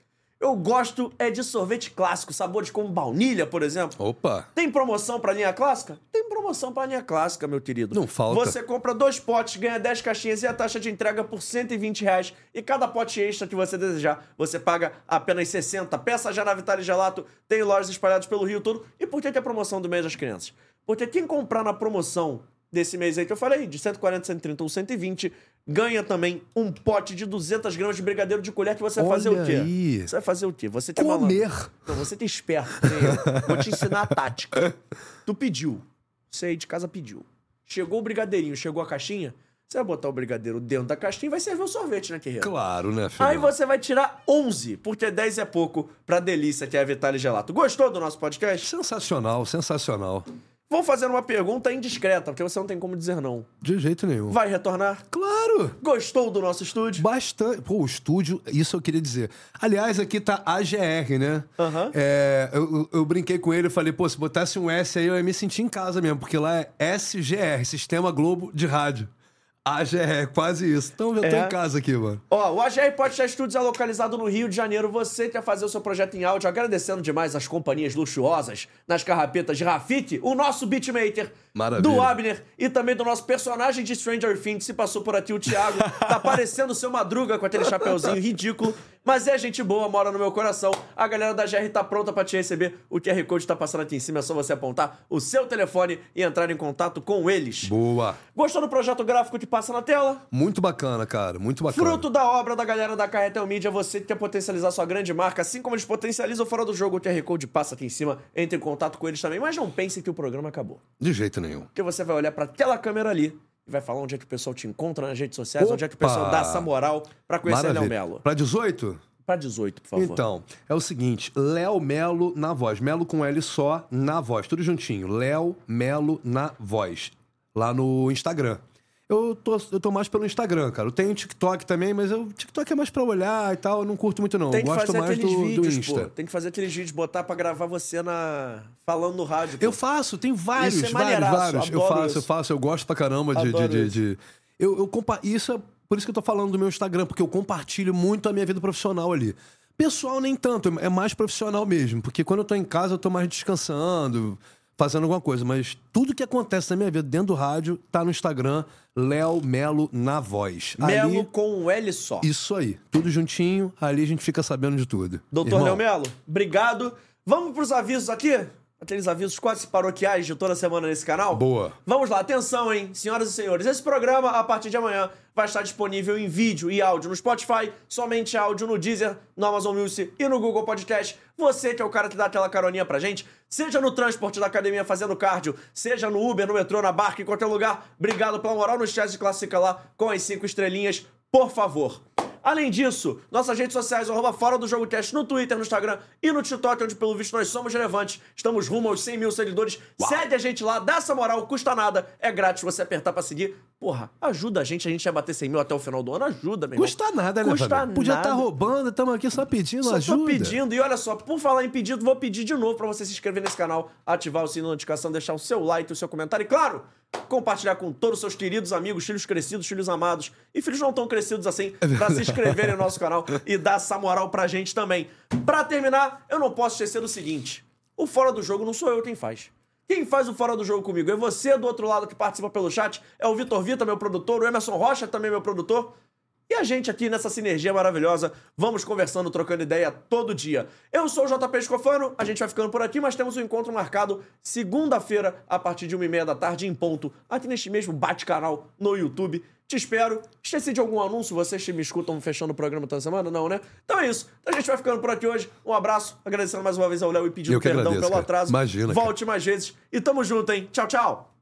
Eu gosto é de sorvete clássico, sabores como baunilha, por exemplo. Opa. Tem promoção pra linha clássica? Tem promoção pra linha clássica, meu querido. Não falta. Você compra dois potes, ganha 10 caixinhas e a taxa de entrega por 120 reais. E cada pote extra que você desejar, você paga apenas 60. Peça já na Vitale Gelato, tem lojas espalhadas pelo Rio todo. E por que que é a promoção do mês das crianças? Porque quem comprar na promoção desse mês aí que eu falei, de 140, 130 ou 120, ganha também um pote de 200 gramas de brigadeiro de colher que você vai fazer o Olha quê? aí. Você vai fazer o quê? Você tem Comer. Não, você tem esperto. Vou te ensinar a tática. Tu pediu. Você aí de casa pediu. Chegou o brigadeirinho, chegou a caixinha. Você vai botar o brigadeiro dentro da caixinha e vai servir o sorvete, né, Guerreiro? Claro, né, filho? Aí você vai tirar 11, porque 10 é pouco pra delícia que é a Vitale Gelato. Gostou do nosso podcast? Sensacional, sensacional. Vou fazer uma pergunta indiscreta, porque você não tem como dizer não. De jeito nenhum. Vai retornar? Claro! Gostou do nosso estúdio? Bastante. Pô, o estúdio, isso eu queria dizer. Aliás, aqui tá AGR, né? Aham. É, eu, eu- eu brinquei com ele e falei, pô, se botasse um S aí, eu ia me sentir em casa mesmo, porque lá é SGR, Sistema Globo de Rádio. AGR, quase isso. Então eu tô É. em casa aqui, mano. Ó, o AGR Podcast Studios é localizado no Rio de Janeiro. Você quer fazer o seu projeto em áudio, agradecendo demais as companhias luxuosas nas carrapetas de Rafik, o nosso beatmaker, Maravilha. do Abner e também do nosso personagem de Stranger Things. Se passou por aqui o Thiago, tá parecendo o seu Madruga com aquele chapeuzinho ridículo, mas é gente boa, mora no meu coração. A galera da GR tá pronta pra te receber. O QR Code tá passando aqui em cima, é só você apontar o seu telefone e entrar em contato com eles. Boa. Gostou do projeto gráfico que passa na tela? Muito bacana, cara. Muito bacana. Fruto da obra da galera da Carretel Mídia, você que quer potencializar sua grande marca, assim como eles potencializam fora do jogo, o QR Code passa aqui em cima, entre em contato com eles também, mas não pense que o programa acabou. De jeito nenhum. Porque você vai olhar pra aquela câmera ali e vai falar onde é que o pessoal te encontra nas redes sociais, onde é que o Opa! pessoal dá essa moral pra conhecer Léo Maravilha. Melo. Pra 18? Pra 18, por favor. Então, é o seguinte: Léo Melo na voz. Melo com L só, na voz. Tudo juntinho. Léo Melo na voz. Lá no Instagram. Eu tô, eu tô mais pelo Instagram, cara. Eu tenho TikTok também, mas o TikTok é mais pra olhar e tal. Eu não curto muito, não. Tem eu que gosto fazer mais aqueles do, vídeos, do Insta. pô. Tem que fazer aqueles vídeos, botar pra gravar você na... falando no rádio. pô. Eu faço, tem vários, Isso é vários, vários. Eu faço, isso. eu faço, eu gosto pra caramba de. de, de, de- Eu, eu compa... Isso é por isso que eu tô falando do meu Instagram, porque eu compartilho muito a minha vida profissional ali. Pessoal, nem tanto, é mais profissional mesmo. Porque quando eu tô em casa, eu tô mais descansando, fazendo alguma coisa. Mas tudo que acontece na minha vida dentro do rádio tá no Instagram, Léo Melo na voz. Melo Ali, com um L só. isso aí. Tudo juntinho, ali a gente fica sabendo de tudo. Doutor Léo Melo, obrigado. Vamos pros avisos aqui? Aqueles avisos quase paroquiais de toda semana nesse canal? Boa. Vamos lá, atenção, hein, senhoras e senhores. Esse programa, a partir de amanhã, vai estar disponível em vídeo e áudio no Spotify, somente áudio no Deezer, no Amazon Music e no Google Podcast. Você que é o cara que dá aquela caroninha pra gente, seja no transporte da academia fazendo cardio, seja no Uber, no metrô, na barca, em qualquer lugar. Obrigado pela moral no chat, classifica lá com as cinco estrelinhas, por favor. Além disso, nossas redes sociais, arroba Fora do Jogo Teste no Twitter, no Instagram e no TikTok, onde pelo visto nós somos relevantes. Estamos rumo aos 100 mil seguidores. Segue a gente lá, dá essa moral, custa nada, é grátis você apertar pra seguir. Porra, ajuda a gente, a gente vai bater 100 mil até o final do ano, ajuda, meu irmão. Custa nada, né, Custa Fabio? Podia estar nada. roubando, estamos aqui só pedindo Só ajuda. tô pedindo. E olha só, por falar em pedido, vou pedir de novo pra você se inscrever nesse canal, ativar o sininho de notificação, deixar o seu like, o seu comentário e, claro, compartilhar com todos os seus queridos amigos, filhos crescidos, filhos amados e filhos não tão crescidos assim, pra se inscreverem no nosso canal e dar essa moral pra gente também. Pra terminar, eu não posso esquecer do seguinte: o Fora do Jogo não sou eu quem faz. Quem faz o Fora do Jogo comigo é você do outro lado que participa pelo chat, é o Vitor Vita, meu produtor, o Emerson Rocha, também meu produtor. E a gente aqui nessa sinergia maravilhosa, vamos conversando, trocando ideia todo dia. Eu sou o JP Escofano, a gente vai ficando por aqui, mas temos um encontro marcado segunda-feira, a partir de uma e meia da tarde, em ponto, aqui neste mesmo bate-canal no YouTube. Te espero. Esqueci de algum anúncio? Vocês que me escutam fechando o programa toda semana? Não, né? Então é isso. A gente vai ficando por aqui hoje. Um abraço, agradecendo mais uma vez ao Léo e pedindo perdão agradeço, pelo cara. atraso. Imagina, cara. Volte mais vezes. E tamo junto, hein? Tchau, tchau!